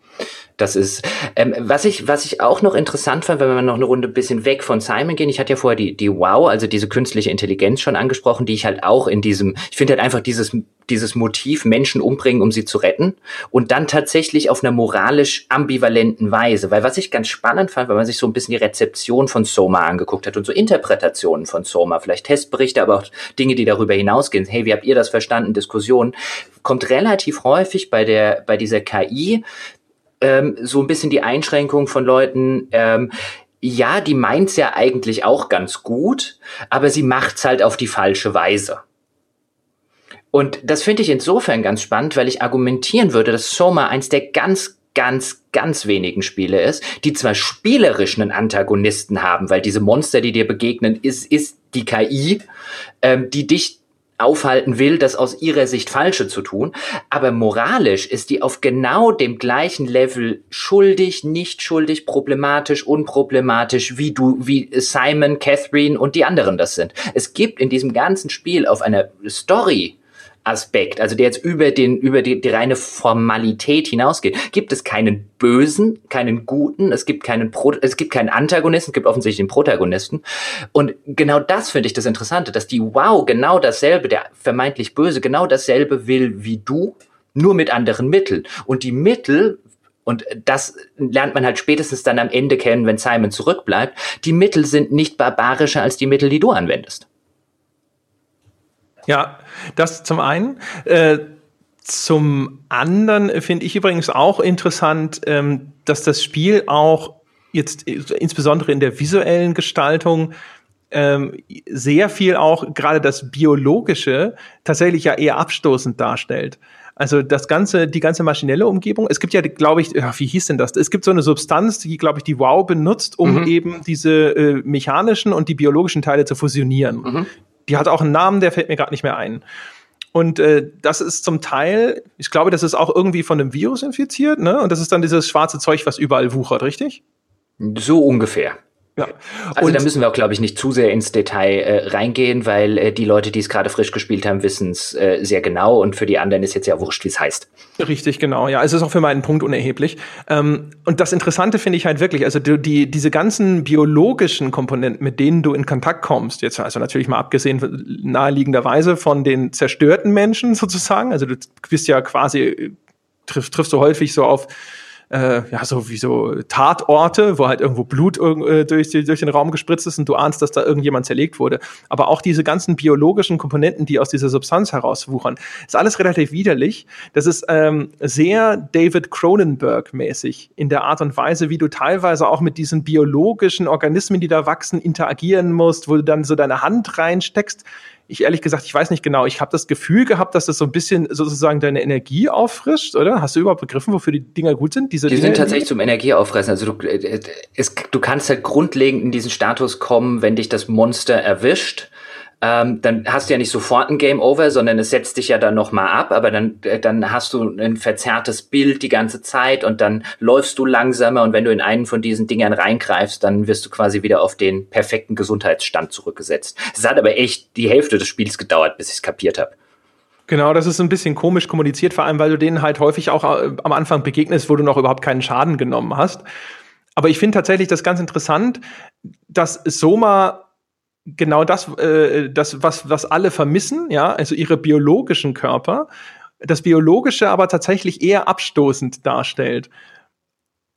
Das ist, ähm, was ich, was ich auch noch interessant fand, wenn wir noch eine Runde bisschen weg von Simon gehen. Ich hatte ja vorher die, die Wow, also diese künstliche Intelligenz schon angesprochen, die ich halt auch in diesem, ich finde halt einfach dieses, dieses Motiv Menschen umbringen, um sie zu retten und dann tatsächlich auf einer moralisch ambivalenten Weise. Weil was ich ganz spannend fand, wenn man sich so ein bisschen die Rezeption von Soma angeguckt hat und so Interpretationen von Soma, vielleicht Testberichte, aber auch Dinge, die darüber hinausgehen. Hey, wie habt ihr das verstanden? Diskussionen kommt relativ häufig bei der, bei dieser KI ähm, so ein bisschen die Einschränkung von Leuten, ähm, ja, die meint's ja eigentlich auch ganz gut, aber sie macht's halt auf die falsche Weise. Und das finde ich insofern ganz spannend, weil ich argumentieren würde, dass Soma eins der ganz, ganz, ganz wenigen Spiele ist, die zwar spielerisch einen Antagonisten haben, weil diese Monster, die dir begegnen, ist, ist die KI, ähm, die dich aufhalten will, das aus ihrer Sicht Falsche zu tun. Aber moralisch ist die auf genau dem gleichen Level schuldig, nicht schuldig, problematisch, unproblematisch, wie du, wie Simon, Catherine und die anderen das sind. Es gibt in diesem ganzen Spiel auf einer Story Aspekt, also der jetzt über den über die, die reine Formalität hinausgeht, gibt es keinen Bösen, keinen Guten, es gibt keinen Pro, es gibt keinen Antagonisten, es gibt offensichtlich den Protagonisten und genau das finde ich das Interessante, dass die Wow genau dasselbe, der vermeintlich Böse genau dasselbe will wie du, nur mit anderen Mitteln und die Mittel und das lernt man halt spätestens dann am Ende kennen, wenn Simon zurückbleibt. Die Mittel sind nicht barbarischer als die Mittel, die du anwendest. Ja, das zum einen. Äh, zum anderen finde ich übrigens auch interessant, ähm, dass das Spiel auch jetzt insbesondere in der visuellen Gestaltung ähm, sehr viel auch gerade das Biologische tatsächlich ja eher abstoßend darstellt. Also das ganze, die ganze maschinelle Umgebung. Es gibt ja, glaube ich, wie hieß denn das? Es gibt so eine Substanz, die, glaube ich, die Wow benutzt, um mhm. eben diese äh, mechanischen und die biologischen Teile zu fusionieren. Mhm. Die hat auch einen Namen, der fällt mir gerade nicht mehr ein. Und äh, das ist zum Teil, ich glaube, das ist auch irgendwie von einem Virus infiziert, ne? Und das ist dann dieses schwarze Zeug, was überall wuchert, richtig? So ungefähr. Ja. Also und da müssen wir auch, glaube ich, nicht zu sehr ins Detail äh, reingehen, weil äh, die Leute, die es gerade frisch gespielt haben, wissen es äh, sehr genau und für die anderen ist jetzt ja wurscht, wie es heißt. Richtig, genau. Ja, es ist auch für meinen Punkt unerheblich. Ähm, und das Interessante finde ich halt wirklich, also die, die, diese ganzen biologischen Komponenten, mit denen du in Kontakt kommst, jetzt also natürlich mal abgesehen naheliegenderweise von den zerstörten Menschen sozusagen, also du bist ja quasi, triff, triffst du häufig so auf äh, ja, so wie so Tatorte, wo halt irgendwo Blut äh, durch, durch den Raum gespritzt ist und du ahnst, dass da irgendjemand zerlegt wurde. Aber auch diese ganzen biologischen Komponenten, die aus dieser Substanz herauswuchern, ist alles relativ widerlich. Das ist ähm, sehr David Cronenberg-mäßig in der Art und Weise, wie du teilweise auch mit diesen biologischen Organismen, die da wachsen, interagieren musst, wo du dann so deine Hand reinsteckst ich ehrlich gesagt, ich weiß nicht genau. Ich habe das Gefühl gehabt, dass das so ein bisschen sozusagen deine Energie auffrischt, oder? Hast du überhaupt begriffen, wofür die Dinger gut sind? Diese die Dinge sind tatsächlich zum Energieauffressen. Also du, äh, es, du kannst halt grundlegend in diesen Status kommen, wenn dich das Monster erwischt ähm, dann hast du ja nicht sofort ein Game Over, sondern es setzt dich ja dann nochmal ab, aber dann, äh, dann hast du ein verzerrtes Bild die ganze Zeit und dann läufst du langsamer und wenn du in einen von diesen Dingern reingreifst, dann wirst du quasi wieder auf den perfekten Gesundheitsstand zurückgesetzt. Es hat aber echt die Hälfte des Spiels gedauert, bis ich es kapiert habe. Genau, das ist ein bisschen komisch kommuniziert, vor allem weil du denen halt häufig auch äh, am Anfang begegnest, wo du noch überhaupt keinen Schaden genommen hast. Aber ich finde tatsächlich das ganz interessant, dass Soma genau das, äh, das was, was alle vermissen, ja, also ihre biologischen Körper, das Biologische aber tatsächlich eher abstoßend darstellt.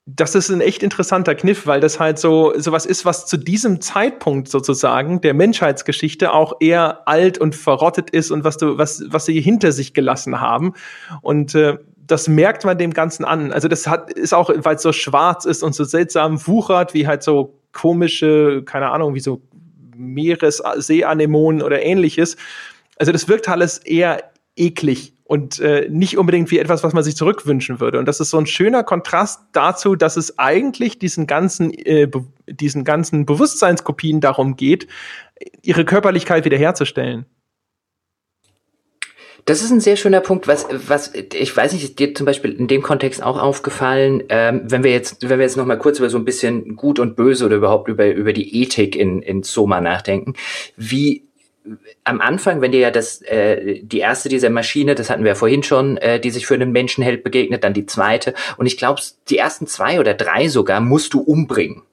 Das ist ein echt interessanter Kniff, weil das halt so sowas ist, was zu diesem Zeitpunkt sozusagen der Menschheitsgeschichte auch eher alt und verrottet ist und was du was was sie hinter sich gelassen haben und äh, das merkt man dem Ganzen an. Also das hat ist auch, weil es so schwarz ist und so seltsam wuchert, wie halt so komische, keine Ahnung, wie so Meeresseeanemonen oder ähnliches. Also das wirkt alles eher eklig und äh, nicht unbedingt wie etwas, was man sich zurückwünschen würde. Und das ist so ein schöner Kontrast dazu, dass es eigentlich diesen ganzen, äh, diesen ganzen Bewusstseinskopien darum geht, ihre Körperlichkeit wiederherzustellen. Das ist ein sehr schöner Punkt, was, was, ich weiß nicht, ist dir zum Beispiel in dem Kontext auch aufgefallen, ähm, wenn wir jetzt, wenn wir jetzt noch mal kurz über so ein bisschen Gut und Böse oder überhaupt über, über die Ethik in, in Soma nachdenken, wie am Anfang, wenn dir ja das, äh, die erste dieser Maschine, das hatten wir ja vorhin schon, äh, die sich für einen Menschenheld begegnet, dann die zweite. Und ich glaube, die ersten zwei oder drei sogar musst du umbringen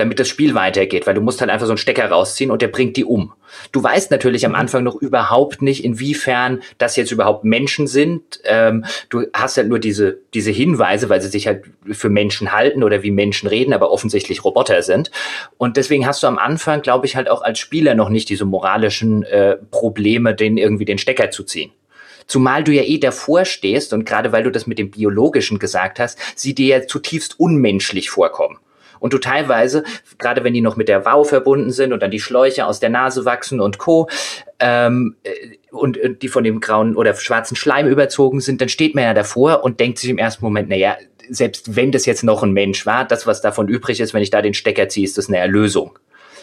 damit das Spiel weitergeht, weil du musst halt einfach so einen Stecker rausziehen und der bringt die um. Du weißt natürlich am Anfang noch überhaupt nicht, inwiefern das jetzt überhaupt Menschen sind. Ähm, du hast halt nur diese, diese Hinweise, weil sie sich halt für Menschen halten oder wie Menschen reden, aber offensichtlich Roboter sind. Und deswegen hast du am Anfang, glaube ich, halt auch als Spieler noch nicht diese moralischen äh, Probleme, denen irgendwie den Stecker zu ziehen. Zumal du ja eh davor stehst und gerade weil du das mit dem Biologischen gesagt hast, sie dir ja zutiefst unmenschlich vorkommen und du teilweise, gerade wenn die noch mit der Wow verbunden sind und dann die Schläuche aus der Nase wachsen und Co. Ähm, äh, und äh, die von dem grauen oder schwarzen Schleim überzogen sind, dann steht man ja davor und denkt sich im ersten Moment, naja, selbst wenn das jetzt noch ein Mensch war, das, was davon übrig ist, wenn ich da den Stecker ziehe, ist das eine Erlösung.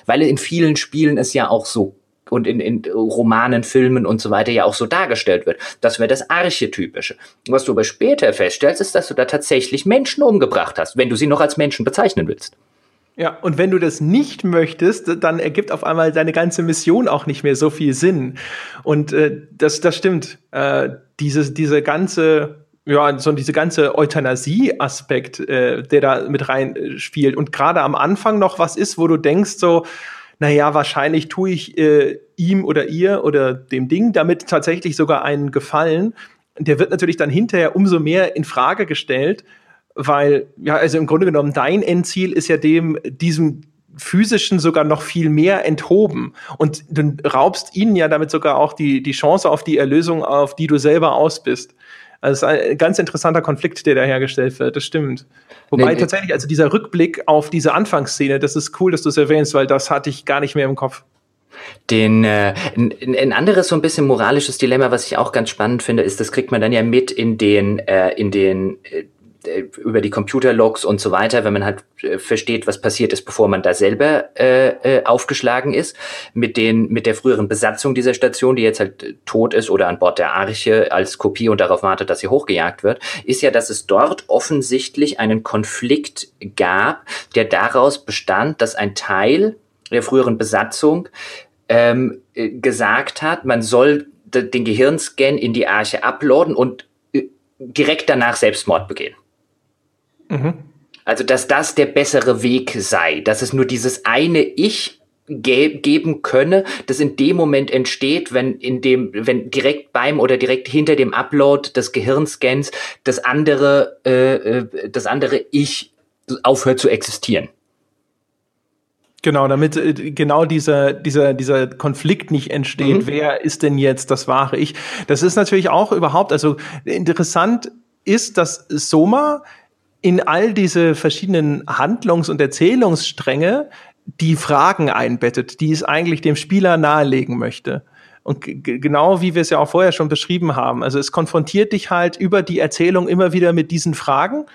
Weil in vielen Spielen es ja auch so und in, in Romanen, Filmen und so weiter ja auch so dargestellt wird. Das wäre das Archetypische. Was du aber später feststellst, ist, dass du da tatsächlich Menschen umgebracht hast, wenn du sie noch als Menschen bezeichnen willst. Ja, und wenn du das nicht möchtest, dann ergibt auf einmal deine ganze Mission auch nicht mehr so viel Sinn. Und äh, das, das stimmt. Äh, diese, diese ganze ja, so diese ganze Euthanasie-Aspekt, äh, der da mit rein spielt. Und gerade am Anfang noch was ist, wo du denkst so, naja, wahrscheinlich tue ich äh, ihm oder ihr oder dem Ding damit tatsächlich sogar einen Gefallen. Der wird natürlich dann hinterher umso mehr in Frage gestellt, weil, ja, also im Grunde genommen, dein Endziel ist ja dem, diesem physischen sogar noch viel mehr enthoben. Und du raubst ihnen ja damit sogar auch die, die Chance auf die Erlösung, auf die du selber aus bist. Also es ist ein ganz interessanter Konflikt, der da hergestellt wird, das stimmt. Wobei nee, tatsächlich, also dieser Rückblick auf diese Anfangsszene, das ist cool, dass du es erwähnst, weil das hatte ich gar nicht mehr im Kopf. Den, äh, ein, ein anderes so ein bisschen moralisches Dilemma, was ich auch ganz spannend finde, ist, das kriegt man dann ja mit in den, äh, in den äh, über die Computerlogs und so weiter, wenn man halt äh, versteht, was passiert ist, bevor man da selber äh, äh, aufgeschlagen ist, mit den mit der früheren Besatzung dieser Station, die jetzt halt äh, tot ist oder an Bord der Arche als Kopie und darauf wartet, dass sie hochgejagt wird, ist ja, dass es dort offensichtlich einen Konflikt gab, der daraus bestand, dass ein Teil der früheren Besatzung ähm, äh, gesagt hat, man soll den Gehirnscan in die Arche uploaden und direkt danach Selbstmord begehen. Mhm. Also, dass das der bessere Weg sei, dass es nur dieses eine Ich ge geben könne, das in dem Moment entsteht, wenn in dem, wenn direkt beim oder direkt hinter dem Upload des Gehirnscans das andere, äh, äh das andere Ich aufhört zu existieren. Genau, damit äh, genau dieser, dieser, dieser Konflikt nicht entsteht. Mhm. Wer ist denn jetzt das wahre Ich? Das ist natürlich auch überhaupt, also interessant ist, dass Soma in all diese verschiedenen Handlungs- und Erzählungsstränge die Fragen einbettet, die es eigentlich dem Spieler nahelegen möchte. Und genau wie wir es ja auch vorher schon beschrieben haben. Also es konfrontiert dich halt über die Erzählung immer wieder mit diesen Fragen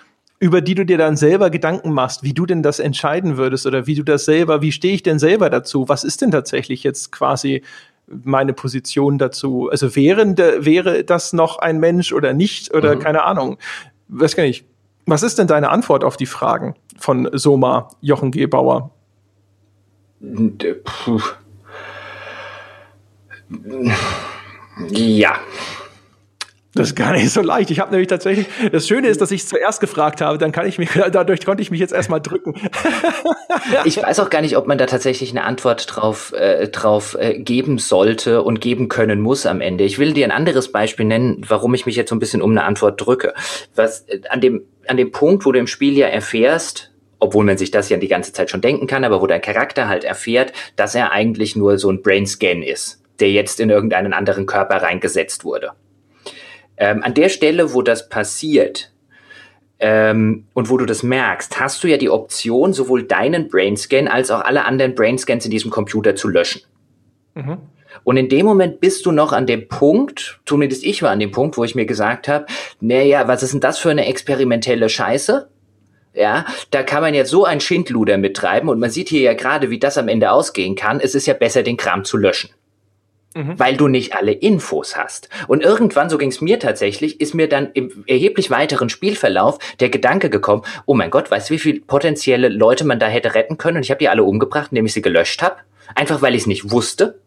über die du dir dann selber Gedanken machst, wie du denn das entscheiden würdest oder wie du das selber, wie stehe ich denn selber dazu? Was ist denn tatsächlich jetzt quasi meine Position dazu? Also wäre, wäre das noch ein Mensch oder nicht oder mhm. keine Ahnung? Was kann ich? Was ist denn deine Antwort auf die Fragen von Soma Jochen Gebauer? Puh. Ja. Das ist gar nicht so leicht. Ich habe nämlich tatsächlich, das Schöne ist, dass ich zuerst gefragt habe, dann kann ich mich, dadurch konnte ich mich jetzt erstmal drücken. ich weiß auch gar nicht, ob man da tatsächlich eine Antwort drauf, äh, drauf äh, geben sollte und geben können muss am Ende. Ich will dir ein anderes Beispiel nennen, warum ich mich jetzt so ein bisschen um eine Antwort drücke. Was äh, an dem, an dem Punkt, wo du im Spiel ja erfährst, obwohl man sich das ja die ganze Zeit schon denken kann, aber wo dein Charakter halt erfährt, dass er eigentlich nur so ein Brainscan ist, der jetzt in irgendeinen anderen Körper reingesetzt wurde. Ähm, an der Stelle, wo das passiert ähm, und wo du das merkst, hast du ja die Option, sowohl deinen Brainscan als auch alle anderen Brainscans in diesem Computer zu löschen. Mhm. Und in dem Moment bist du noch an dem Punkt, zumindest ich war an dem Punkt, wo ich mir gesagt habe, naja, was ist denn das für eine experimentelle Scheiße? Ja, da kann man jetzt so ein Schindluder mittreiben und man sieht hier ja gerade, wie das am Ende ausgehen kann. Es ist ja besser, den Kram zu löschen. Mhm. weil du nicht alle Infos hast. Und irgendwann, so ging es mir tatsächlich, ist mir dann im erheblich weiteren Spielverlauf der Gedanke gekommen, oh mein Gott, weißt du, wie viele potenzielle Leute man da hätte retten können? Und ich habe die alle umgebracht, indem ich sie gelöscht habe. Einfach weil ich es nicht wusste.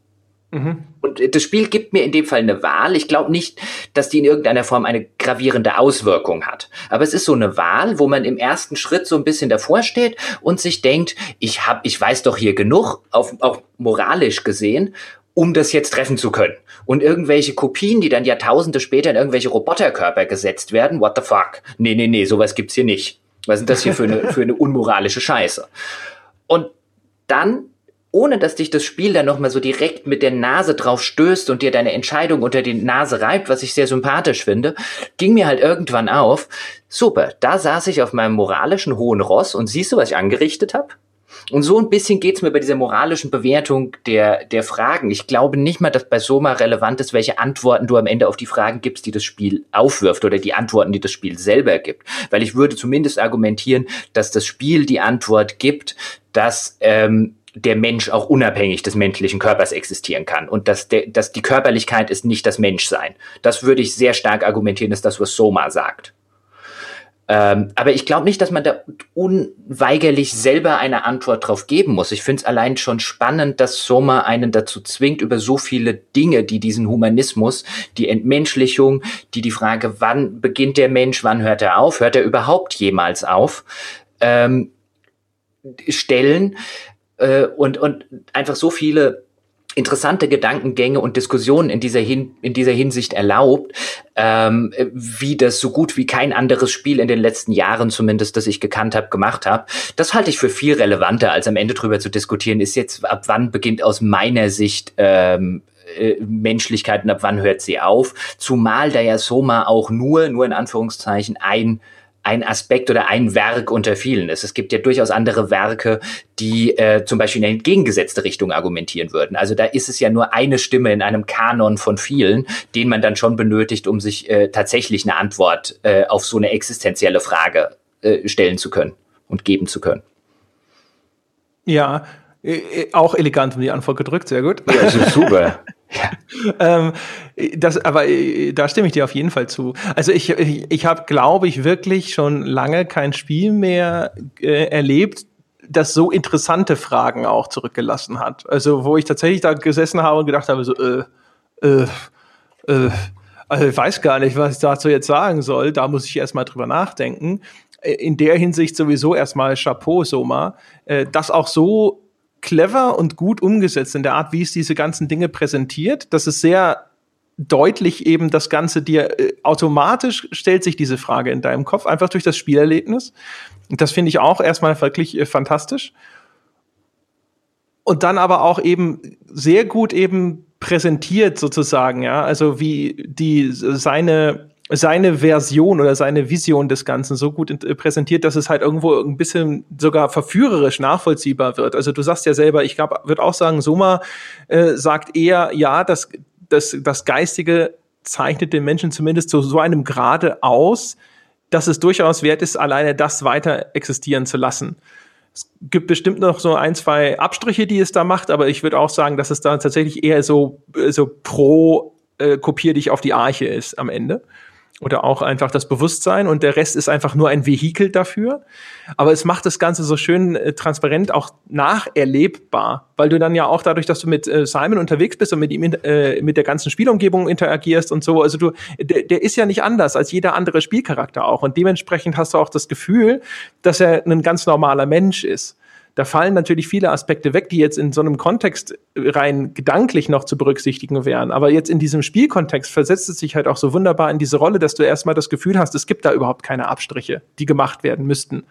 Mhm. Und das Spiel gibt mir in dem Fall eine Wahl. Ich glaube nicht, dass die in irgendeiner Form eine gravierende Auswirkung hat. Aber es ist so eine Wahl, wo man im ersten Schritt so ein bisschen davor steht und sich denkt, ich hab, ich weiß doch hier genug, auf, auch moralisch gesehen, um das jetzt treffen zu können. Und irgendwelche Kopien, die dann Jahrtausende später in irgendwelche Roboterkörper gesetzt werden, what the fuck? Nee, nee, nee, sowas gibt's hier nicht. Was ist das hier für eine, für eine unmoralische Scheiße? Und dann, ohne dass dich das Spiel dann nochmal so direkt mit der Nase drauf stößt und dir deine Entscheidung unter die Nase reibt, was ich sehr sympathisch finde, ging mir halt irgendwann auf, super, da saß ich auf meinem moralischen hohen Ross und siehst du, was ich angerichtet habe? Und so ein bisschen geht's mir bei dieser moralischen Bewertung der, der Fragen. Ich glaube nicht mal, dass bei Soma relevant ist, welche Antworten du am Ende auf die Fragen gibst, die das Spiel aufwirft oder die Antworten, die das Spiel selber gibt. Weil ich würde zumindest argumentieren, dass das Spiel die Antwort gibt, dass ähm, der Mensch auch unabhängig des menschlichen Körpers existieren kann und dass, der, dass die Körperlichkeit ist nicht das Menschsein. Das würde ich sehr stark argumentieren, ist das, was Soma sagt. Ähm, aber ich glaube nicht, dass man da unweigerlich selber eine Antwort drauf geben muss. Ich finde es allein schon spannend, dass Soma einen dazu zwingt, über so viele Dinge, die diesen Humanismus, die Entmenschlichung, die die Frage, wann beginnt der Mensch, wann hört er auf, hört er überhaupt jemals auf, ähm, stellen äh, und, und einfach so viele interessante Gedankengänge und Diskussionen in dieser, Hin in dieser Hinsicht erlaubt, ähm, wie das so gut wie kein anderes Spiel in den letzten Jahren zumindest, das ich gekannt habe, gemacht habe. Das halte ich für viel relevanter, als am Ende drüber zu diskutieren, ist jetzt, ab wann beginnt aus meiner Sicht ähm, äh, Menschlichkeit und ab wann hört sie auf. Zumal da ja Soma auch nur, nur in Anführungszeichen, ein ein Aspekt oder ein Werk unter vielen ist. Es gibt ja durchaus andere Werke, die äh, zum Beispiel in eine entgegengesetzte Richtung argumentieren würden. Also da ist es ja nur eine Stimme in einem Kanon von vielen, den man dann schon benötigt, um sich äh, tatsächlich eine Antwort äh, auf so eine existenzielle Frage äh, stellen zu können und geben zu können. Ja, äh, äh, auch elegant um die Antwort gedrückt, sehr gut. Ja, das ist super. Ähm, das, aber äh, da stimme ich dir auf jeden Fall zu. Also ich, ich, ich habe, glaube ich, wirklich schon lange kein Spiel mehr äh, erlebt, das so interessante Fragen auch zurückgelassen hat. Also wo ich tatsächlich da gesessen habe und gedacht habe, so, äh, äh, äh, also ich weiß gar nicht, was ich dazu jetzt sagen soll. Da muss ich erstmal drüber nachdenken. In der Hinsicht sowieso erstmal Chapeau, Soma, äh, das auch so clever und gut umgesetzt in der Art, wie es diese ganzen Dinge präsentiert. Das ist sehr deutlich eben das Ganze dir äh, automatisch stellt sich diese Frage in deinem Kopf einfach durch das Spielerlebnis. Das finde ich auch erstmal wirklich äh, fantastisch. Und dann aber auch eben sehr gut eben präsentiert sozusagen, ja, also wie die seine seine Version oder seine Vision des Ganzen so gut äh, präsentiert, dass es halt irgendwo ein bisschen sogar verführerisch nachvollziehbar wird. Also du sagst ja selber, ich glaube, würde auch sagen, Soma äh, sagt eher, ja, das, das, das Geistige zeichnet den Menschen zumindest zu so einem Grade aus, dass es durchaus wert ist, alleine das weiter existieren zu lassen. Es gibt bestimmt noch so ein, zwei Abstriche, die es da macht, aber ich würde auch sagen, dass es da tatsächlich eher so, äh, so pro äh, kopier dich auf die Arche ist am Ende oder auch einfach das Bewusstsein und der Rest ist einfach nur ein Vehikel dafür. Aber es macht das Ganze so schön äh, transparent auch nacherlebbar, weil du dann ja auch dadurch, dass du mit äh, Simon unterwegs bist und mit ihm äh, mit der ganzen Spielumgebung interagierst und so, also du, der, der ist ja nicht anders als jeder andere Spielcharakter auch. Und dementsprechend hast du auch das Gefühl, dass er ein ganz normaler Mensch ist da fallen natürlich viele Aspekte weg, die jetzt in so einem Kontext rein gedanklich noch zu berücksichtigen wären. Aber jetzt in diesem Spielkontext versetzt es sich halt auch so wunderbar in diese Rolle, dass du erstmal das Gefühl hast, es gibt da überhaupt keine Abstriche, die gemacht werden müssten.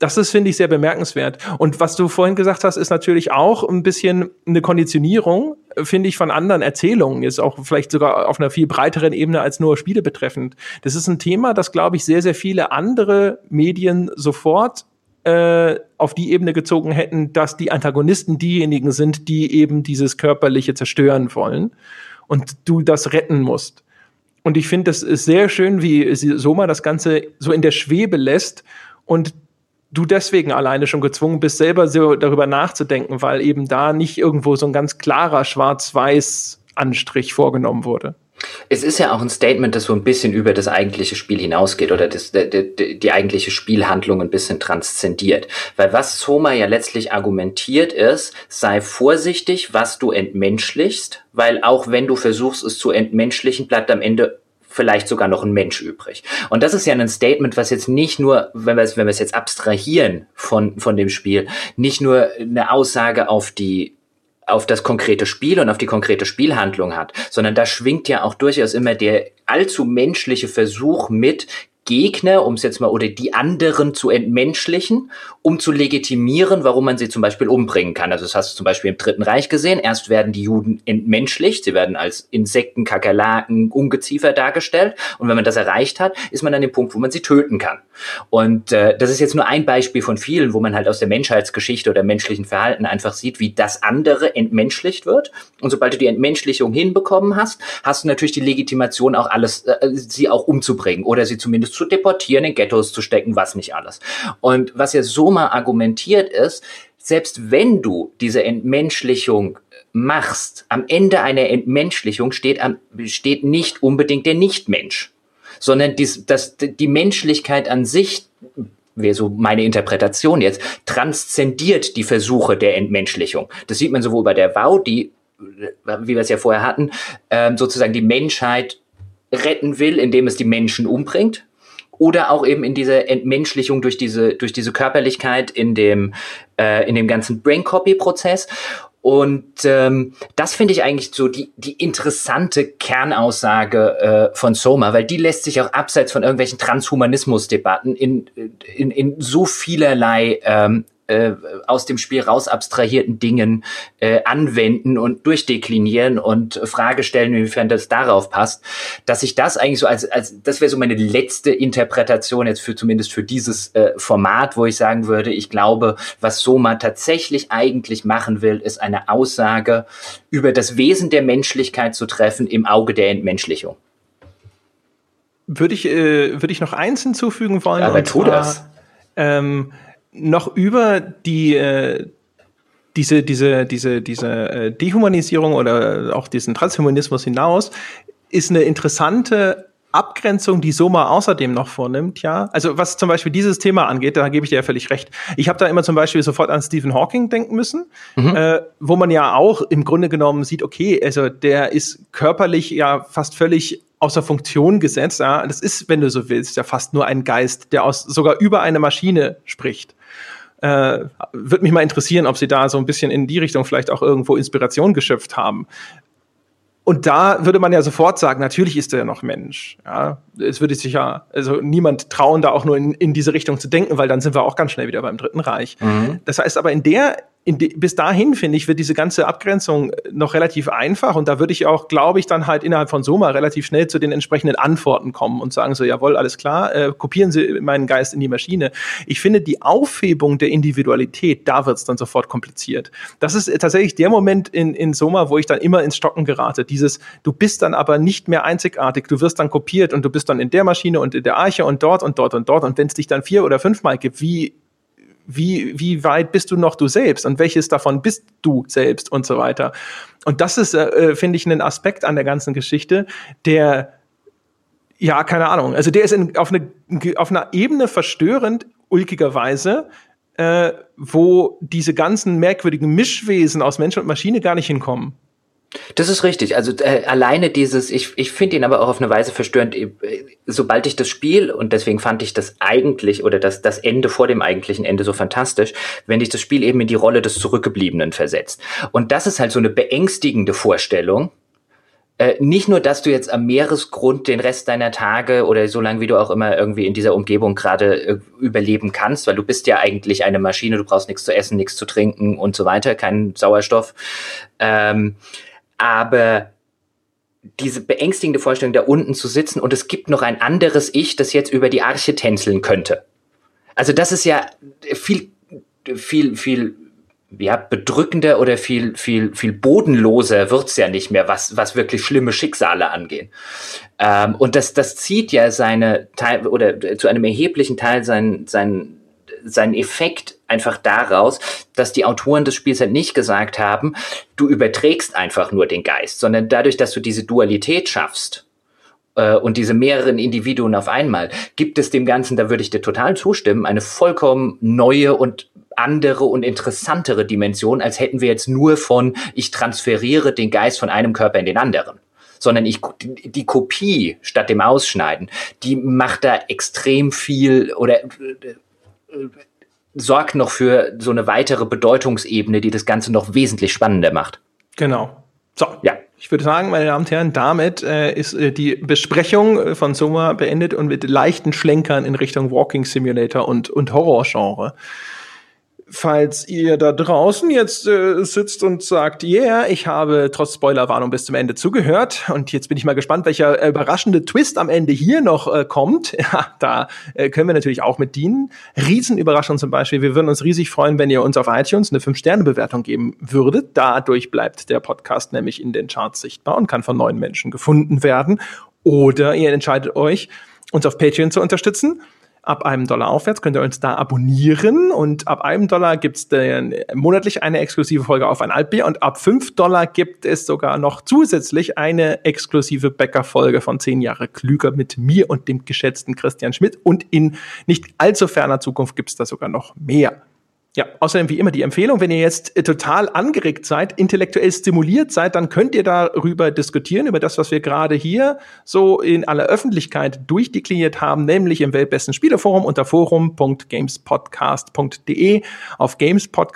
Das ist, finde ich, sehr bemerkenswert. Und was du vorhin gesagt hast, ist natürlich auch ein bisschen eine Konditionierung, finde ich, von anderen Erzählungen. Ist auch vielleicht sogar auf einer viel breiteren Ebene als nur Spiele betreffend. Das ist ein Thema, das, glaube ich, sehr, sehr viele andere Medien sofort äh, auf die Ebene gezogen hätten, dass die Antagonisten diejenigen sind, die eben dieses Körperliche zerstören wollen und du das retten musst. Und ich finde, das ist sehr schön, wie Soma das Ganze so in der Schwebe lässt und du deswegen alleine schon gezwungen bist, selber so darüber nachzudenken, weil eben da nicht irgendwo so ein ganz klarer Schwarz-Weiß Anstrich vorgenommen wurde. Es ist ja auch ein Statement, das so ein bisschen über das eigentliche Spiel hinausgeht oder das, die, die, eigentliche Spielhandlung ein bisschen transzendiert. Weil was Soma ja letztlich argumentiert ist, sei vorsichtig, was du entmenschlichst, weil auch wenn du versuchst, es zu entmenschlichen, bleibt am Ende vielleicht sogar noch ein Mensch übrig. Und das ist ja ein Statement, was jetzt nicht nur, wenn wir es, wenn wir es jetzt abstrahieren von, von dem Spiel, nicht nur eine Aussage auf die auf das konkrete Spiel und auf die konkrete Spielhandlung hat, sondern da schwingt ja auch durchaus immer der allzu menschliche Versuch mit, Gegner, um es jetzt mal, oder die anderen zu entmenschlichen, um zu legitimieren, warum man sie zum Beispiel umbringen kann. Also das hast du zum Beispiel im Dritten Reich gesehen. Erst werden die Juden entmenschlicht, sie werden als Insekten, Kakerlaken, Ungeziefer dargestellt. Und wenn man das erreicht hat, ist man an dem Punkt, wo man sie töten kann. Und äh, das ist jetzt nur ein Beispiel von vielen, wo man halt aus der Menschheitsgeschichte oder menschlichen Verhalten einfach sieht, wie das andere entmenschlicht wird. Und sobald du die Entmenschlichung hinbekommen hast, hast du natürlich die Legitimation auch alles, äh, sie auch umzubringen oder sie zumindest zu deportieren, in Ghettos zu stecken, was nicht alles. Und was ja Soma argumentiert ist, selbst wenn du diese Entmenschlichung machst, am Ende einer Entmenschlichung steht, am, steht nicht unbedingt der Nichtmensch, sondern dies, das, die Menschlichkeit an sich wäre so meine Interpretation jetzt, transzendiert die Versuche der Entmenschlichung. Das sieht man sowohl bei der WoW, die, wie wir es ja vorher hatten, ähm, sozusagen die Menschheit retten will, indem es die Menschen umbringt oder auch eben in diese Entmenschlichung durch diese durch diese Körperlichkeit in dem äh, in dem ganzen Brain Copy Prozess. Und ähm, das finde ich eigentlich so die, die interessante Kernaussage äh, von Soma, weil die lässt sich auch abseits von irgendwelchen Transhumanismus-Debatten in, in, in so vielerlei ähm, äh, aus dem Spiel raus abstrahierten Dingen äh, anwenden und durchdeklinieren und Frage stellen, inwiefern das darauf passt, dass ich das eigentlich so als, als das wäre so meine letzte Interpretation jetzt für zumindest für dieses äh, Format, wo ich sagen würde, ich glaube, was Soma tatsächlich eigentlich machen will, ist eine Aussage über das Wesen der Menschlichkeit zu treffen im Auge der Entmenschlichung. Würde ich, äh, würde ich noch eins hinzufügen wollen? Aber tu das. Ähm, noch über die äh, diese diese diese diese äh, Dehumanisierung oder auch diesen Transhumanismus hinaus ist eine interessante Abgrenzung, die Soma außerdem noch vornimmt, ja. Also was zum Beispiel dieses Thema angeht, da gebe ich dir ja völlig recht. Ich habe da immer zum Beispiel sofort an Stephen Hawking denken müssen, mhm. äh, wo man ja auch im Grunde genommen sieht, okay, also der ist körperlich ja fast völlig außer Funktion gesetzt. Ja. Das ist, wenn du so willst, ja fast nur ein Geist, der aus sogar über eine Maschine spricht. Äh, Würde mich mal interessieren, ob sie da so ein bisschen in die Richtung vielleicht auch irgendwo Inspiration geschöpft haben. Und da würde man ja sofort sagen, natürlich ist er ja noch Mensch. Ja, es würde sich ja, also niemand trauen, da auch nur in, in diese Richtung zu denken, weil dann sind wir auch ganz schnell wieder beim Dritten Reich. Mhm. Das heißt aber in der die, bis dahin, finde ich, wird diese ganze Abgrenzung noch relativ einfach und da würde ich auch, glaube ich, dann halt innerhalb von Soma relativ schnell zu den entsprechenden Antworten kommen und sagen so, jawohl, alles klar, äh, kopieren Sie meinen Geist in die Maschine. Ich finde, die Aufhebung der Individualität, da wird es dann sofort kompliziert. Das ist tatsächlich der Moment in, in Soma, wo ich dann immer ins Stocken gerate. Dieses, du bist dann aber nicht mehr einzigartig, du wirst dann kopiert und du bist dann in der Maschine und in der Arche und dort und dort und dort und wenn es dich dann vier oder fünfmal gibt, wie wie, wie weit bist du noch du selbst und welches davon bist du selbst und so weiter. Und das ist, äh, finde ich, ein Aspekt an der ganzen Geschichte, der, ja, keine Ahnung, also der ist in, auf, eine, auf einer Ebene verstörend, ulkigerweise, äh, wo diese ganzen merkwürdigen Mischwesen aus Mensch und Maschine gar nicht hinkommen. Das ist richtig. Also äh, alleine dieses, ich, ich finde ihn aber auch auf eine Weise verstörend, äh, sobald ich das Spiel, und deswegen fand ich das eigentlich oder das, das Ende vor dem eigentlichen Ende so fantastisch, wenn dich das Spiel eben in die Rolle des Zurückgebliebenen versetzt. Und das ist halt so eine beängstigende Vorstellung. Äh, nicht nur, dass du jetzt am Meeresgrund den Rest deiner Tage oder so lange wie du auch immer irgendwie in dieser Umgebung gerade äh, überleben kannst, weil du bist ja eigentlich eine Maschine, du brauchst nichts zu essen, nichts zu trinken und so weiter, keinen Sauerstoff. Ähm, aber diese beängstigende Vorstellung, da unten zu sitzen und es gibt noch ein anderes Ich, das jetzt über die Arche tänzeln könnte. Also das ist ja viel, viel, viel ja, bedrückender oder viel, viel, viel bodenloser wird's ja nicht mehr, was, was wirklich schlimme Schicksale angehen. Ähm, und das, das zieht ja seine Teil oder zu einem erheblichen Teil sein, sein seinen Effekt einfach daraus, dass die Autoren des Spiels halt nicht gesagt haben, du überträgst einfach nur den Geist, sondern dadurch, dass du diese Dualität schaffst, äh, und diese mehreren Individuen auf einmal, gibt es dem Ganzen, da würde ich dir total zustimmen, eine vollkommen neue und andere und interessantere Dimension, als hätten wir jetzt nur von, ich transferiere den Geist von einem Körper in den anderen. Sondern ich, die Kopie statt dem Ausschneiden, die macht da extrem viel oder sorgt noch für so eine weitere Bedeutungsebene, die das Ganze noch wesentlich spannender macht. Genau. So, ja. Ich würde sagen, meine Damen und Herren, damit äh, ist äh, die Besprechung äh, von Soma beendet und mit leichten Schlenkern in Richtung Walking Simulator und, und Horrorgenre falls ihr da draußen jetzt äh, sitzt und sagt, yeah, ich habe trotz Spoilerwarnung bis zum Ende zugehört und jetzt bin ich mal gespannt, welcher äh, überraschende Twist am Ende hier noch äh, kommt. Ja, da äh, können wir natürlich auch mit dienen. Riesenüberraschung zum Beispiel. Wir würden uns riesig freuen, wenn ihr uns auf iTunes eine 5-Sterne-Bewertung geben würdet. Dadurch bleibt der Podcast nämlich in den Charts sichtbar und kann von neuen Menschen gefunden werden. Oder ihr entscheidet euch, uns auf Patreon zu unterstützen Ab einem Dollar aufwärts könnt ihr uns da abonnieren. Und ab einem Dollar gibt es monatlich eine exklusive Folge auf ein Altbier. Und ab fünf Dollar gibt es sogar noch zusätzlich eine exklusive Bäcker-Folge von zehn Jahre klüger mit mir und dem geschätzten Christian Schmidt. Und in nicht allzu ferner Zukunft gibt es da sogar noch mehr. Ja, außerdem wie immer die Empfehlung, wenn ihr jetzt äh, total angeregt seid, intellektuell stimuliert seid, dann könnt ihr darüber diskutieren, über das, was wir gerade hier so in aller Öffentlichkeit durchdekliniert haben, nämlich im Weltbesten Spieleforum unter forum.gamespodcast.de auf Gamespodcast